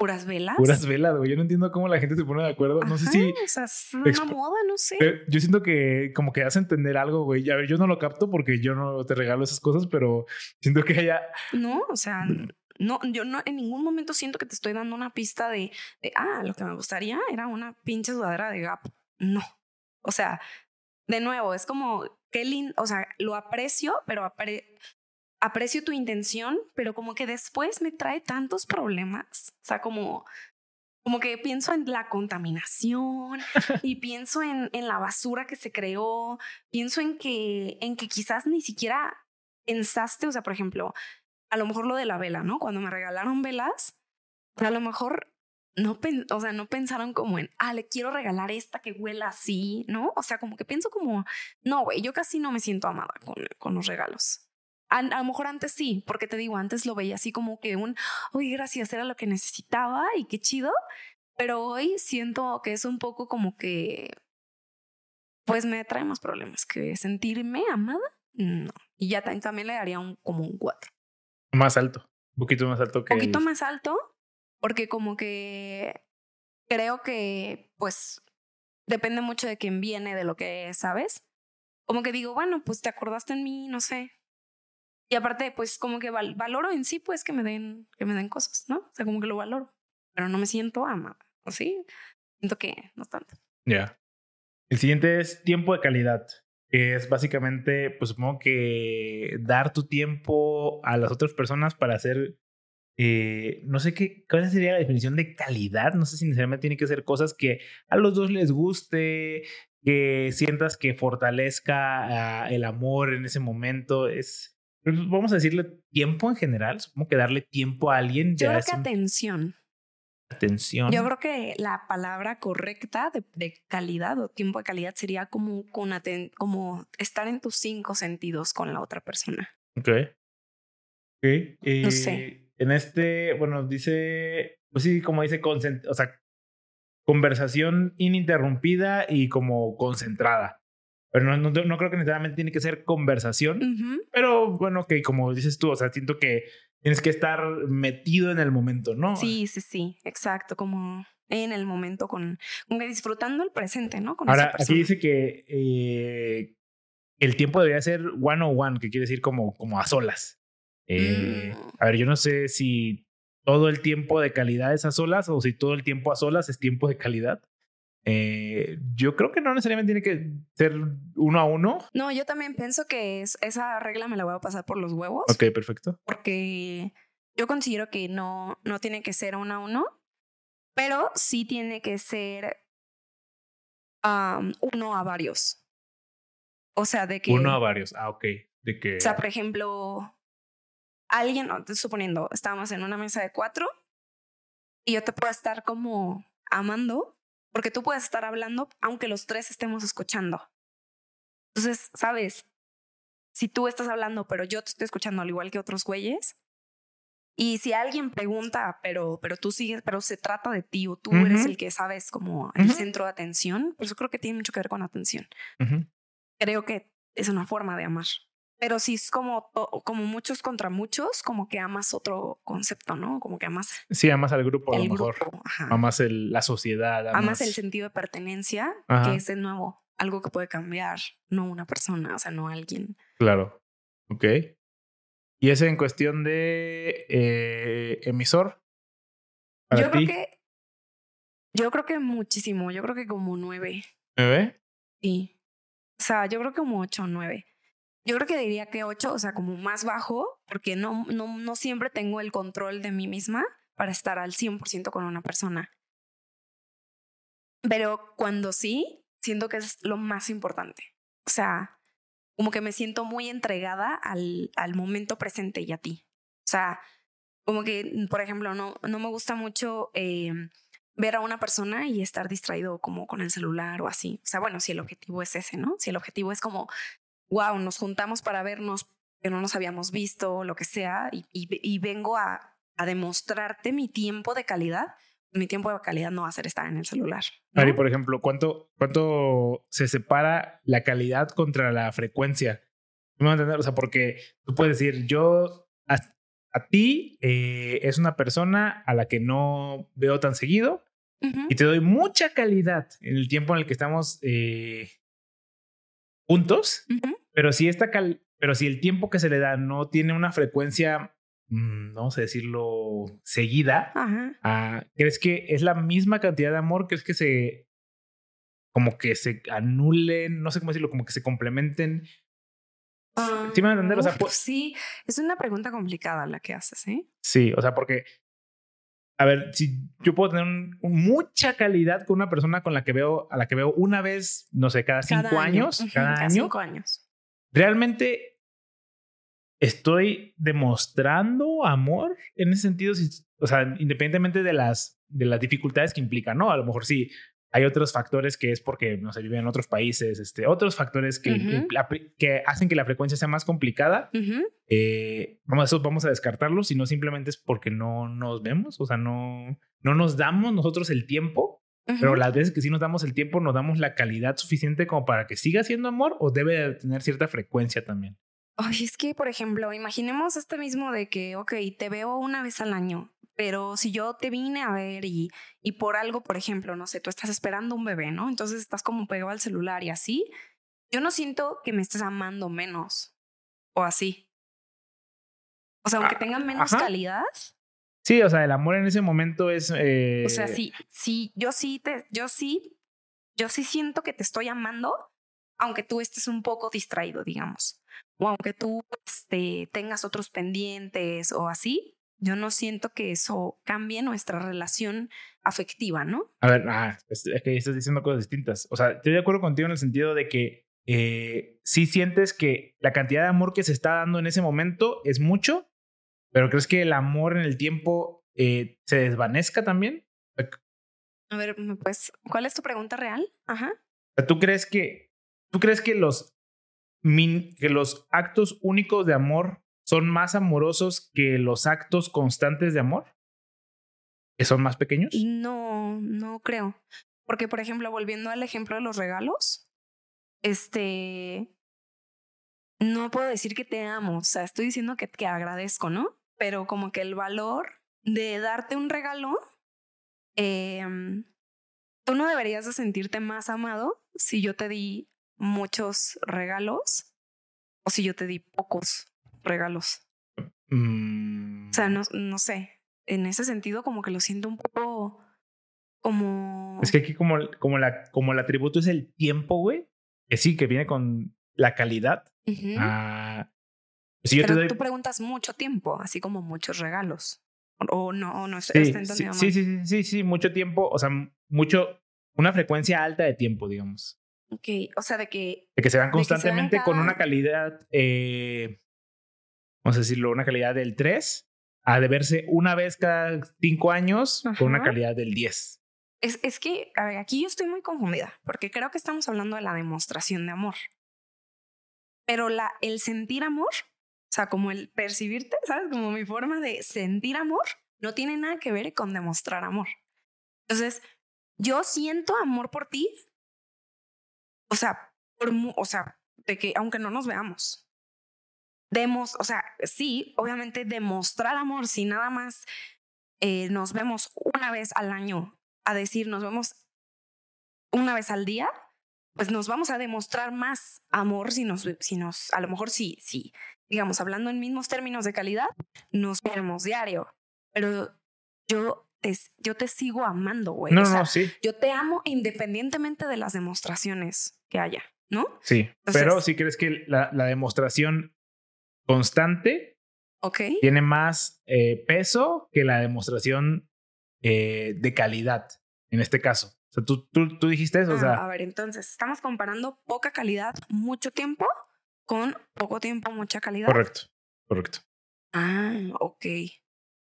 Speaker 2: Puras velas.
Speaker 1: Puras velas, güey. Yo no entiendo cómo la gente se pone de acuerdo. No sé si.
Speaker 2: O sea, es una moda, no sé.
Speaker 1: yo siento que como que hace entender algo, güey. A ver, yo no lo capto porque yo no te regalo esas cosas, pero siento que ella.
Speaker 2: No, o sea, no, yo no en ningún momento siento que te estoy dando una pista de, de ah, lo que me gustaría era una pinche sudadera de Gap. No. O sea, de nuevo, es como qué lindo, o sea, lo aprecio, pero aprecio tu intención, pero como que después me trae tantos problemas. O sea, como, como que pienso en la contaminación y pienso en, en la basura que se creó, pienso en que, en que quizás ni siquiera pensaste, o sea, por ejemplo, a lo mejor lo de la vela, ¿no? Cuando me regalaron velas, a lo mejor no, o sea, no pensaron como en, ah, le quiero regalar esta que huela así, ¿no? O sea, como que pienso como, no, güey, yo casi no me siento amada con, con los regalos. A, lo mejor antes sí, porque te digo, antes lo veía así como que un, oye, gracias, era lo que necesitaba y qué chido, pero hoy siento que es un poco como que, pues me trae más problemas que sentirme amada, no. Y ya también le daría un, como un cuatro.
Speaker 1: Más alto, un poquito más alto que.
Speaker 2: Un poquito más alto, porque como que creo que, pues, depende mucho de quién viene, de lo que sabes. Como que digo, bueno, pues te acordaste en mí, no sé. Y aparte, pues como que valoro en sí, pues que me den, que me den cosas, ¿no? O sea, como que lo valoro. Pero no me siento amada, ¿o sí? Siento que no tanto.
Speaker 1: Ya. El siguiente es tiempo de calidad que es básicamente, pues supongo que dar tu tiempo a las otras personas para hacer, eh, no sé qué, cuál sería la definición de calidad, no sé si necesariamente tiene que ser cosas que a los dos les guste, que sientas que fortalezca ah, el amor en ese momento, es, vamos a decirle tiempo en general, supongo que darle tiempo a alguien.
Speaker 2: Yo creo que atención
Speaker 1: atención.
Speaker 2: Yo creo que la palabra correcta de, calidad o tiempo de calidad sería como, con como estar en tus cinco sentidos con la otra persona.
Speaker 1: Ok. Ok. no sé. En este, bueno, dice, pues sí, como dice, o sea, conversación ininterrumpida y como concentrada. Pero no, no, no, creo que necesariamente tiene que ser conversación. Pero bueno, que como dices tú, o sea, siento que tienes que estar metido en el momento, ¿no?
Speaker 2: Sí, sí, sí, exacto, como en el momento con, como que disfrutando el presente, ¿no? Con
Speaker 1: Ahora, aquí dice que eh, el tiempo debería ser one on one, que quiere decir como, como a solas. Eh, mm. A ver, yo no sé si todo el tiempo de calidad es a solas o si todo el tiempo a solas es tiempo de calidad. Eh, yo creo que no necesariamente tiene que ser uno a uno.
Speaker 2: No, yo también pienso que es, esa regla me la voy a pasar por los huevos.
Speaker 1: Ok, perfecto.
Speaker 2: Porque yo considero que no, no tiene que ser uno a uno, pero sí tiene que ser uno a varios. O sea, de que...
Speaker 1: Uno a varios, ah, ok. De que...
Speaker 2: O sea, por ejemplo, alguien, suponiendo, estábamos en una mesa de cuatro y yo te puedo estar como amando porque tú puedes estar hablando aunque los tres estemos escuchando. Entonces, sabes, si tú estás hablando, pero yo te estoy escuchando al igual que otros güeyes, y si alguien pregunta, pero, pero tú sigues, pero se trata de ti o tú eres el que sabes como el centro de atención, pues yo creo que tiene mucho que ver con atención. Creo que es una forma de amar. Pero si es como, como muchos contra muchos, como que amas otro concepto, ¿no? Como que amas.
Speaker 1: Sí, amas al grupo a lo mejor. Amas el, la sociedad.
Speaker 2: Amas... el sentido de pertenencia, que es de nuevo algo que puede cambiar, no una persona, o sea, no alguien.
Speaker 1: Claro. Ok. ¿Y ese en cuestión de eh, emisor?
Speaker 2: yo creo que. Yo creo que muchísimo. Yo creo que como nueve.
Speaker 1: ¿Nueve?
Speaker 2: Sí. O sea, yo creo que como ocho o nueve. Yo creo que diría que 8, o sea, como más bajo, porque no, no, no siempre tengo el control de mí misma para estar al 100% con una persona. Pero cuando sí, siento que es lo más importante. O sea, como que me siento muy entregada al, al momento presente y a ti. O sea, como que, por ejemplo, no, no me gusta mucho eh, ver a una persona y estar distraído como con el celular o así. O sea, bueno, si el objetivo es ese, ¿no? Si el objetivo es como wow, nos juntamos para vernos que no nos habíamos visto, lo que sea, y, y, vengo a, a, demostrarte mi tiempo de calidad, mi tiempo de calidad no va a ser estar en el celular.
Speaker 1: Ari, por ejemplo, ¿cuánto, ¿cuánto se separa la calidad contra la frecuencia? ¿Me voy a entender? O sea, porque tú puedes decir, yo a ti eh, es una persona a la que no veo tan seguido y te doy mucha calidad en el tiempo en el que estamos eh, juntos, pero si esta cal pero si el tiempo que se le da no tiene una frecuencia, mm, vamos a decirlo, seguida, ah, ¿crees que es la misma cantidad de amor? ¿Crees que se como que se anulen, no sé cómo decirlo, como que se complementen
Speaker 2: ¿Sí me a entender? O sea, pues, sí, es una pregunta complicada la que haces, ¿eh?
Speaker 1: Sí, o sea, porque, a ver, si yo puedo tener mucha calidad con una persona con la que veo, a la que veo una vez, no sé, cada cinco años, cada, año.
Speaker 2: Cinco años.
Speaker 1: Realmente estoy demostrando amor en ese sentido, o sea, independientemente de las, de las dificultades que implica, ¿no? A lo mejor sí, hay otros factores que es porque, no se vive en otros países, este, otros factores que, que hacen que la frecuencia sea más complicada. Eh, vamos, eso vamos a descartarlo, sino simplemente es porque no nos vemos, o sea, no, no nos damos nosotros el tiempo, pero las veces que sí nos damos el tiempo, nos damos la calidad suficiente como para que siga siendo amor o debe tener cierta frecuencia también.
Speaker 2: Ay, es que, por ejemplo, imaginemos este mismo de que, ok, te veo una vez al año, pero si yo te vine a ver y, y por algo, por ejemplo, no sé, tú estás esperando un bebé, ¿no? Entonces estás como pegado al celular y así, yo no siento que me estés amando menos o así. O sea, aunque ah, tengan menos calidad.
Speaker 1: Sí, o sea, el amor en ese momento es.
Speaker 2: O sea, eh, sí, sí, yo sí te, yo sí, yo sí siento que te estoy amando, aunque tú estés un poco distraído, digamos. O aunque tú este, tengas otros pendientes o así, yo no siento que eso cambie nuestra relación afectiva, ¿no?
Speaker 1: A ver, ah, es, que estás diciendo cosas distintas. O sea, estoy de acuerdo contigo en el sentido de que eh, sí sientes que la cantidad de amor que se está dando en ese momento es mucho, pero ¿crees que el amor en el tiempo eh, se desvanezca también?
Speaker 2: A ver, pues, ¿cuál es tu pregunta real? Ajá.
Speaker 1: ¿Tú crees que, tú crees que los, que los actos únicos de amor son más amorosos que los actos constantes de amor? ¿Que son más pequeños?
Speaker 2: No, no creo. Porque, por ejemplo, volviendo al ejemplo de los regalos, este, no puedo decir que te amo, o sea, estoy diciendo que, que agradezco, ¿no? Pero como que el valor de darte un regalo, eh, tú no deberías de sentirte más amado si yo te di muchos regalos o si yo te di pocos regalos. O sea, no, no sé. En ese sentido, como que lo siento un poco como.
Speaker 1: Es que aquí, como, como, la, como el atributo es el tiempo, güey, que sí, que viene con la calidad. Ah,
Speaker 2: si yo Pero tú preguntas mucho tiempo, así como muchos regalos. O no, o no.
Speaker 1: Sí, sí, sí, sí, sí, sí, mucho tiempo, o sea, mucho, una frecuencia alta de tiempo, digamos.
Speaker 2: Ok, o sea, de que...
Speaker 1: De que se van constantemente con una calidad eh, vamos a decirlo, una calidad del 3 a de verse una vez cada cinco años con una calidad del 10.
Speaker 2: Es, es que, a ver, aquí yo estoy muy confundida, porque creo que estamos hablando de la demostración de amor. Pero la, el sentir amor, o sea, como el percibirte, ¿sabes? Como mi forma de sentir amor, no tiene nada que ver con demostrar amor. Entonces, yo siento amor por ti, o sea, por, o sea, de que aunque no nos veamos, demos, o sea, sí, obviamente demostrar amor si nada más eh, nos vemos una vez al año a decir nos vemos una vez al día, pues nos vamos a demostrar más amor si nos, si nos, a lo mejor sí, sí, digamos, hablando en mismos términos de calidad, nos vemos diario, pero yo te, yo te sigo amando, güey.
Speaker 1: No, no, sí.
Speaker 2: Yo te amo independientemente de las demostraciones que haya, ¿no?
Speaker 1: Sí, pero si crees que la, la demostración constante tiene más eh, peso que la demostración eh, de calidad, en este caso. O sea, tú, tú, tú dijiste eso. o sea,
Speaker 2: ah, a ver, entonces, estamos comparando poca calidad, mucho tiempo, con poco tiempo, mucha calidad.
Speaker 1: Correcto, correcto.
Speaker 2: Ah, ok.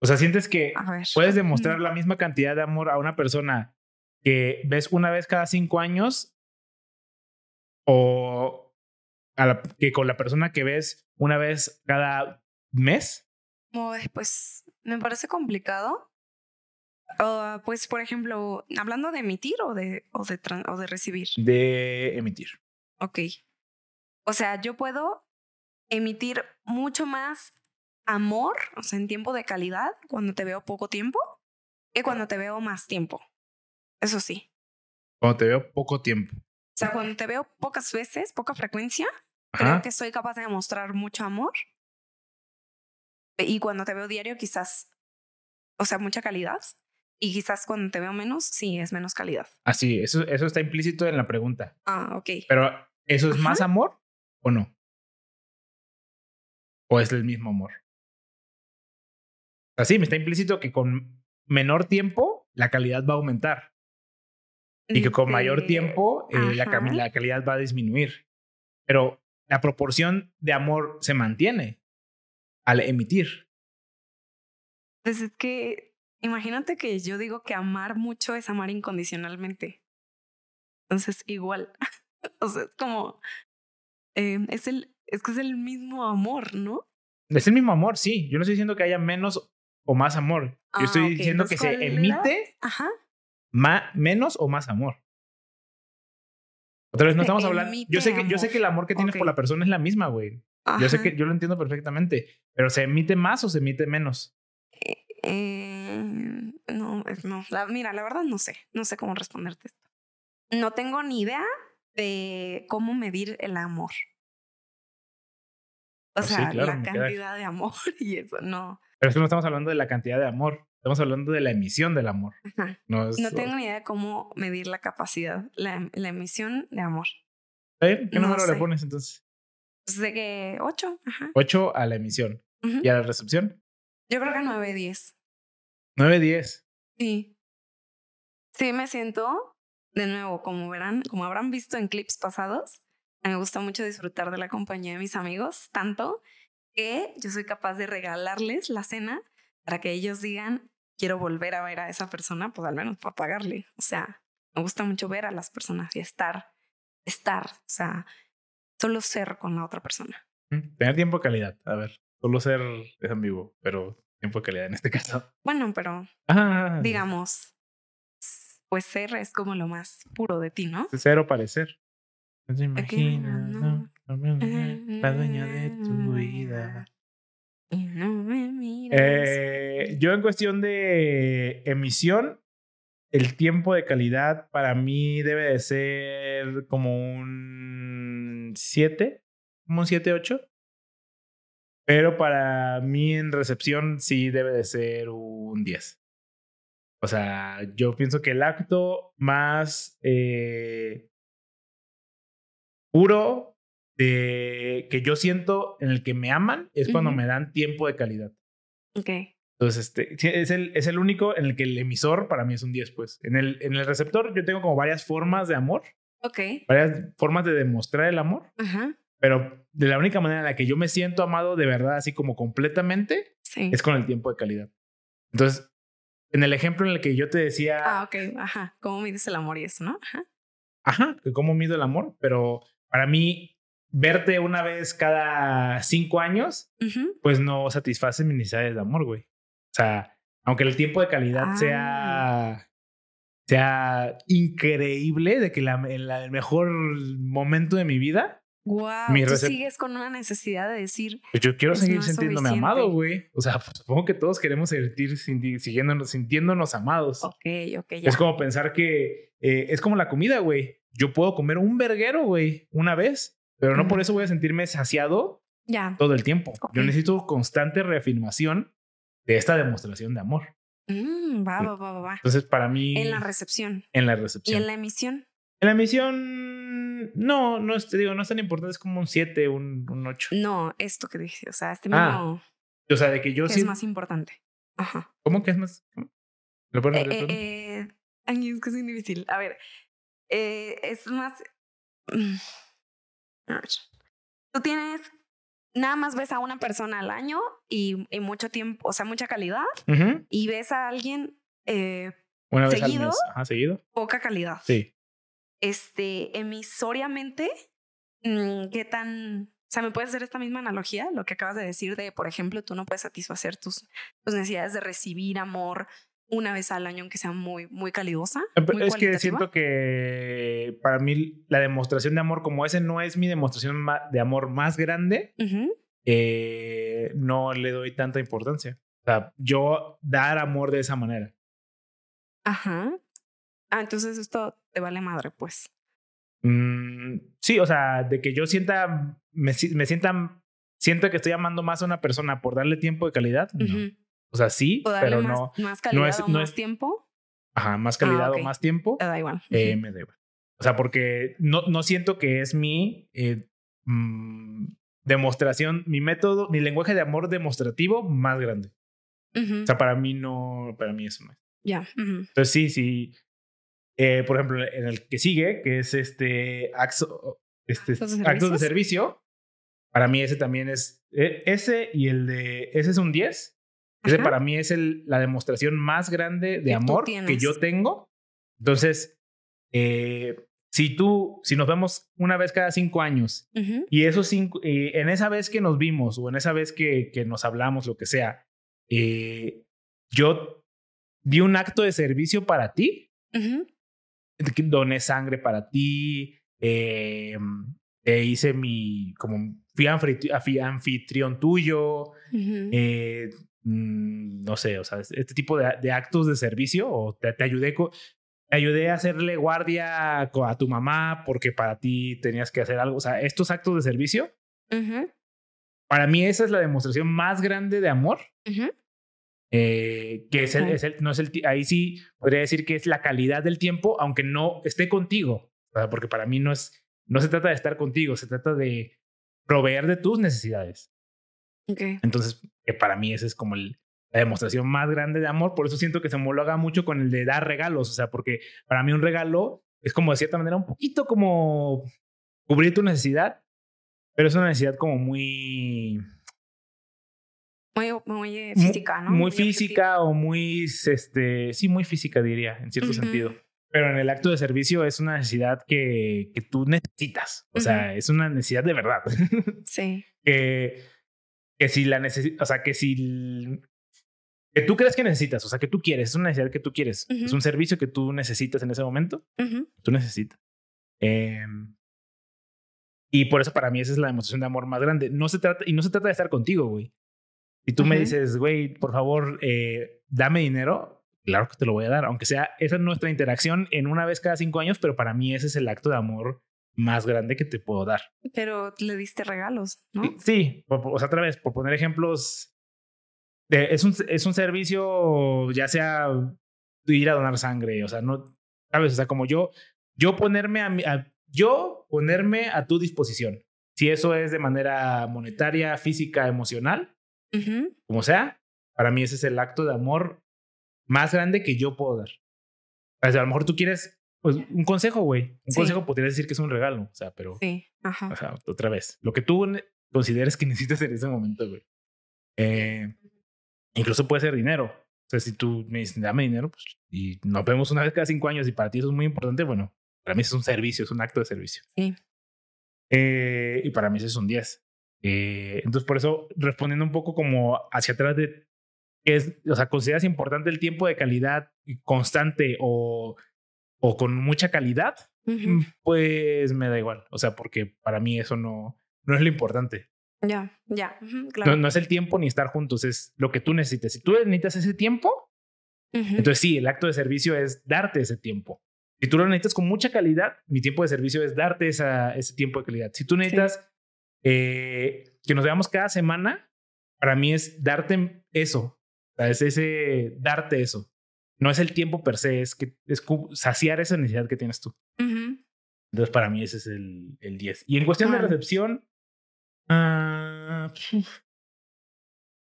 Speaker 1: O sea, sientes que puedes demostrar la misma cantidad de amor a una persona que ves una vez cada cinco años o que con la persona que ves una vez cada mes?
Speaker 2: Pues me parece complicado. pues, por ejemplo, hablando de emitir o de, o de, o de recibir.
Speaker 1: De emitir.
Speaker 2: Ok. O sea, yo puedo emitir mucho más amor, o sea, en tiempo de calidad, cuando te veo poco tiempo, que cuando te veo más tiempo. Eso sí.
Speaker 1: Cuando te veo poco tiempo.
Speaker 2: O sea, cuando te veo pocas veces, poca frecuencia, creo que soy capaz de demostrar mucho amor. Y cuando te veo diario, quizás, o sea, mucha calidad. Y quizás cuando te veo menos, sí, es menos calidad.
Speaker 1: Así, eso, eso está implícito en la pregunta.
Speaker 2: Ah, ok.
Speaker 1: Pero, ¿eso es más amor o no? ¿O es el mismo amor? Así, me está implícito que con menor tiempo la calidad va a aumentar. Y que con mayor tiempo eh, la, la calidad va a disminuir. Pero la proporción de amor se mantiene al emitir.
Speaker 2: Pues es que imagínate que yo digo que amar mucho es amar incondicionalmente. Entonces, igual. o sea, es como. Eh, es, el, es que es el mismo amor, ¿no?
Speaker 1: Es el mismo amor, sí. Yo no estoy diciendo que haya menos o más amor. Yo estoy ah, diciendo que se emite menos o más amor. Otra vez, no estamos hablando. Yo sé, que, yo sé que el amor que tienes por la persona es la misma, güey. Yo sé que yo lo entiendo perfectamente. Pero ¿se emite más o se emite menos?
Speaker 2: Eh, eh, no, no. mira, la verdad no sé. No sé cómo responderte esto. No tengo ni idea de cómo medir el amor. O pues sea, la cantidad de amor y eso, no.
Speaker 1: Pero es que no estamos hablando de la cantidad de amor, estamos hablando de la emisión del amor.
Speaker 2: No, tengo ni idea de cómo medir la capacidad, la, la emisión de amor.
Speaker 1: ¿Qué número le pones entonces?
Speaker 2: Pues de que 8. Ajá.
Speaker 1: 8 a la emisión. ¿Y a la recepción?
Speaker 2: Yo creo que 9, 10.
Speaker 1: 9, 10.
Speaker 2: Sí. Sí, me siento, de nuevo, como verán, como habrán visto en clips pasados, me gusta mucho disfrutar de la compañía de mis amigos, tanto que yo soy capaz de regalarles la cena para que ellos digan, quiero volver a ver a esa persona, pues al menos para pagarle. O sea, me gusta mucho ver a las personas y estar, estar, o sea, solo ser con la otra persona.
Speaker 1: Mm, tener tiempo de calidad, a ver, solo ser es ambiguo, pero tiempo de calidad en este caso.
Speaker 2: Bueno, pero ah. digamos, pues ser es como lo más puro de ti, ¿no?
Speaker 1: Ser o parecer. No te imaginas, ¿no? La dueña de tu vida. Eh, yo en cuestión de emisión, el tiempo de calidad para mí debe de ser como un 7, como un 7, 8. Pero para mí en recepción sí debe de ser un 10. O sea, yo pienso que el acto más eh, puro de que yo siento en el que me aman es cuando me dan tiempo de calidad.
Speaker 2: Ok.
Speaker 1: Entonces, este, es el, es el único en el que el emisor para mí es un 10, pues. En el, en el receptor yo tengo como varias formas de amor.
Speaker 2: Ok.
Speaker 1: Varias formas de demostrar el amor.
Speaker 2: Ajá.
Speaker 1: Pero de la única manera en la que yo me siento amado de verdad, así como completamente, es con el tiempo de calidad. Entonces, en el ejemplo en el que yo te decía...
Speaker 2: Ah, ok, ajá. ¿Cómo mides el amor y eso, no? Ajá.
Speaker 1: Ajá, cómo mido el amor, pero para mí, verte una vez cada cinco años, pues no satisface mis necesidades de amor, güey. O sea, aunque el tiempo de calidad sea, ah. sea increíble, de que la, en el mejor momento de mi vida.
Speaker 2: Wow, tú sigues con una necesidad de decir.
Speaker 1: Pues yo quiero seguir sintiéndome amado, güey. O sea, pues, supongo que todos queremos sentir, siguiéndonos, sintiéndonos amados.
Speaker 2: Ok, ok, ya.
Speaker 1: Es como pensar que eh, es como la comida, güey yo puedo comer un verguero, güey, una vez, pero no por eso voy a sentirme saciado
Speaker 2: ya.
Speaker 1: todo el tiempo. Yo necesito constante reafirmación de esta demostración de amor.
Speaker 2: Mm, va, va, va, va.
Speaker 1: Entonces, para mí.
Speaker 2: En la recepción.
Speaker 1: En la recepción.
Speaker 2: ¿Y en la emisión?
Speaker 1: En la emisión, no, no te digo, no es tan importante, es como un 7, un, un 8.
Speaker 2: No, esto que dije, o sea, este ah, mismo.
Speaker 1: o sea, de que yo
Speaker 2: sí. Es más importante. Ajá.
Speaker 1: ¿Cómo que es más?
Speaker 2: ¿Lo puedo eh, eh, es que es difícil. A ver, eh, es más... Mm, tú tienes, nada más ves a una persona al año y, mucho tiempo, o sea, mucha calidad, y ves a alguien eh,
Speaker 1: una vez seguido, al mes. seguido,
Speaker 2: poca calidad.
Speaker 1: Sí.
Speaker 2: Este, emisoriamente, mm, ¿qué tan o sea, ¿me puedes hacer esta misma analogía? Lo que acabas de decir de, por ejemplo, tú no puedes satisfacer tus, tus necesidades de recibir amor, una vez al año, aunque sea muy, muy calidosa.
Speaker 1: Eh, es que siento que para mí la demostración de amor, como ese no es mi demostración de amor más grande, eh, no le doy tanta importancia. O sea, yo dar amor de esa manera.
Speaker 2: Ajá. Ah, entonces esto te vale madre, pues.
Speaker 1: Mm, sí, o sea, de que yo sienta, me, me sienta, siento que estoy amando más a una persona por darle tiempo de calidad. O sea, sí, pero no.
Speaker 2: Más calidad no es, o más tiempo.
Speaker 1: Ajá, más calidad ah, o más tiempo.
Speaker 2: Te da igual.
Speaker 1: Eh, me da igual. O sea, porque no, no siento que es mi eh, mm, demostración, mi método, mi lenguaje de amor demostrativo más grande. O sea, para mí no, para mí eso no es.
Speaker 2: Ya.
Speaker 1: Entonces sí, sí. Eh, por ejemplo, en el que sigue, que es este, este actos de servicio, para mí ese también es, e, ese y el de, ese es un 10. Ese para mí es el, la demostración más grande de amor que yo tengo. Entonces, eh, si tú, si nos vemos una vez cada cinco años y esos cinco, eh, en esa vez que nos vimos o en esa vez que, que nos hablamos, lo que sea, eh, yo di un acto de servicio para ti, doné sangre para ti, eh, te hice mi, como fui anfitrión tuyo, eh, mm, no sé, o sea, este tipo de, de actos de servicio o te, te ayudé con, ayudé a hacerle guardia a tu mamá porque para ti tenías que hacer algo. O sea, estos actos de servicio, para mí esa es la demostración más grande de amor. Eh, que es el, es el, no es el, ahí sí podría decir que es la calidad del tiempo, aunque no esté contigo, porque para mí no es, no se trata de estar contigo, se trata de proveer de tus necesidades.
Speaker 2: Okay.
Speaker 1: Entonces, que para mí ese es como el, la demostración más grande de amor. Por eso siento que se homologa mucho con el de dar regalos. O sea, porque para mí un regalo es como de cierta manera un poquito como cubrir tu necesidad, pero es una necesidad como muy...
Speaker 2: Muy, física, ¿no?
Speaker 1: Muy, física o muy, este, sí, muy física diría, en cierto sentido. Pero en el acto de servicio es una necesidad que, que tú necesitas. O sea, es una necesidad de verdad.
Speaker 2: Sí.
Speaker 1: que, que si la necesitas, o sea, que si que tú crees que necesitas, o sea, que tú quieres, es una necesidad que tú quieres, es un servicio que tú necesitas en ese momento, tú necesitas. Em, y por eso para mí esa es la demostración de amor más grande. No se trata, y no se trata de estar contigo, güey. Si tú me dices, güey, por favor, eh, dame dinero, claro que te lo voy a dar, aunque sea esa es nuestra interacción en una vez cada cinco años, pero para mí ese es el acto de amor más grande que te puedo dar.
Speaker 2: Pero le diste regalos, ¿no?
Speaker 1: Sí, o sea, otra vez, por poner ejemplos es, un, es un servicio, ya sea ir a donar sangre, o sea, no, sabes, o sea, como yo, yo ponerme a, yo ponerme a tu disposición. Si eso es de manera monetaria, física, emocional, como sea, para mí ese es el acto de amor más grande que yo puedo dar. O sea, a lo mejor tú quieres pues, un consejo, güey. Un consejo podría decir que es un regalo, o sea, pero.
Speaker 2: Sí, ajá.
Speaker 1: O sea, otra vez. Lo que tú consideres que necesitas en ese momento, güey. Eh, Incluso puede ser dinero. O sea, si tú me dices, dame dinero, pues, y nos vemos una vez cada cinco años y para ti eso es muy importante, bueno, para mí eso es un servicio, es un acto de servicio.
Speaker 2: Sí.
Speaker 1: Eh, y para mí eso es un 10. Eh, entonces, por eso, respondiendo un poco como hacia atrás de es, o sea, ¿consideras importante el tiempo de calidad constante o, o con mucha calidad? Pues me da igual. O sea, porque para mí eso no, no es lo importante.
Speaker 2: Ya, ya, claro.
Speaker 1: No, es el tiempo ni estar juntos, es lo que tú necesites. Si tú necesitas ese tiempo, entonces sí, el acto de servicio es darte ese tiempo. Si tú lo necesitas con mucha calidad, mi tiempo de servicio es darte esa, ese tiempo de calidad. Si tú necesitas eh, que nos veamos cada semana, para mí es darte eso. es ese darte eso. No es el tiempo per se, es que es saciar esa necesidad que tienes tú. Entonces, para mí ese es el, el 10. Y en cuestión de recepción, Ah,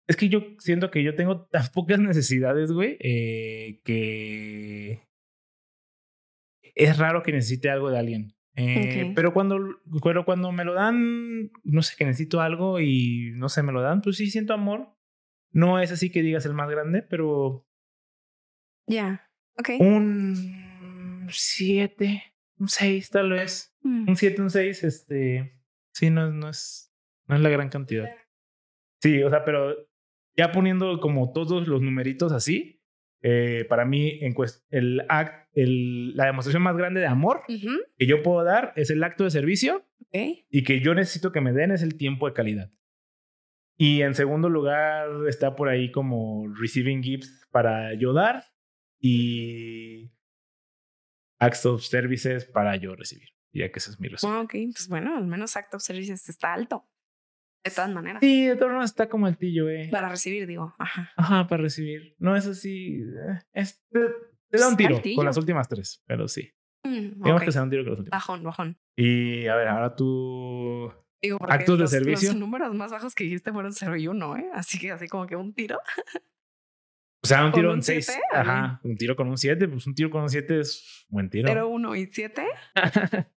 Speaker 1: es que yo siento que yo tengo tan pocas necesidades, güey, eh, que es raro que necesite algo de alguien. Eh, pero cuando, pero cuando me lo dan, no sé, que necesito algo y no sé, me lo dan, pues sí siento amor. No es así que digas el más grande, pero...
Speaker 2: Ya, ok.
Speaker 1: Un 7, un 6 tal vez. Mm. Un 7, un 6, este... Sí, no, no es no es la gran cantidad. Sí, o sea, pero ya poniendo como todos los numeritos así, eh, para mí en el act, el, la demostración más grande de amor que yo puedo dar es el acto de servicio y que yo necesito que me den es el tiempo de calidad. Y en segundo lugar está por ahí como receiving gifts para ayudar y acts of services para yo recibir. Ya que ese es mi resumen.
Speaker 2: Ah, ok, pues bueno, al menos act of services está alto. De todas maneras.
Speaker 1: Sí, de todas maneras está como altillo, eh.
Speaker 2: Para recibir, digo. Ajá.
Speaker 1: Ajá, para recibir. No es así. eh, Es, te, te da un tiro con las últimas tres, pero sí.
Speaker 2: Mm, ok.
Speaker 1: que se da un tiro con las últimas.
Speaker 2: Bajón, bajón.
Speaker 1: Y a ver, ahora tú.
Speaker 2: Digo, porque
Speaker 1: Actos de
Speaker 2: los,
Speaker 1: servicio.
Speaker 2: Los números más bajos que dijiste fueron 0 y 1, ¿eh? Así que así como que un tiro.
Speaker 1: O sea, un
Speaker 2: ¿Con
Speaker 1: tiro
Speaker 2: un
Speaker 1: en seis.
Speaker 2: siete?
Speaker 1: Ajá. Un tiro con un siete. Pues un tiro con un siete es buen tiro.
Speaker 2: 0, 1 y 7.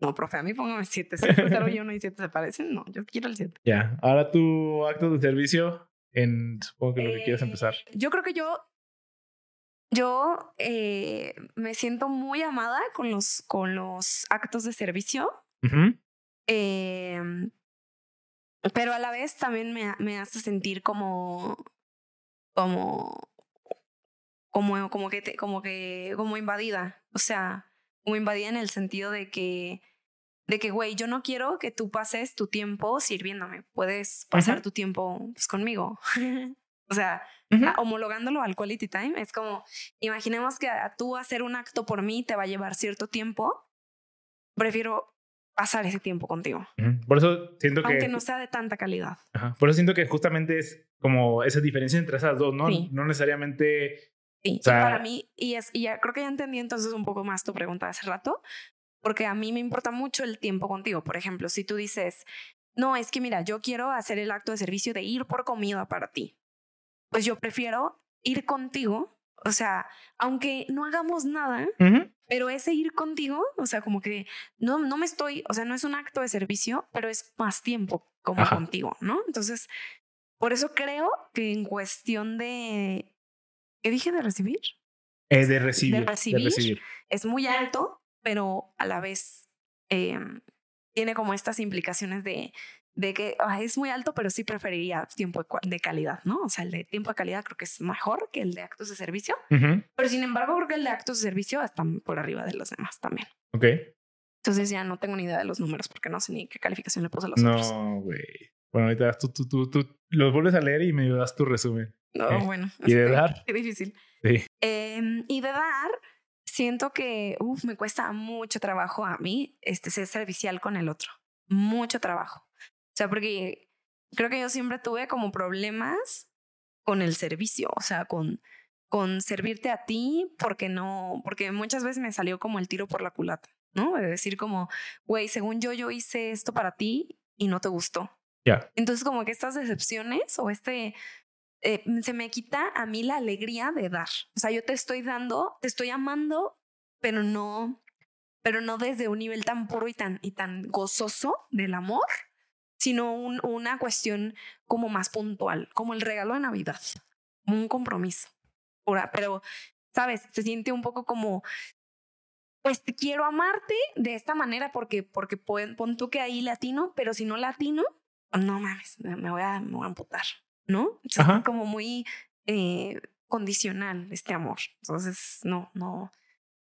Speaker 2: No, profe, a mí póngame 7. 0 y 1 y 7 se parecen. No, yo quiero el 7.
Speaker 1: Ya. Ahora tu acto de servicio en. Supongo que lo que quieres empezar.
Speaker 2: Yo creo que yo. Yo eh, me siento muy amada con los, con los actos de servicio.
Speaker 1: Ujú.
Speaker 2: Em, pero a la vez también me, me hace sentir como, como, como, como que, te- como que, como invadida. O sea, como invadida en el sentido de que, de que, güey, yo no quiero que tú pases tu tiempo sirviéndome. Puedes pasar
Speaker 1: Ujú.
Speaker 2: tu tiempo pues, conmigo. o sea,
Speaker 1: Ujú.
Speaker 2: a- homologándolo al quality time, es como, imaginemos que a tú hacer un acto por mí te va a llevar cierto tiempo. Prefiero pasar ese tiempo contigo,
Speaker 1: Ujú. Por eso siento que.
Speaker 2: aunque no sea de tanta calidad.
Speaker 1: Ajá. Por eso siento que justamente es como esa diferencia entre esas dos, ¿no?
Speaker 2: Sí.
Speaker 1: No necesariamente.
Speaker 2: Sí,
Speaker 1: O sea-
Speaker 2: y para mí, y, es, y ya creo que ya entendí entonces un poco más tu pregunta de hace rato, porque a mí me importa mucho el tiempo contigo. Por ejemplo, si tú dices, no, es que mira, yo quiero hacer el acto de servicio de ir por comida para ti, pues yo prefiero ir contigo, o sea, aunque no hagamos nada,
Speaker 1: Ujú.
Speaker 2: pero ese ir contigo, o sea, como que no, no me estoy, o sea, no es un acto de servicio, pero es más tiempo como
Speaker 1: Ajá.
Speaker 2: contigo, ¿no? Entonces, por eso creo que en cuestión de, ¿qué dije de recibir?
Speaker 1: Eh, de recibir. De
Speaker 2: recibir.
Speaker 1: recibir.
Speaker 2: Es muy alto, pero a la vez eh, tiene como estas implicaciones de, de que es muy alto, pero sí preferiría tiempo de, calidad, ¿no? O sea, el de tiempo de calidad creo que es mejor que el de actos de servicio, pero sin embargo creo que el de actos de servicio está por arriba de los demás también.
Speaker 1: Ok.
Speaker 2: Entonces ya no tengo ni idea de los números porque no sé ni qué calificación le puse a los otros.
Speaker 1: No, güey. Bueno, ahorita das tú, tú, tú, tú los vuelves a leer y me das tu resumen.
Speaker 2: No,
Speaker 1: Eh,
Speaker 2: bueno.
Speaker 1: ¿y de
Speaker 2: este,
Speaker 1: dar?
Speaker 2: Qué difícil.
Speaker 1: Sí.
Speaker 2: Em, y de dar, siento que uf, me cuesta mucho trabajo a mí este, ser servicial con el otro. Mucho trabajo. O sea, porque creo que yo siempre tuve como problemas con el servicio, o sea, con, con servirte a ti, porque no, porque muchas veces me salió como el tiro por la culata, ¿no? De decir como, güey, según yo, yo hice esto para ti y no te gustó.
Speaker 1: Ya.
Speaker 2: Entonces, como que estas decepciones o este, eh, se me quita a mí la alegría de dar. O sea, yo te estoy dando, te estoy amando, pero no, pero no desde un nivel tan puro y tan, y tan gozoso del amor, sino un- una cuestión como más puntual, como el regalo de Navidad, como un compromiso. Pero, ¿sabes? Se siente un poco como, pues quiero amarte de esta manera porque, porque pon, pon tú que ahí latino, pero si no latino, no mames, me voy a, me voy a amputar, ¿no?
Speaker 1: Ajá.
Speaker 2: es como muy eh, condicional este amor. Entonces, no, no,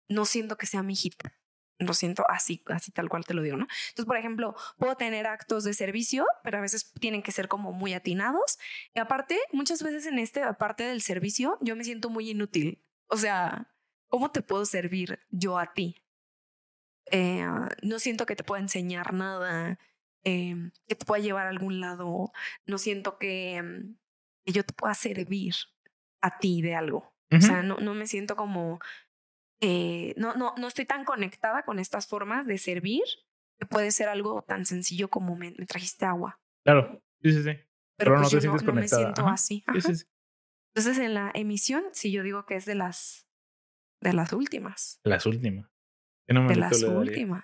Speaker 2: no siento que sea mi hijita. Lo siento así, así tal cual te lo digo, ¿no? Entonces, por ejemplo, puedo tener actos de servicio, pero a veces tienen que ser como muy atinados. Y aparte, muchas veces en este parte del servicio, yo me siento muy inútil. O sea, ¿cómo te puedo servir yo a ti? Eh, no siento que te pueda enseñar nada, eh, que te pueda llevar a algún lado. No siento que, mm, que yo te pueda servir a ti de algo. O sea, no, no me siento como, eh, no, no, no estoy tan conectada con estas formas de servir que puede ser algo tan sencillo como me, me trajiste agua.
Speaker 1: Claro. Sí, sí, sí.
Speaker 2: Pero,
Speaker 1: Pero no
Speaker 2: pues
Speaker 1: te
Speaker 2: yo no,
Speaker 1: sientes
Speaker 2: no me
Speaker 1: conectada.
Speaker 2: siento
Speaker 1: Ajá.
Speaker 2: así.
Speaker 1: Sí,
Speaker 2: Ajá.
Speaker 1: sí, sí.
Speaker 2: Entonces en la emisión, sí yo digo que es de las, de las últimas.
Speaker 1: Las últimas. ¿Qué numerito
Speaker 2: De las últimas.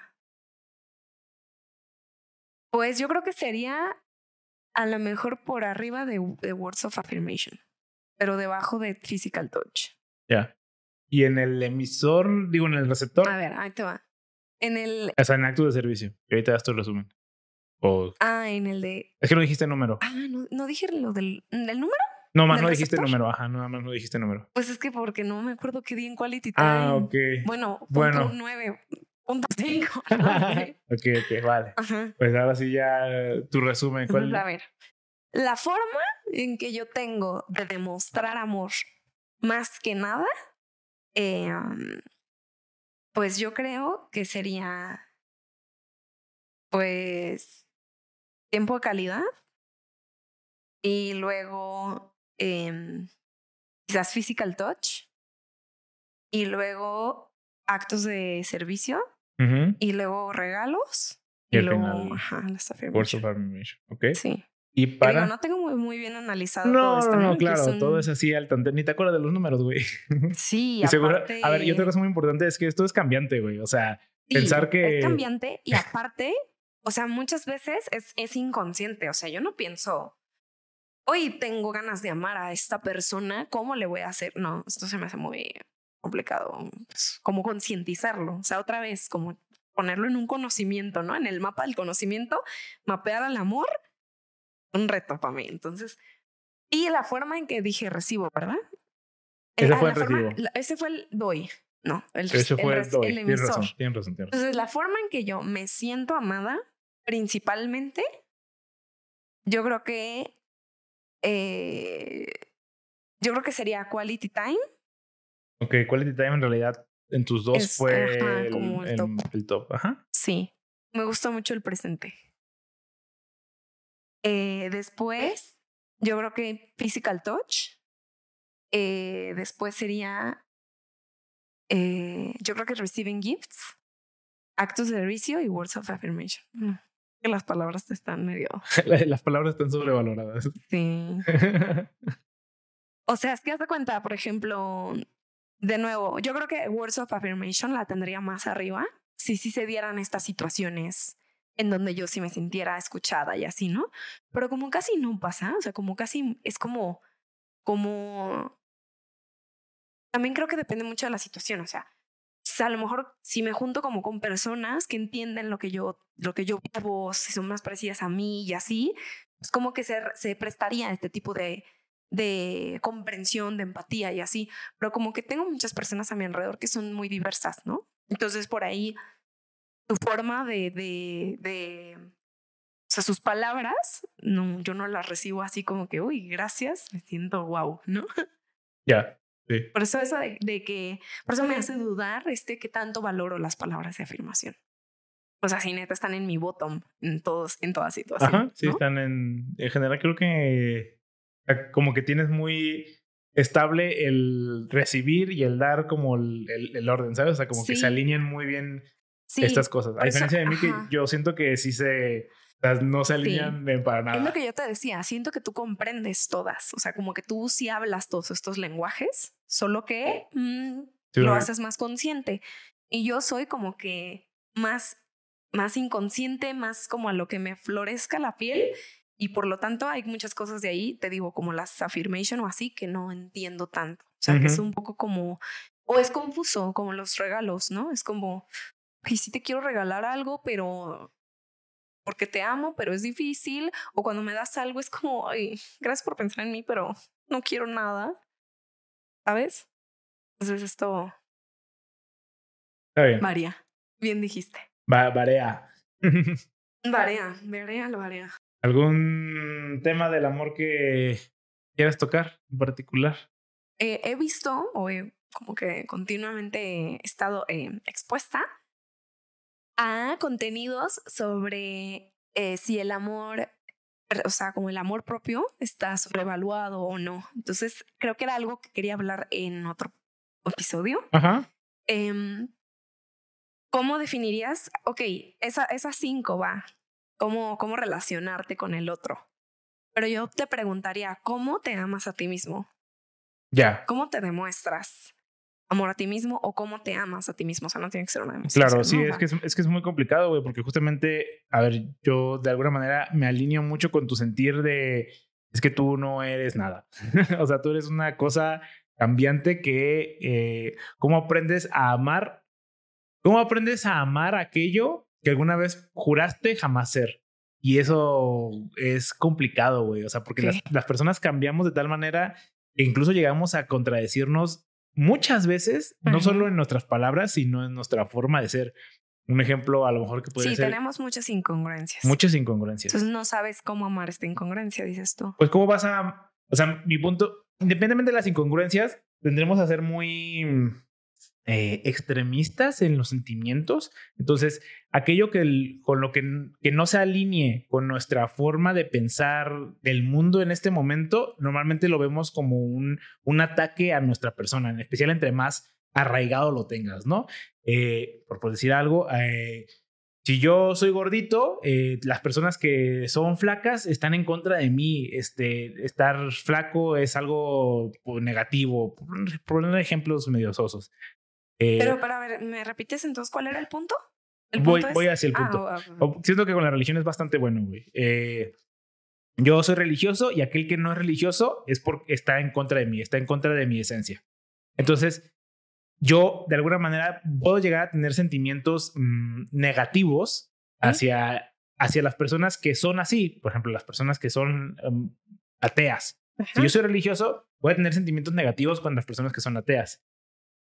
Speaker 2: Pues yo creo que sería a lo mejor por arriba de, de Words of Affirmation, pero debajo de Physical Touch.
Speaker 1: Ya. Y en el emisor, digo, en el receptor,
Speaker 2: A ver, ahí te va. En el,
Speaker 1: o sea, en acto de servicio. Y ahorita das tu resumen. O
Speaker 2: ah, en el de,
Speaker 1: es que no dijiste número.
Speaker 2: ah, no, no dije lo del, del número.
Speaker 1: No más
Speaker 2: ¿del
Speaker 1: no dijiste
Speaker 2: receptor?
Speaker 1: número. Ajá, nada más no dijiste número.
Speaker 2: Pues es que porque no me acuerdo qué di en Quality Time.
Speaker 1: Ah, ok.
Speaker 2: Bueno,
Speaker 1: Bueno.
Speaker 2: punto nueve, punto cinco.
Speaker 1: ok, ok, vale.
Speaker 2: Ajá.
Speaker 1: Pues ahora sí ya tu resumen.
Speaker 2: A ver, La forma en que yo tengo de demostrar amor más que nada, em, pues yo creo que sería, pues, tiempo de calidad y luego em, quizás physical touch y luego actos de servicio y luego regalos y, luego ajá, las
Speaker 1: afirmations. Ok.
Speaker 2: Sí.
Speaker 1: Y para.
Speaker 2: no tengo muy, muy bien analizado
Speaker 1: no, todo esto. No, no, claro, todo es así al tanto. Ni te acuerdas de los números, güey.
Speaker 2: Sí,
Speaker 1: y aparte... A ver, y otra cosa muy importante es que esto es cambiante, güey. O sea, pensar que.
Speaker 2: Es cambiante y aparte, o sea, muchas veces es, es inconsciente. O sea, yo no pienso, hoy tengo ganas de amar a esta persona, ¿cómo le voy a hacer? No, esto se me hace muy complicado. Pues, como concientizarlo. O sea, otra vez, como ponerlo en un conocimiento, ¿no? En el mapa del conocimiento, mapear al amor un reto para mí. Entonces, y la forma en que dije recibo, ¿verdad?
Speaker 1: Ese fue el recibo.
Speaker 2: ese fue el doy. No, el,
Speaker 1: ese fue
Speaker 2: el,
Speaker 1: doy. Tienes razón, tienes razón,
Speaker 2: Entonces, la forma en que yo me siento amada, principalmente, yo creo que eh, yo creo que sería quality time.
Speaker 1: Ok, quality time en realidad en tus dos fue el, top. el, top. Ajá.
Speaker 2: Sí, me gustó mucho el presente. Eh, después, yo creo que Physical Touch. Eh, después sería, eh, yo creo que Receiving Gifts, Actos de Servicio y Words of Affirmation. Mm, que las palabras están medio...
Speaker 1: las palabras están sobrevaloradas.
Speaker 2: Sí. o sea, es que haz cuenta, por ejemplo, de nuevo, yo creo que Words of Affirmation la tendría más arriba si sí se dieran estas situaciones en donde yo sí me sintiera escuchada y así, ¿no? Pero como casi no pasa, o sea, como casi es como, como, también creo que depende mucho de la situación, o sea, a lo mejor si me junto como con personas que entienden lo que yo, lo que yo vivo, si son más parecidas a mí y así, pues como que se, se prestaría este tipo de, de comprensión, de empatía y así, pero como que tengo muchas personas a mi alrededor que son muy diversas, ¿no? Entonces por ahí tu forma de, de, de, o sea, sus palabras, no, yo no las recibo así como que, uy, gracias, me siento wow, ¿no?
Speaker 1: Ya. Sí.
Speaker 2: Por eso eso de, de, que, por eso me hace dudar este que tanto valoro las palabras de afirmación. O sea, si neta están en mi bottom en todos, en todas situaciones.
Speaker 1: Ajá, sí, están en, en general creo que como que tienes muy estable el recibir y el dar como el, el, orden, ¿sabes? O sea, como que se alinean muy bien estas cosas. A diferencia de mí, que yo siento que sí se. no se alinean para nada.
Speaker 2: Es lo que yo te decía, siento que tú comprendes todas, o sea, como que tú sí hablas todos estos lenguajes, solo que mm, lo haces más consciente. Y yo soy como que más, más inconsciente, más como a lo que me florezca la piel. Y por lo tanto hay muchas cosas de ahí, te digo, como las affirmation o así, que no entiendo tanto. O sea, que es un poco como, o es confuso, como los regalos, ¿no? Es como, y sí te quiero regalar algo, pero porque te amo, pero es difícil. O cuando me das algo es como, ay, gracias por pensar en mí, pero no quiero nada. ¿Sabes? Entonces esto...
Speaker 1: Está bien.
Speaker 2: Varía. Bien dijiste.
Speaker 1: Va, varía.
Speaker 2: varía, varía, lo varía.
Speaker 1: ¿Algún tema del amor que quieras tocar en particular?
Speaker 2: Eh, he visto, o he como que continuamente estado eh, expuesta a contenidos sobre eh, si el amor, o sea, como el amor propio está sobrevaluado o no. Entonces, creo que era algo que quería hablar en otro episodio.
Speaker 1: Ajá.
Speaker 2: Eh, ¿Cómo definirías? Ok, esa, esas cinco va. ¿Cómo, ¿Cómo relacionarte con el otro? Pero yo te preguntaría, ¿cómo te amas a ti mismo?
Speaker 1: Ya.
Speaker 2: ¿Cómo te demuestras? amor a ti mismo o cómo te amas a ti mismo. O sea, no tiene que ser una
Speaker 1: Claro, sí, es, que es, es, que es muy complicado, güey, porque justamente, a ver, yo de alguna manera me alineo mucho con tu sentir de, es que tú no eres nada. o sea, tú eres una cosa cambiante que, eh, ¿cómo aprendes a amar? ¿Cómo aprendes a amar aquello que alguna vez juraste jamás ser? Y eso es complicado, güey. O sea, porque las, las personas cambiamos de tal manera que incluso llegamos a contradecirnos muchas veces, no solo en nuestras palabras, sino en nuestra forma de ser. Un ejemplo a lo mejor que puede
Speaker 2: ser.
Speaker 1: Sí,
Speaker 2: tenemos muchas incongruencias.
Speaker 1: Muchas incongruencias.
Speaker 2: Entonces no sabes cómo amar esta incongruencia, dices tú.
Speaker 1: Pues cómo vas a... O sea, mi punto, independientemente de las incongruencias, tendremos a ser muy eh, extremistas en los sentimientos. Entonces, aquello que con lo que, que, no se alinee con nuestra forma de pensar del mundo en este momento, normalmente lo vemos como un, un ataque a nuestra persona, en especial entre más arraigado lo tengas, ¿no? Eh, por, decir algo, eh, si yo soy gordito, las personas que son flacas están en contra de mí. Este, estar flaco es algo pues, negativo. Por poner ejemplos medio sosos.
Speaker 2: Pero para ver, ¿me repites entonces cuál era el punto?
Speaker 1: voy, voy hacia el punto. Ah, siento que con la religión es bastante bueno, güey. yo soy religioso y aquel que no es religioso es porque está en contra de mí, está en contra de mi esencia. Entonces, yo de alguna manera puedo llegar a tener sentimientos mm, negativos hacia, hacia las personas que son así, por ejemplo, las personas que son em, ateas. Si yo soy religioso, voy a tener sentimientos negativos con las personas que son ateas.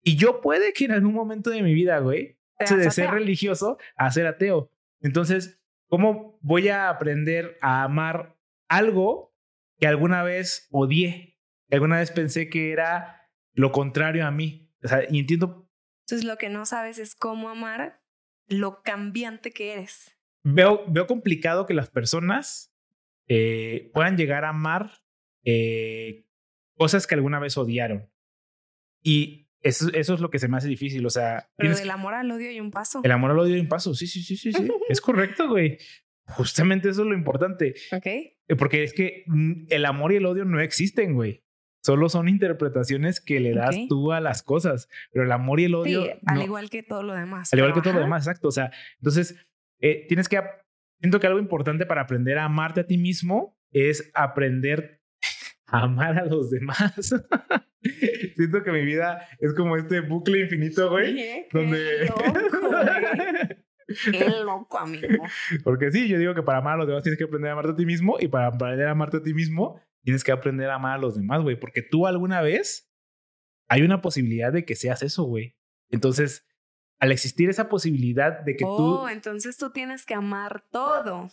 Speaker 1: Y yo puede que en algún momento de mi vida, güey, de ser religioso a ser ateo. Entonces, ¿cómo voy a aprender a amar algo que alguna vez odié? Que alguna vez pensé que era lo contrario a mí. O sea, y entiendo.
Speaker 2: Entonces, lo que no sabes es cómo amar lo cambiante que eres.
Speaker 1: Veo, veo complicado que las personas eh, puedan llegar a amar eh, cosas que alguna vez odiaron. Y eso, eso es lo que se me hace difícil. O sea.
Speaker 2: Pero del amor al odio hay un paso.
Speaker 1: El amor al odio hay un paso. Sí, sí, sí, sí, sí. es correcto, güey. Justamente eso es lo importante.
Speaker 2: Ok.
Speaker 1: Eh, porque es que mm, el amor y el odio no existen, güey. Solo son interpretaciones que le das tú a las cosas, pero el amor y el odio. Sí,
Speaker 2: al igual que todo lo demás.
Speaker 1: Al igual que todo lo demás, exacto. O sea, entonces eh, tienes que. Siento que algo importante para aprender a amarte a ti mismo es aprender amar a los demás. Siento que mi vida es como este bucle infinito, güey.
Speaker 2: Qué donde. Loco, Qué loco, amigo.
Speaker 1: Porque sí, yo digo que para amar a los demás tienes que aprender a amarte a ti mismo y para aprender a amarte a ti mismo tienes que aprender a amar a los demás, güey, porque tú alguna vez hay una posibilidad de que seas eso, güey. Entonces, al existir esa posibilidad de que tú...
Speaker 2: Oh, entonces tú tienes que amar todo.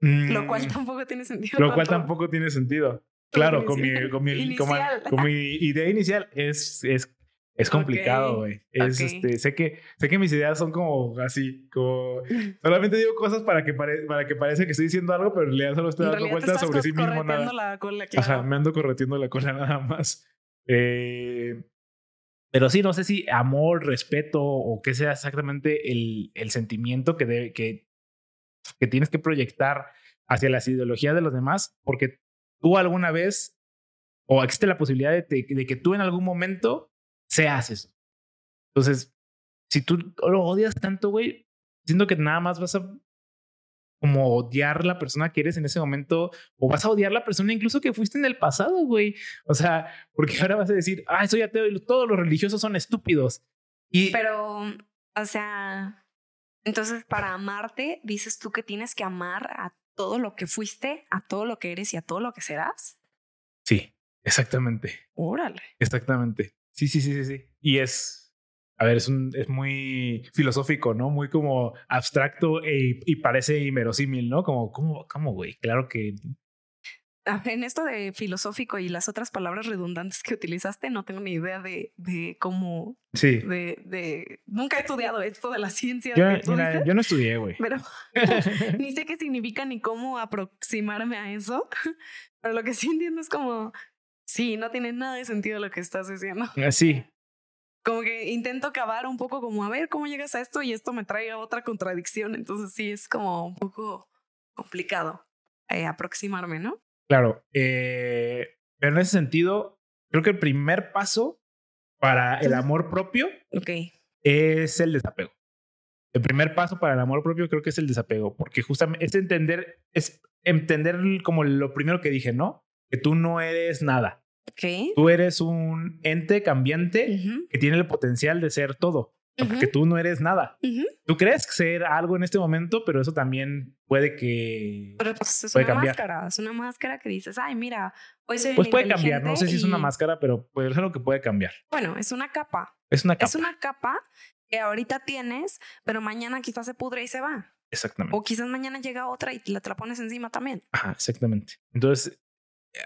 Speaker 2: lo cual mm, tampoco tiene sentido.
Speaker 1: Lo cual tampoco tiene sentido. Claro, con mi, con, mi, con, mi, idea inicial es, es es complicado, güey. Es este, sé que sé que mis ideas son como así, como solamente digo cosas para que para que parece que estoy diciendo algo, pero en realidad solo estoy dando vueltas sobre sí mismo nada.
Speaker 2: La cola,
Speaker 1: Ajá, me ando corretiendo la cola nada más. Eh, pero sí, no sé si amor, respeto o qué sea exactamente el, el sentimiento que, debe, que, que tienes que proyectar hacia las ideologías de los demás, porque tú alguna vez, o existe la posibilidad de, de que tú en algún momento seas eso. Entonces, si tú lo odias tanto, güey, siento que nada más vas a como odiar la persona que eres en ese momento o vas a odiar la persona incluso que fuiste en el pasado, güey. O sea, porque ahora vas a decir, ah, soy ateo y todos los religiosos son estúpidos. Y...
Speaker 2: Pero, o sea, entonces para amarte, dices tú que tienes que amar a todo lo que fuiste, a todo lo que eres y a todo lo que serás.
Speaker 1: Sí, exactamente.
Speaker 2: Órale.
Speaker 1: Exactamente. Sí, sí, sí, sí, sí. Y es, a ver, es, un, es muy filosófico, ¿no? Muy como abstracto e, y parece inverosímil, ¿no? Como, ¿cómo, cómo, güey? Claro que...
Speaker 2: En esto de filosófico y las otras palabras redundantes que utilizaste, no tengo ni idea de, de cómo...
Speaker 1: Sí.
Speaker 2: De, de... Nunca he estudiado esto de la ciencia.
Speaker 1: Yo, yo no estudié, güey.
Speaker 2: Pero ni sé qué significa ni cómo aproximarme a eso. Pero lo que sí entiendo es como Sí, no tiene nada de sentido lo que estás diciendo.
Speaker 1: Sí.
Speaker 2: Como que intento acabar un poco como, a ver, ¿cómo llegas a esto? Y esto me trae a otra contradicción. Entonces sí, es como un poco complicado eh, aproximarme, ¿no?
Speaker 1: Claro. Eh, pero en ese sentido, creo que el primer paso para el amor propio es el desapego. El primer paso para el amor propio creo que es el desapego, porque justamente es entender, es entender como lo primero que dije, ¿no? Que tú no eres nada. Tú eres un ente cambiante que tiene el potencial de ser todo. Porque tú no eres nada. Tú crees ser algo en este momento, pero eso también puede que.
Speaker 2: Pero pues es una máscara. Es una máscara que dices, ay, mira, hoy soy
Speaker 1: Pues puede cambiar. No sé si es una máscara, pero puede ser algo que puede cambiar.
Speaker 2: Bueno, es una capa.
Speaker 1: Es una capa.
Speaker 2: Es una capa que ahorita tienes, pero mañana quizás se pudre y se va.
Speaker 1: Exactamente.
Speaker 2: O quizás mañana llega otra y te la, te la pones encima también.
Speaker 1: Ajá, exactamente. Entonces, eh,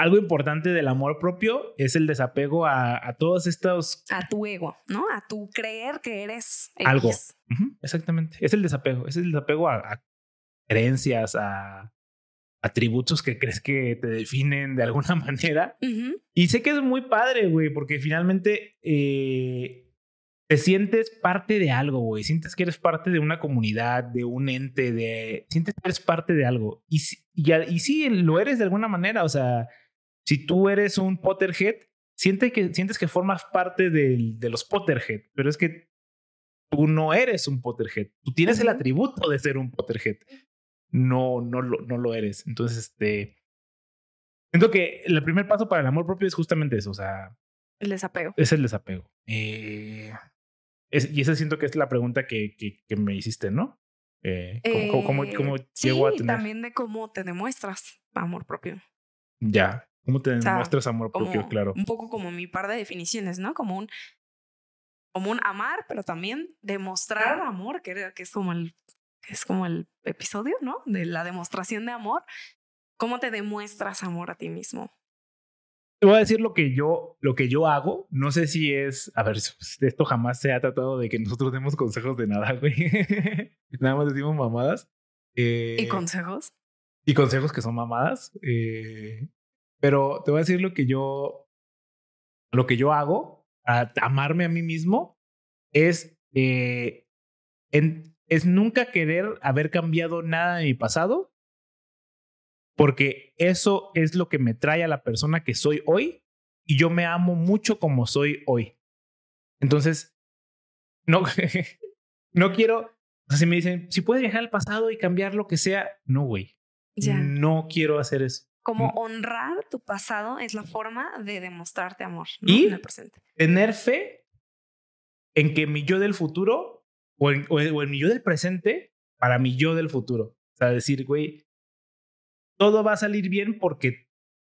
Speaker 1: algo importante del amor propio es el desapego a, a todos estos...
Speaker 2: A tu ego, ¿no? A tu creer que eres X.
Speaker 1: Algo. Exactamente. Es el desapego. Es el desapego a, a creencias, a atributos que crees que te definen de alguna manera. Y sé que es muy padre, güey, porque finalmente eh, te sientes parte de algo, güey. Sientes que eres parte de una comunidad, de un ente, de... Sientes que eres parte de algo. Y, y, y sí, lo eres de alguna manera. O sea, si tú eres un Potterhead, siente que, sientes que formas parte del- de los Potterhead, pero es que tú no eres un Potterhead. Tú tienes el atributo de ser un Potterhead. No, no, lo, no lo eres. Entonces, este... Siento que el primer paso para el amor propio es justamente eso, o sea,
Speaker 2: El desapego.
Speaker 1: es el desapego. Eh, es- y esa siento que es la pregunta que, que, que me hiciste, ¿no? Eh, ¿Cómo, cómo,
Speaker 2: Eh,
Speaker 1: cómo
Speaker 2: sí,
Speaker 1: llego a tener?
Speaker 2: también de cómo te demuestras amor propio.
Speaker 1: Ya, ¿cómo te
Speaker 2: sea,
Speaker 1: demuestras amor propio? Claro.
Speaker 2: Un poco como mi par de definiciones, ¿no? Como un, como un amar, pero también demostrar amor, que, que es como el es como el episodio, ¿no? De la demostración de amor. ¿Cómo te demuestras amor a ti mismo?
Speaker 1: Te voy a decir lo que yo, lo que yo hago. No sé si es, a ver, de esto jamás se ha tratado de que nosotros demos consejos de nada, güey. nada más decimos mamadas. Eh,
Speaker 2: ¿Y consejos?
Speaker 1: y consejos que son mamadas. eh, pero te voy a decir lo que yo, lo que yo hago a amarme a mí mismo es, eh, en- es nunca querer haber cambiado nada de mi pasado, porque eso es lo que me trae a la persona que soy hoy y yo me amo mucho como soy hoy. Entonces, no, no quiero, o sea, si me dicen, si puedes viajar al pasado y cambiar lo que sea, no, güey.
Speaker 2: Ya.
Speaker 1: No quiero hacer eso.
Speaker 2: Como
Speaker 1: Mm.
Speaker 2: honrar tu pasado es la forma de demostrarte amor ¿no?
Speaker 1: ¿Y?
Speaker 2: en el presente.
Speaker 1: Tener fe en que mi yo del futuro o en, o en- o en mi yo del presente para mi yo del futuro. O sea, decir, güey, todo va a salir bien porque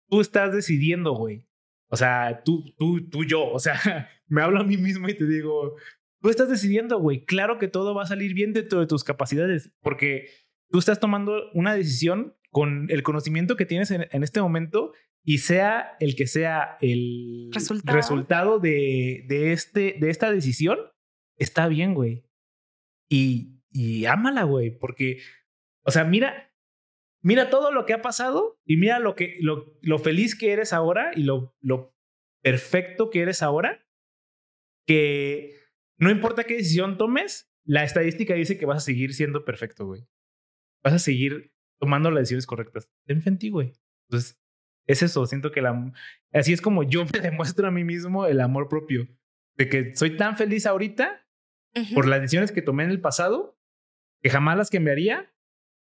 Speaker 1: tú estás decidiendo, güey. O sea, tú, tú, tú, yo. O sea, me hablo a mí mismo y te digo, tú estás decidiendo, güey. Claro que todo va a salir bien dentro de tus capacidades porque tú estás tomando una decisión con el conocimiento que tienes en, en este momento y sea el que sea el
Speaker 2: Resultado.
Speaker 1: resultado de, de, este, de esta decisión, está bien, güey. Y, y ámala, güey, porque, o sea, mira, mira todo lo que ha pasado y mira lo, que, lo, lo feliz que eres ahora y lo, lo perfecto que eres ahora, que no importa qué decisión tomes, la estadística dice que vas a seguir siendo perfecto, güey. Vas a seguir tomando las decisiones correctas. Ten fe en ti, güey. Entonces, es eso. Siento que la, así es como yo me demuestro a mí mismo el amor propio. De que soy tan feliz ahorita por las decisiones que tomé en el pasado, que jamás las cambiaría.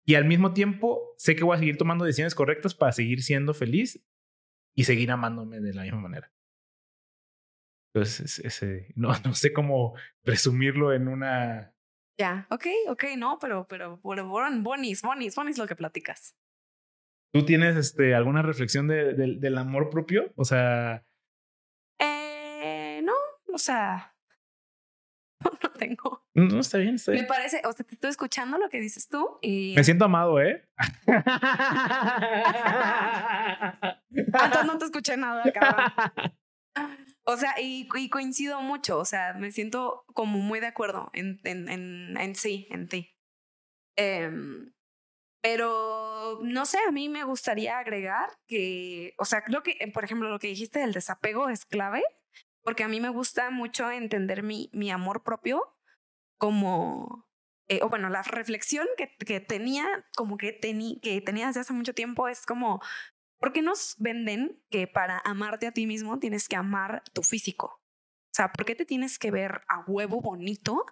Speaker 1: Y al mismo tiempo, sé que voy a seguir tomando decisiones correctas para seguir siendo feliz y seguir amándome de la misma manera. Entonces, es- ese, no, no sé cómo resumirlo en una...
Speaker 2: Ya, ok, ok, no, pero, pero, pero bon- bonis, bonis, bonis lo que platicas.
Speaker 1: ¿Tú tienes este, alguna reflexión de- del- del amor propio? O sea,
Speaker 2: Eh, no, o sea, no, tengo.
Speaker 1: no, está bien, está
Speaker 2: Me
Speaker 1: bien.
Speaker 2: parece, o sea, te estoy escuchando lo que dices tú y...
Speaker 1: Me siento amado, ¿eh?
Speaker 2: Ah, entonces no te escuché nada, cabrón. O sea, y, y coincido mucho, o sea, me siento como muy de acuerdo en, en, en, en sí, en ti. Em, pero no sé, a mí me gustaría agregar que, o sea, creo que, eh, por ejemplo, lo que dijiste del desapego es clave, porque a mí me gusta mucho entender mi, mi amor propio como, eh, o bueno, la reflexión que, que tenía, como que, tení, que tenía desde hace mucho tiempo es como, ¿por qué nos venden que para amarte a ti mismo tienes que amar tu físico? O sea, ¿por qué te tienes que ver a huevo bonito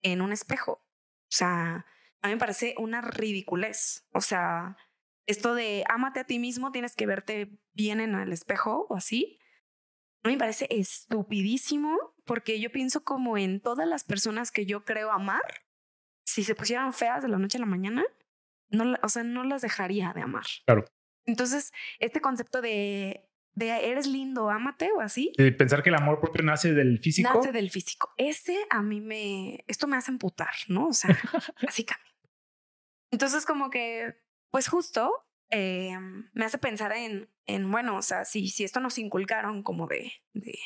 Speaker 2: en un espejo? O sea, a mí me parece una ridiculez. O sea, esto de ámate a ti mismo, tienes que verte bien en el espejo o así. A mí me parece estupidísimo porque yo pienso como en todas las personas que yo creo amar. Si se pusieran feas de la noche a la mañana, no, o sea, no las dejaría de amar.
Speaker 1: Claro.
Speaker 2: Entonces, este concepto de de eres lindo, ámate o así.
Speaker 1: De pensar que el amor propio nace del físico.
Speaker 2: Nace del físico. Ese a mí me, esto me hace emputar, ¿no? O sea, así cambia. Entonces como que, pues justo eh, me hace pensar en, en, bueno, o sea, si, si esto nos inculcaron como de, de,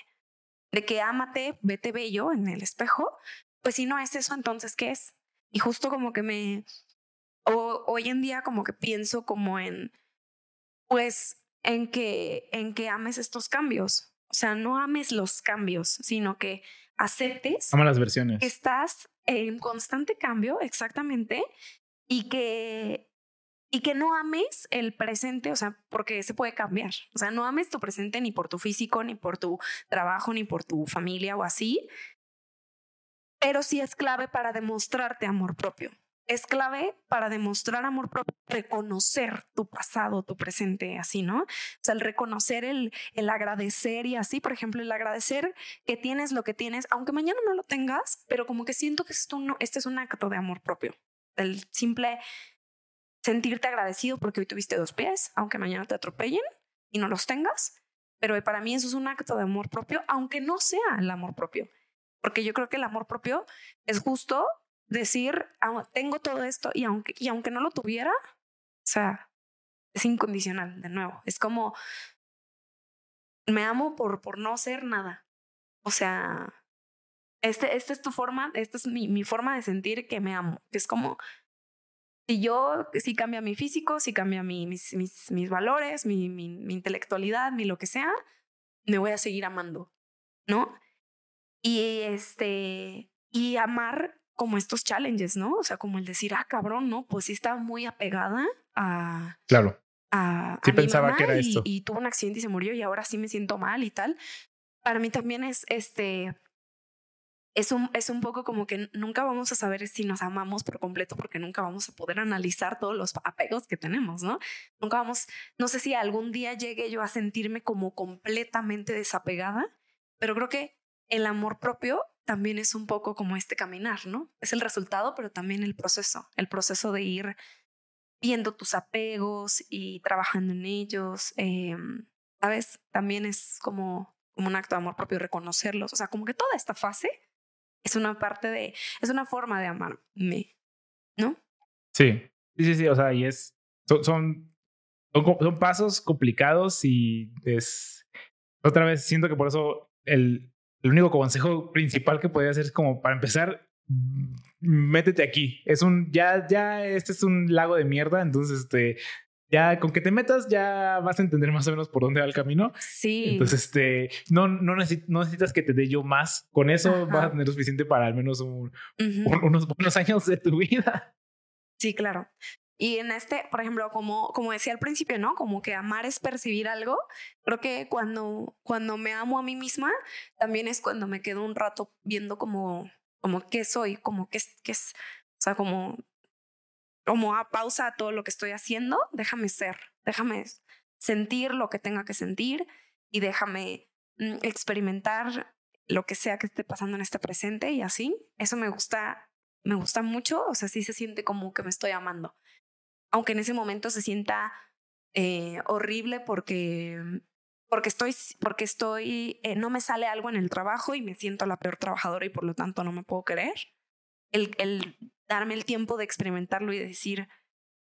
Speaker 2: de que ámate, vete bello en el espejo, pues si no es eso, entonces, ¿qué es? Y justo como que me, o, hoy en día como que pienso como en, pues, en que, en que ames estos cambios. O sea, no ames los cambios, sino que aceptes.
Speaker 1: Ama las versiones.
Speaker 2: Que estás en constante cambio, exactamente, y que y que no ames el presente, o sea, porque se puede cambiar. O sea, no ames tu presente ni por tu físico, ni por tu trabajo, ni por tu familia o así. Pero sí es clave para demostrarte amor propio. Es clave para demostrar amor propio, reconocer tu pasado, tu presente, así, ¿no? O sea, el reconocer, el, el agradecer y así, por ejemplo, el agradecer que tienes lo que tienes, aunque mañana no lo tengas, pero como que siento que esto no, este es un acto de amor propio. El simple sentirte agradecido porque hoy tuviste dos pies, aunque mañana te atropellen y no los tengas. Pero para mí eso es un acto de amor propio, aunque no sea el amor propio. Porque yo creo que el amor propio es justo decir, tengo todo esto y aunque, y aunque no lo tuviera, o sea, es incondicional, de nuevo. Es como, me amo por, por no ser nada. O sea, este, esta es tu forma, esta es mi, mi forma de sentir que me amo. Es como, si yo, si cambia mi físico, si cambia mi, mis, mis, mis, valores, mi, mi, mi, intelectualidad, mi lo que sea, me voy a seguir amando, ¿no? Y este, y amar como estos challenges, ¿no? O sea, como el decir, ah, cabrón, ¿no? Pues sí estaba muy apegada a...
Speaker 1: Claro.
Speaker 2: A,
Speaker 1: sí
Speaker 2: a
Speaker 1: pensaba
Speaker 2: mi mamá
Speaker 1: que era
Speaker 2: y,
Speaker 1: esto.
Speaker 2: y tuvo un accidente y se murió y ahora sí me siento mal y tal. Para mí también es este es un, es un poco como que nunca vamos a saber si nos amamos por completo porque nunca vamos a poder analizar todos los apegos que tenemos, ¿no? Nunca vamos, no sé si algún día llegue yo a sentirme como completamente desapegada, pero creo que el amor propio también es un poco como este caminar, ¿no? Es el resultado, pero también el proceso, el proceso de ir viendo tus apegos y trabajando en ellos, eh, ¿sabes? También es como, como un acto de amor propio reconocerlos, o sea, como que toda esta fase es una parte de, es una forma de amarme, ¿no?
Speaker 1: Sí, sí, sí, sí, o sea, y es, son, son, son, son pasos complicados y es, otra vez siento que por eso el, el único consejo principal que podría hacer es como para empezar, métete aquí. Es un, ya, ya, este es un lago de mierda, entonces, este, ya con que te metas ya vas a entender más o menos por dónde va el camino.
Speaker 2: Sí.
Speaker 1: Entonces, este, no, no, necesitas, no necesitas que te dé yo más. Con eso
Speaker 2: Ajá.
Speaker 1: vas a tener suficiente para al menos un,
Speaker 2: Ujú.
Speaker 1: un- unos buenos años de tu vida.
Speaker 2: Sí, claro. Y en este, por ejemplo, como, como decía al principio, ¿no? Como que amar es percibir algo. Creo que cuando, cuando me amo a mí misma, también es cuando me quedo un rato viendo como, como qué soy, como qué qué es, o sea, como, como a pausa a todo lo que estoy haciendo, déjame ser, déjame sentir lo que tenga que sentir y déjame mm, experimentar lo que sea que esté pasando en este presente y así. Eso me gusta, me gusta mucho, o sea, sí se siente como que me estoy amando. Aunque en ese momento se sienta eh, horrible porque, porque estoy, porque estoy, eh, no me sale algo en el trabajo y me siento la peor trabajadora y por lo tanto no me puedo querer. El, el darme el tiempo de experimentarlo y de decir,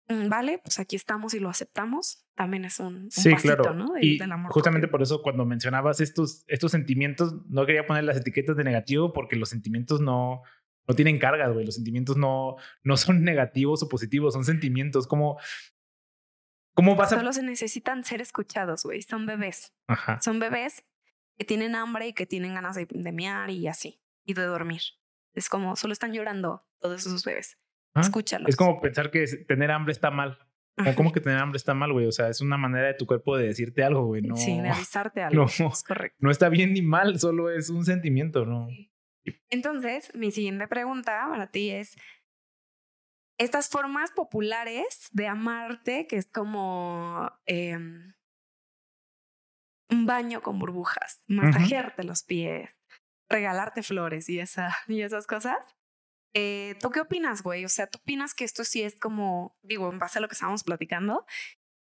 Speaker 2: "Mm, vale, pues aquí estamos y lo aceptamos, también es un, un
Speaker 1: Sí,
Speaker 2: pasito,
Speaker 1: claro.
Speaker 2: ¿no? De-
Speaker 1: y
Speaker 2: del amor
Speaker 1: justamente
Speaker 2: propio.
Speaker 1: por eso cuando mencionabas estos, estos sentimientos, no quería poner las etiquetas de negativo porque los sentimientos no, no tienen cargas, güey. Los sentimientos no, no son negativos o positivos, son sentimientos. Como, ¿Cómo vas a...?
Speaker 2: Solo se necesitan ser escuchados, güey. Son bebés.
Speaker 1: Ajá.
Speaker 2: Son bebés que tienen hambre y que tienen ganas de, de mear y así, y de dormir. Es como, solo están llorando todos esos bebés.
Speaker 1: Ah,
Speaker 2: Escúchalos.
Speaker 1: Es como pensar que tener hambre está mal.
Speaker 2: Ajá.
Speaker 1: ¿Cómo que tener hambre está mal, güey? O sea, es una manera de tu cuerpo de decirte algo, güey. No,
Speaker 2: Sí, de avisarte algo.
Speaker 1: no.
Speaker 2: Es correcto.
Speaker 1: no está bien ni mal, solo es un sentimiento, ¿no?
Speaker 2: Entonces, mi siguiente pregunta para ti es, estas formas populares de amarte, que es como em, un baño con burbujas, masajearte los pies, regalarte flores y, esa, y esas cosas. Eh, ¿Tú qué opinas, güey? O sea, ¿tú opinas que esto sí es como, digo, en base a lo que estábamos platicando?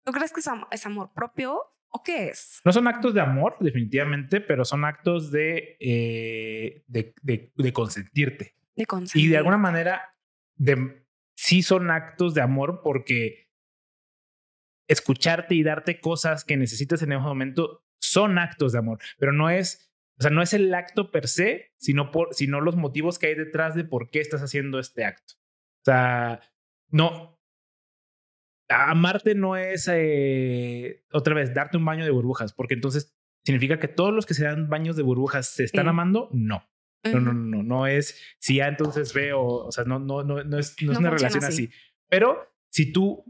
Speaker 2: ¿Tú crees que es, am- es amor propio ¿O qué es?
Speaker 1: No son actos de amor, definitivamente, pero son actos de, eh, de, de, consentirte.
Speaker 2: De consentirte.
Speaker 1: Y de alguna manera, de, sí son actos de amor porque escucharte y darte cosas que necesitas en ese momento son actos de amor, pero no es, o sea, no es el acto per se, sino, por, sino los motivos que hay detrás de por qué estás haciendo este acto. O sea, no, amarte no es eh, otra vez darte un baño de burbujas, porque entonces significa que todos los que se dan baños de burbujas se están amando. No. No, no, no, no, es si ya entonces veo, o sea, no, no, no, no es, no es una relación así. Pero si tú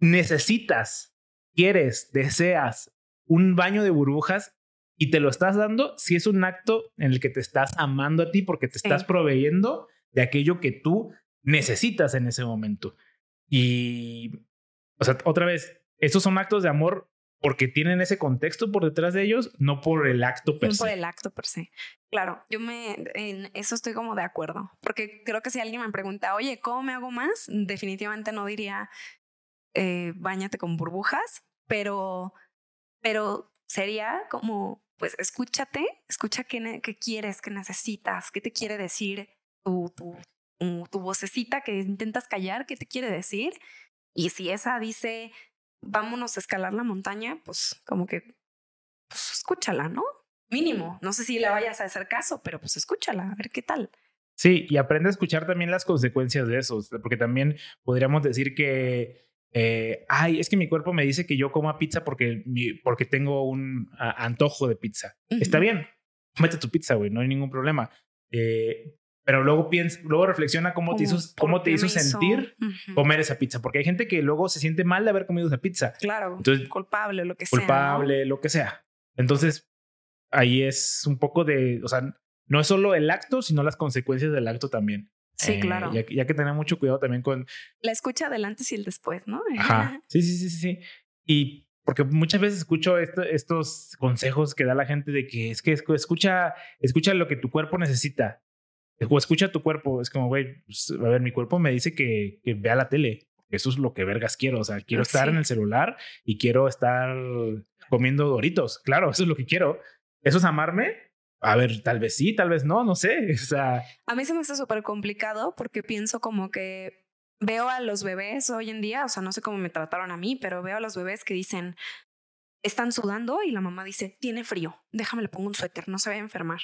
Speaker 1: necesitas, quieres, deseas un baño de burbujas y te lo estás dando, si es un acto en el que te estás amando a ti porque te estás proveyendo de aquello que tú necesitas en ese momento. Y, o sea, otra vez, estos son actos de amor porque tienen ese contexto por detrás de ellos, no por el acto per
Speaker 2: no
Speaker 1: se.
Speaker 2: por el acto per se. Claro, yo me en eso estoy como de acuerdo, porque creo que si alguien me pregunta, oye, ¿cómo me hago más? Definitivamente no diría, eh, bañate con burbujas, pero, pero sería como, pues escúchate, escucha qué, qué quieres, qué necesitas, qué te quiere decir tu, tu, tu vocecita que intentas callar, qué te quiere decir. Y si esa dice, vámonos a escalar la montaña, pues como que, pues escúchala, ¿no? Mínimo. No sé si le vayas a hacer caso, pero pues escúchala, a ver qué tal.
Speaker 1: Sí, y aprende a escuchar también las consecuencias de eso, porque también podríamos decir que, eh, ay, es que mi cuerpo me dice que yo coma pizza porque, porque tengo un antojo de pizza. Está bien, mete tu pizza, güey, no hay ningún problema. Eh, pero luego piensa, luego reflexiona cómo, te hizo, cómo te hizo sentir comer esa pizza, porque hay gente que luego se siente mal de haber comido esa pizza.
Speaker 2: Claro. Entonces, culpable, lo que
Speaker 1: sea. Culpable, lo que sea. Entonces, ahí es un poco de, o sea, no es solo el acto, sino las consecuencias del acto también.
Speaker 2: Sí, eh, claro.
Speaker 1: Ya, ya, que tener mucho cuidado también con...
Speaker 2: La escucha del antes y el después, ¿no?
Speaker 1: Ajá. Sí, sí, sí, sí, sí. Y porque muchas veces escucho estos consejos que da la gente de que es que escucha, escucha lo que tu cuerpo necesita o escucha tu cuerpo. Es como, güey, pues, a ver, mi cuerpo me dice que, que vea la tele. Eso es lo que vergas quiero. O sea, quiero ah, estar en el celular y quiero estar comiendo doritos. Claro, eso es lo que quiero. ¿Eso es amarme? A ver, tal vez sí, tal vez no, no sé. O sea.
Speaker 2: A mí se me hace súper complicado porque pienso como que veo a los bebés hoy en día, o sea, no sé cómo me trataron a mí, pero veo a los bebés que dicen, están sudando y la mamá dice, tiene frío, déjame le pongo un suéter, no se va a enfermar.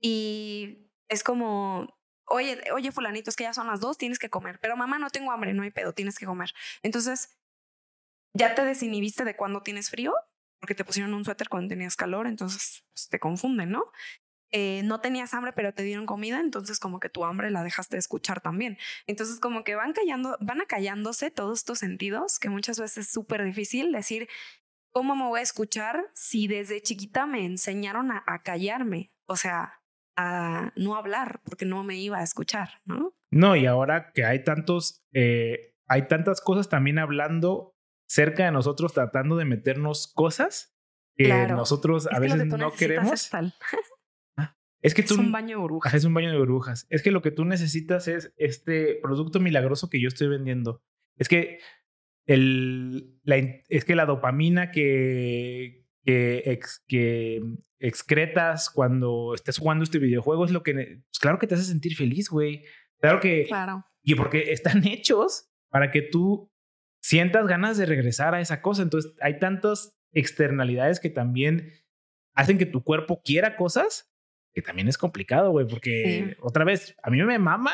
Speaker 2: Y es como, oye, oye, fulanito, es que ya son las dos, tienes que comer. Pero mamá, no tengo hambre, no hay pedo, tienes que comer. Entonces, ya te desinhibiste de cuando tienes frío, porque te pusieron un suéter cuando tenías calor, entonces pues, te confunden, ¿no? Eh, no tenías hambre, pero te dieron comida, entonces como que tu hambre la dejaste de escuchar también. Entonces como que van callando, van acallándose todos estos sentidos, que muchas veces es súper difícil decir, ¿cómo me voy a escuchar si desde chiquita me enseñaron a, a callarme? O sea, a no hablar porque no me iba a escuchar, ¿no?
Speaker 1: No, y ahora que hay tantos, eh, hay tantas cosas también hablando cerca de nosotros, tratando de meternos cosas que nosotros a veces no queremos. Es, ah, es que tú,
Speaker 2: es un baño de burbujas.
Speaker 1: Es un baño de burbujas. Es que lo que tú necesitas es este producto milagroso que yo estoy vendiendo. Es que el, la, es que la dopamina que, que, ex, que excretas cuando estés jugando este videojuego es lo que, pues claro que te hace sentir feliz, güey. Claro que...
Speaker 2: Claro.
Speaker 1: Y porque están hechos para que tú sientas ganas de regresar a esa cosa. Entonces hay tantas externalidades que también hacen que tu cuerpo quiera cosas que también es complicado, güey, porque otra vez, a mí me mama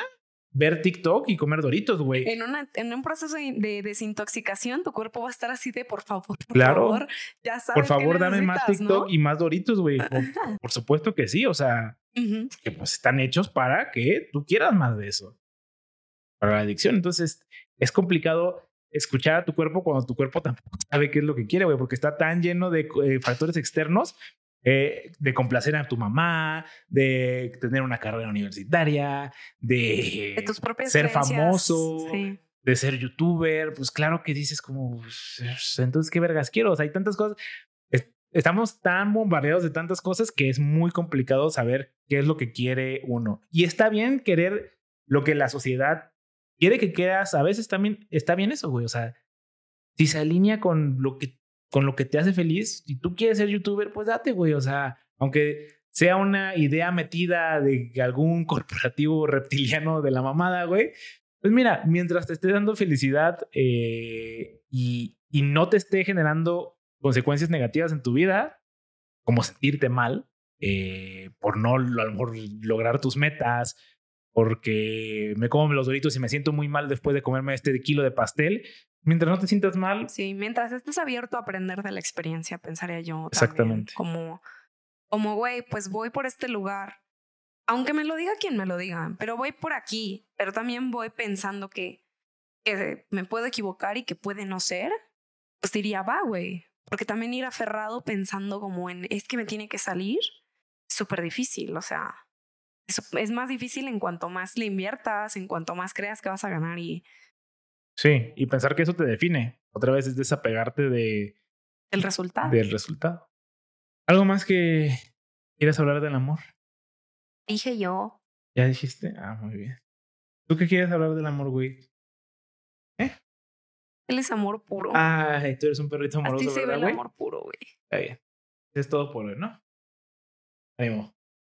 Speaker 1: ver TikTok y comer doritos, güey.
Speaker 2: En, en un proceso de desintoxicación, tu cuerpo va a estar así de por favor, por favor, ya sabes.
Speaker 1: Por favor, dame más TikTok y más doritos, güey. Por, supuesto que sí, o sea, que pues están hechos para que tú quieras más de eso. Para la adicción. Entonces, es complicado escuchar a tu cuerpo cuando tu cuerpo tampoco sabe qué es lo que quiere, güey, porque está tan lleno de eh, factores externos eh, de complacer a tu mamá, de tener una carrera universitaria, de, ser famoso, de ser youtuber, pues claro que dices como, entonces, ¿qué vergas quiero? O sea, hay tantas cosas. Estamos tan bombardeados de tantas cosas que es muy complicado saber qué es lo que quiere uno. Y está bien querer lo que la sociedad quiere que quieras. A veces también está bien eso, güey. O sea, si se alinea con lo que con lo que te hace feliz. Si tú quieres ser youtuber, pues date, güey. O sea, aunque sea una idea metida de algún corporativo reptiliano de la mamada, güey. Pues mira, mientras te esté dando felicidad eh, y, y no te esté generando consecuencias negativas en tu vida, como sentirte mal eh, por no a lo mejor lograr tus metas, porque me como los doritos y me siento muy mal después de comerme este kilo de pastel. Mientras no te sientas mal.
Speaker 2: Sí, mientras estés abierto a aprender de la experiencia, pensaría yo.
Speaker 1: Exactamente.
Speaker 2: como, como, güey, pues voy por este lugar. Aunque me lo diga quien me lo diga, pero voy por aquí, pero también voy pensando que, que me puedo equivocar y que puede no ser, pues diría, va, güey. Porque también ir aferrado pensando como en, es que me tiene que salir, súper difícil. O sea, es, más difícil en cuanto más le inviertas, en cuanto más creas que vas a ganar y...
Speaker 1: Sí, y pensar que eso te define. Otra vez es desapegarte de...
Speaker 2: El resultado.
Speaker 1: Del resultado. ¿Algo más que quieras hablar del amor?
Speaker 2: Dije yo.
Speaker 1: ¿Ya dijiste? Ah, muy bien. ¿Tú qué quieres hablar del amor, güey?
Speaker 2: ¿Eh? Él es amor puro.
Speaker 1: Ay, tú eres un perrito amoroso,
Speaker 2: Así se ve el amor puro, güey.
Speaker 1: Está bien. Es todo por hoy, ¿no? Ánimo.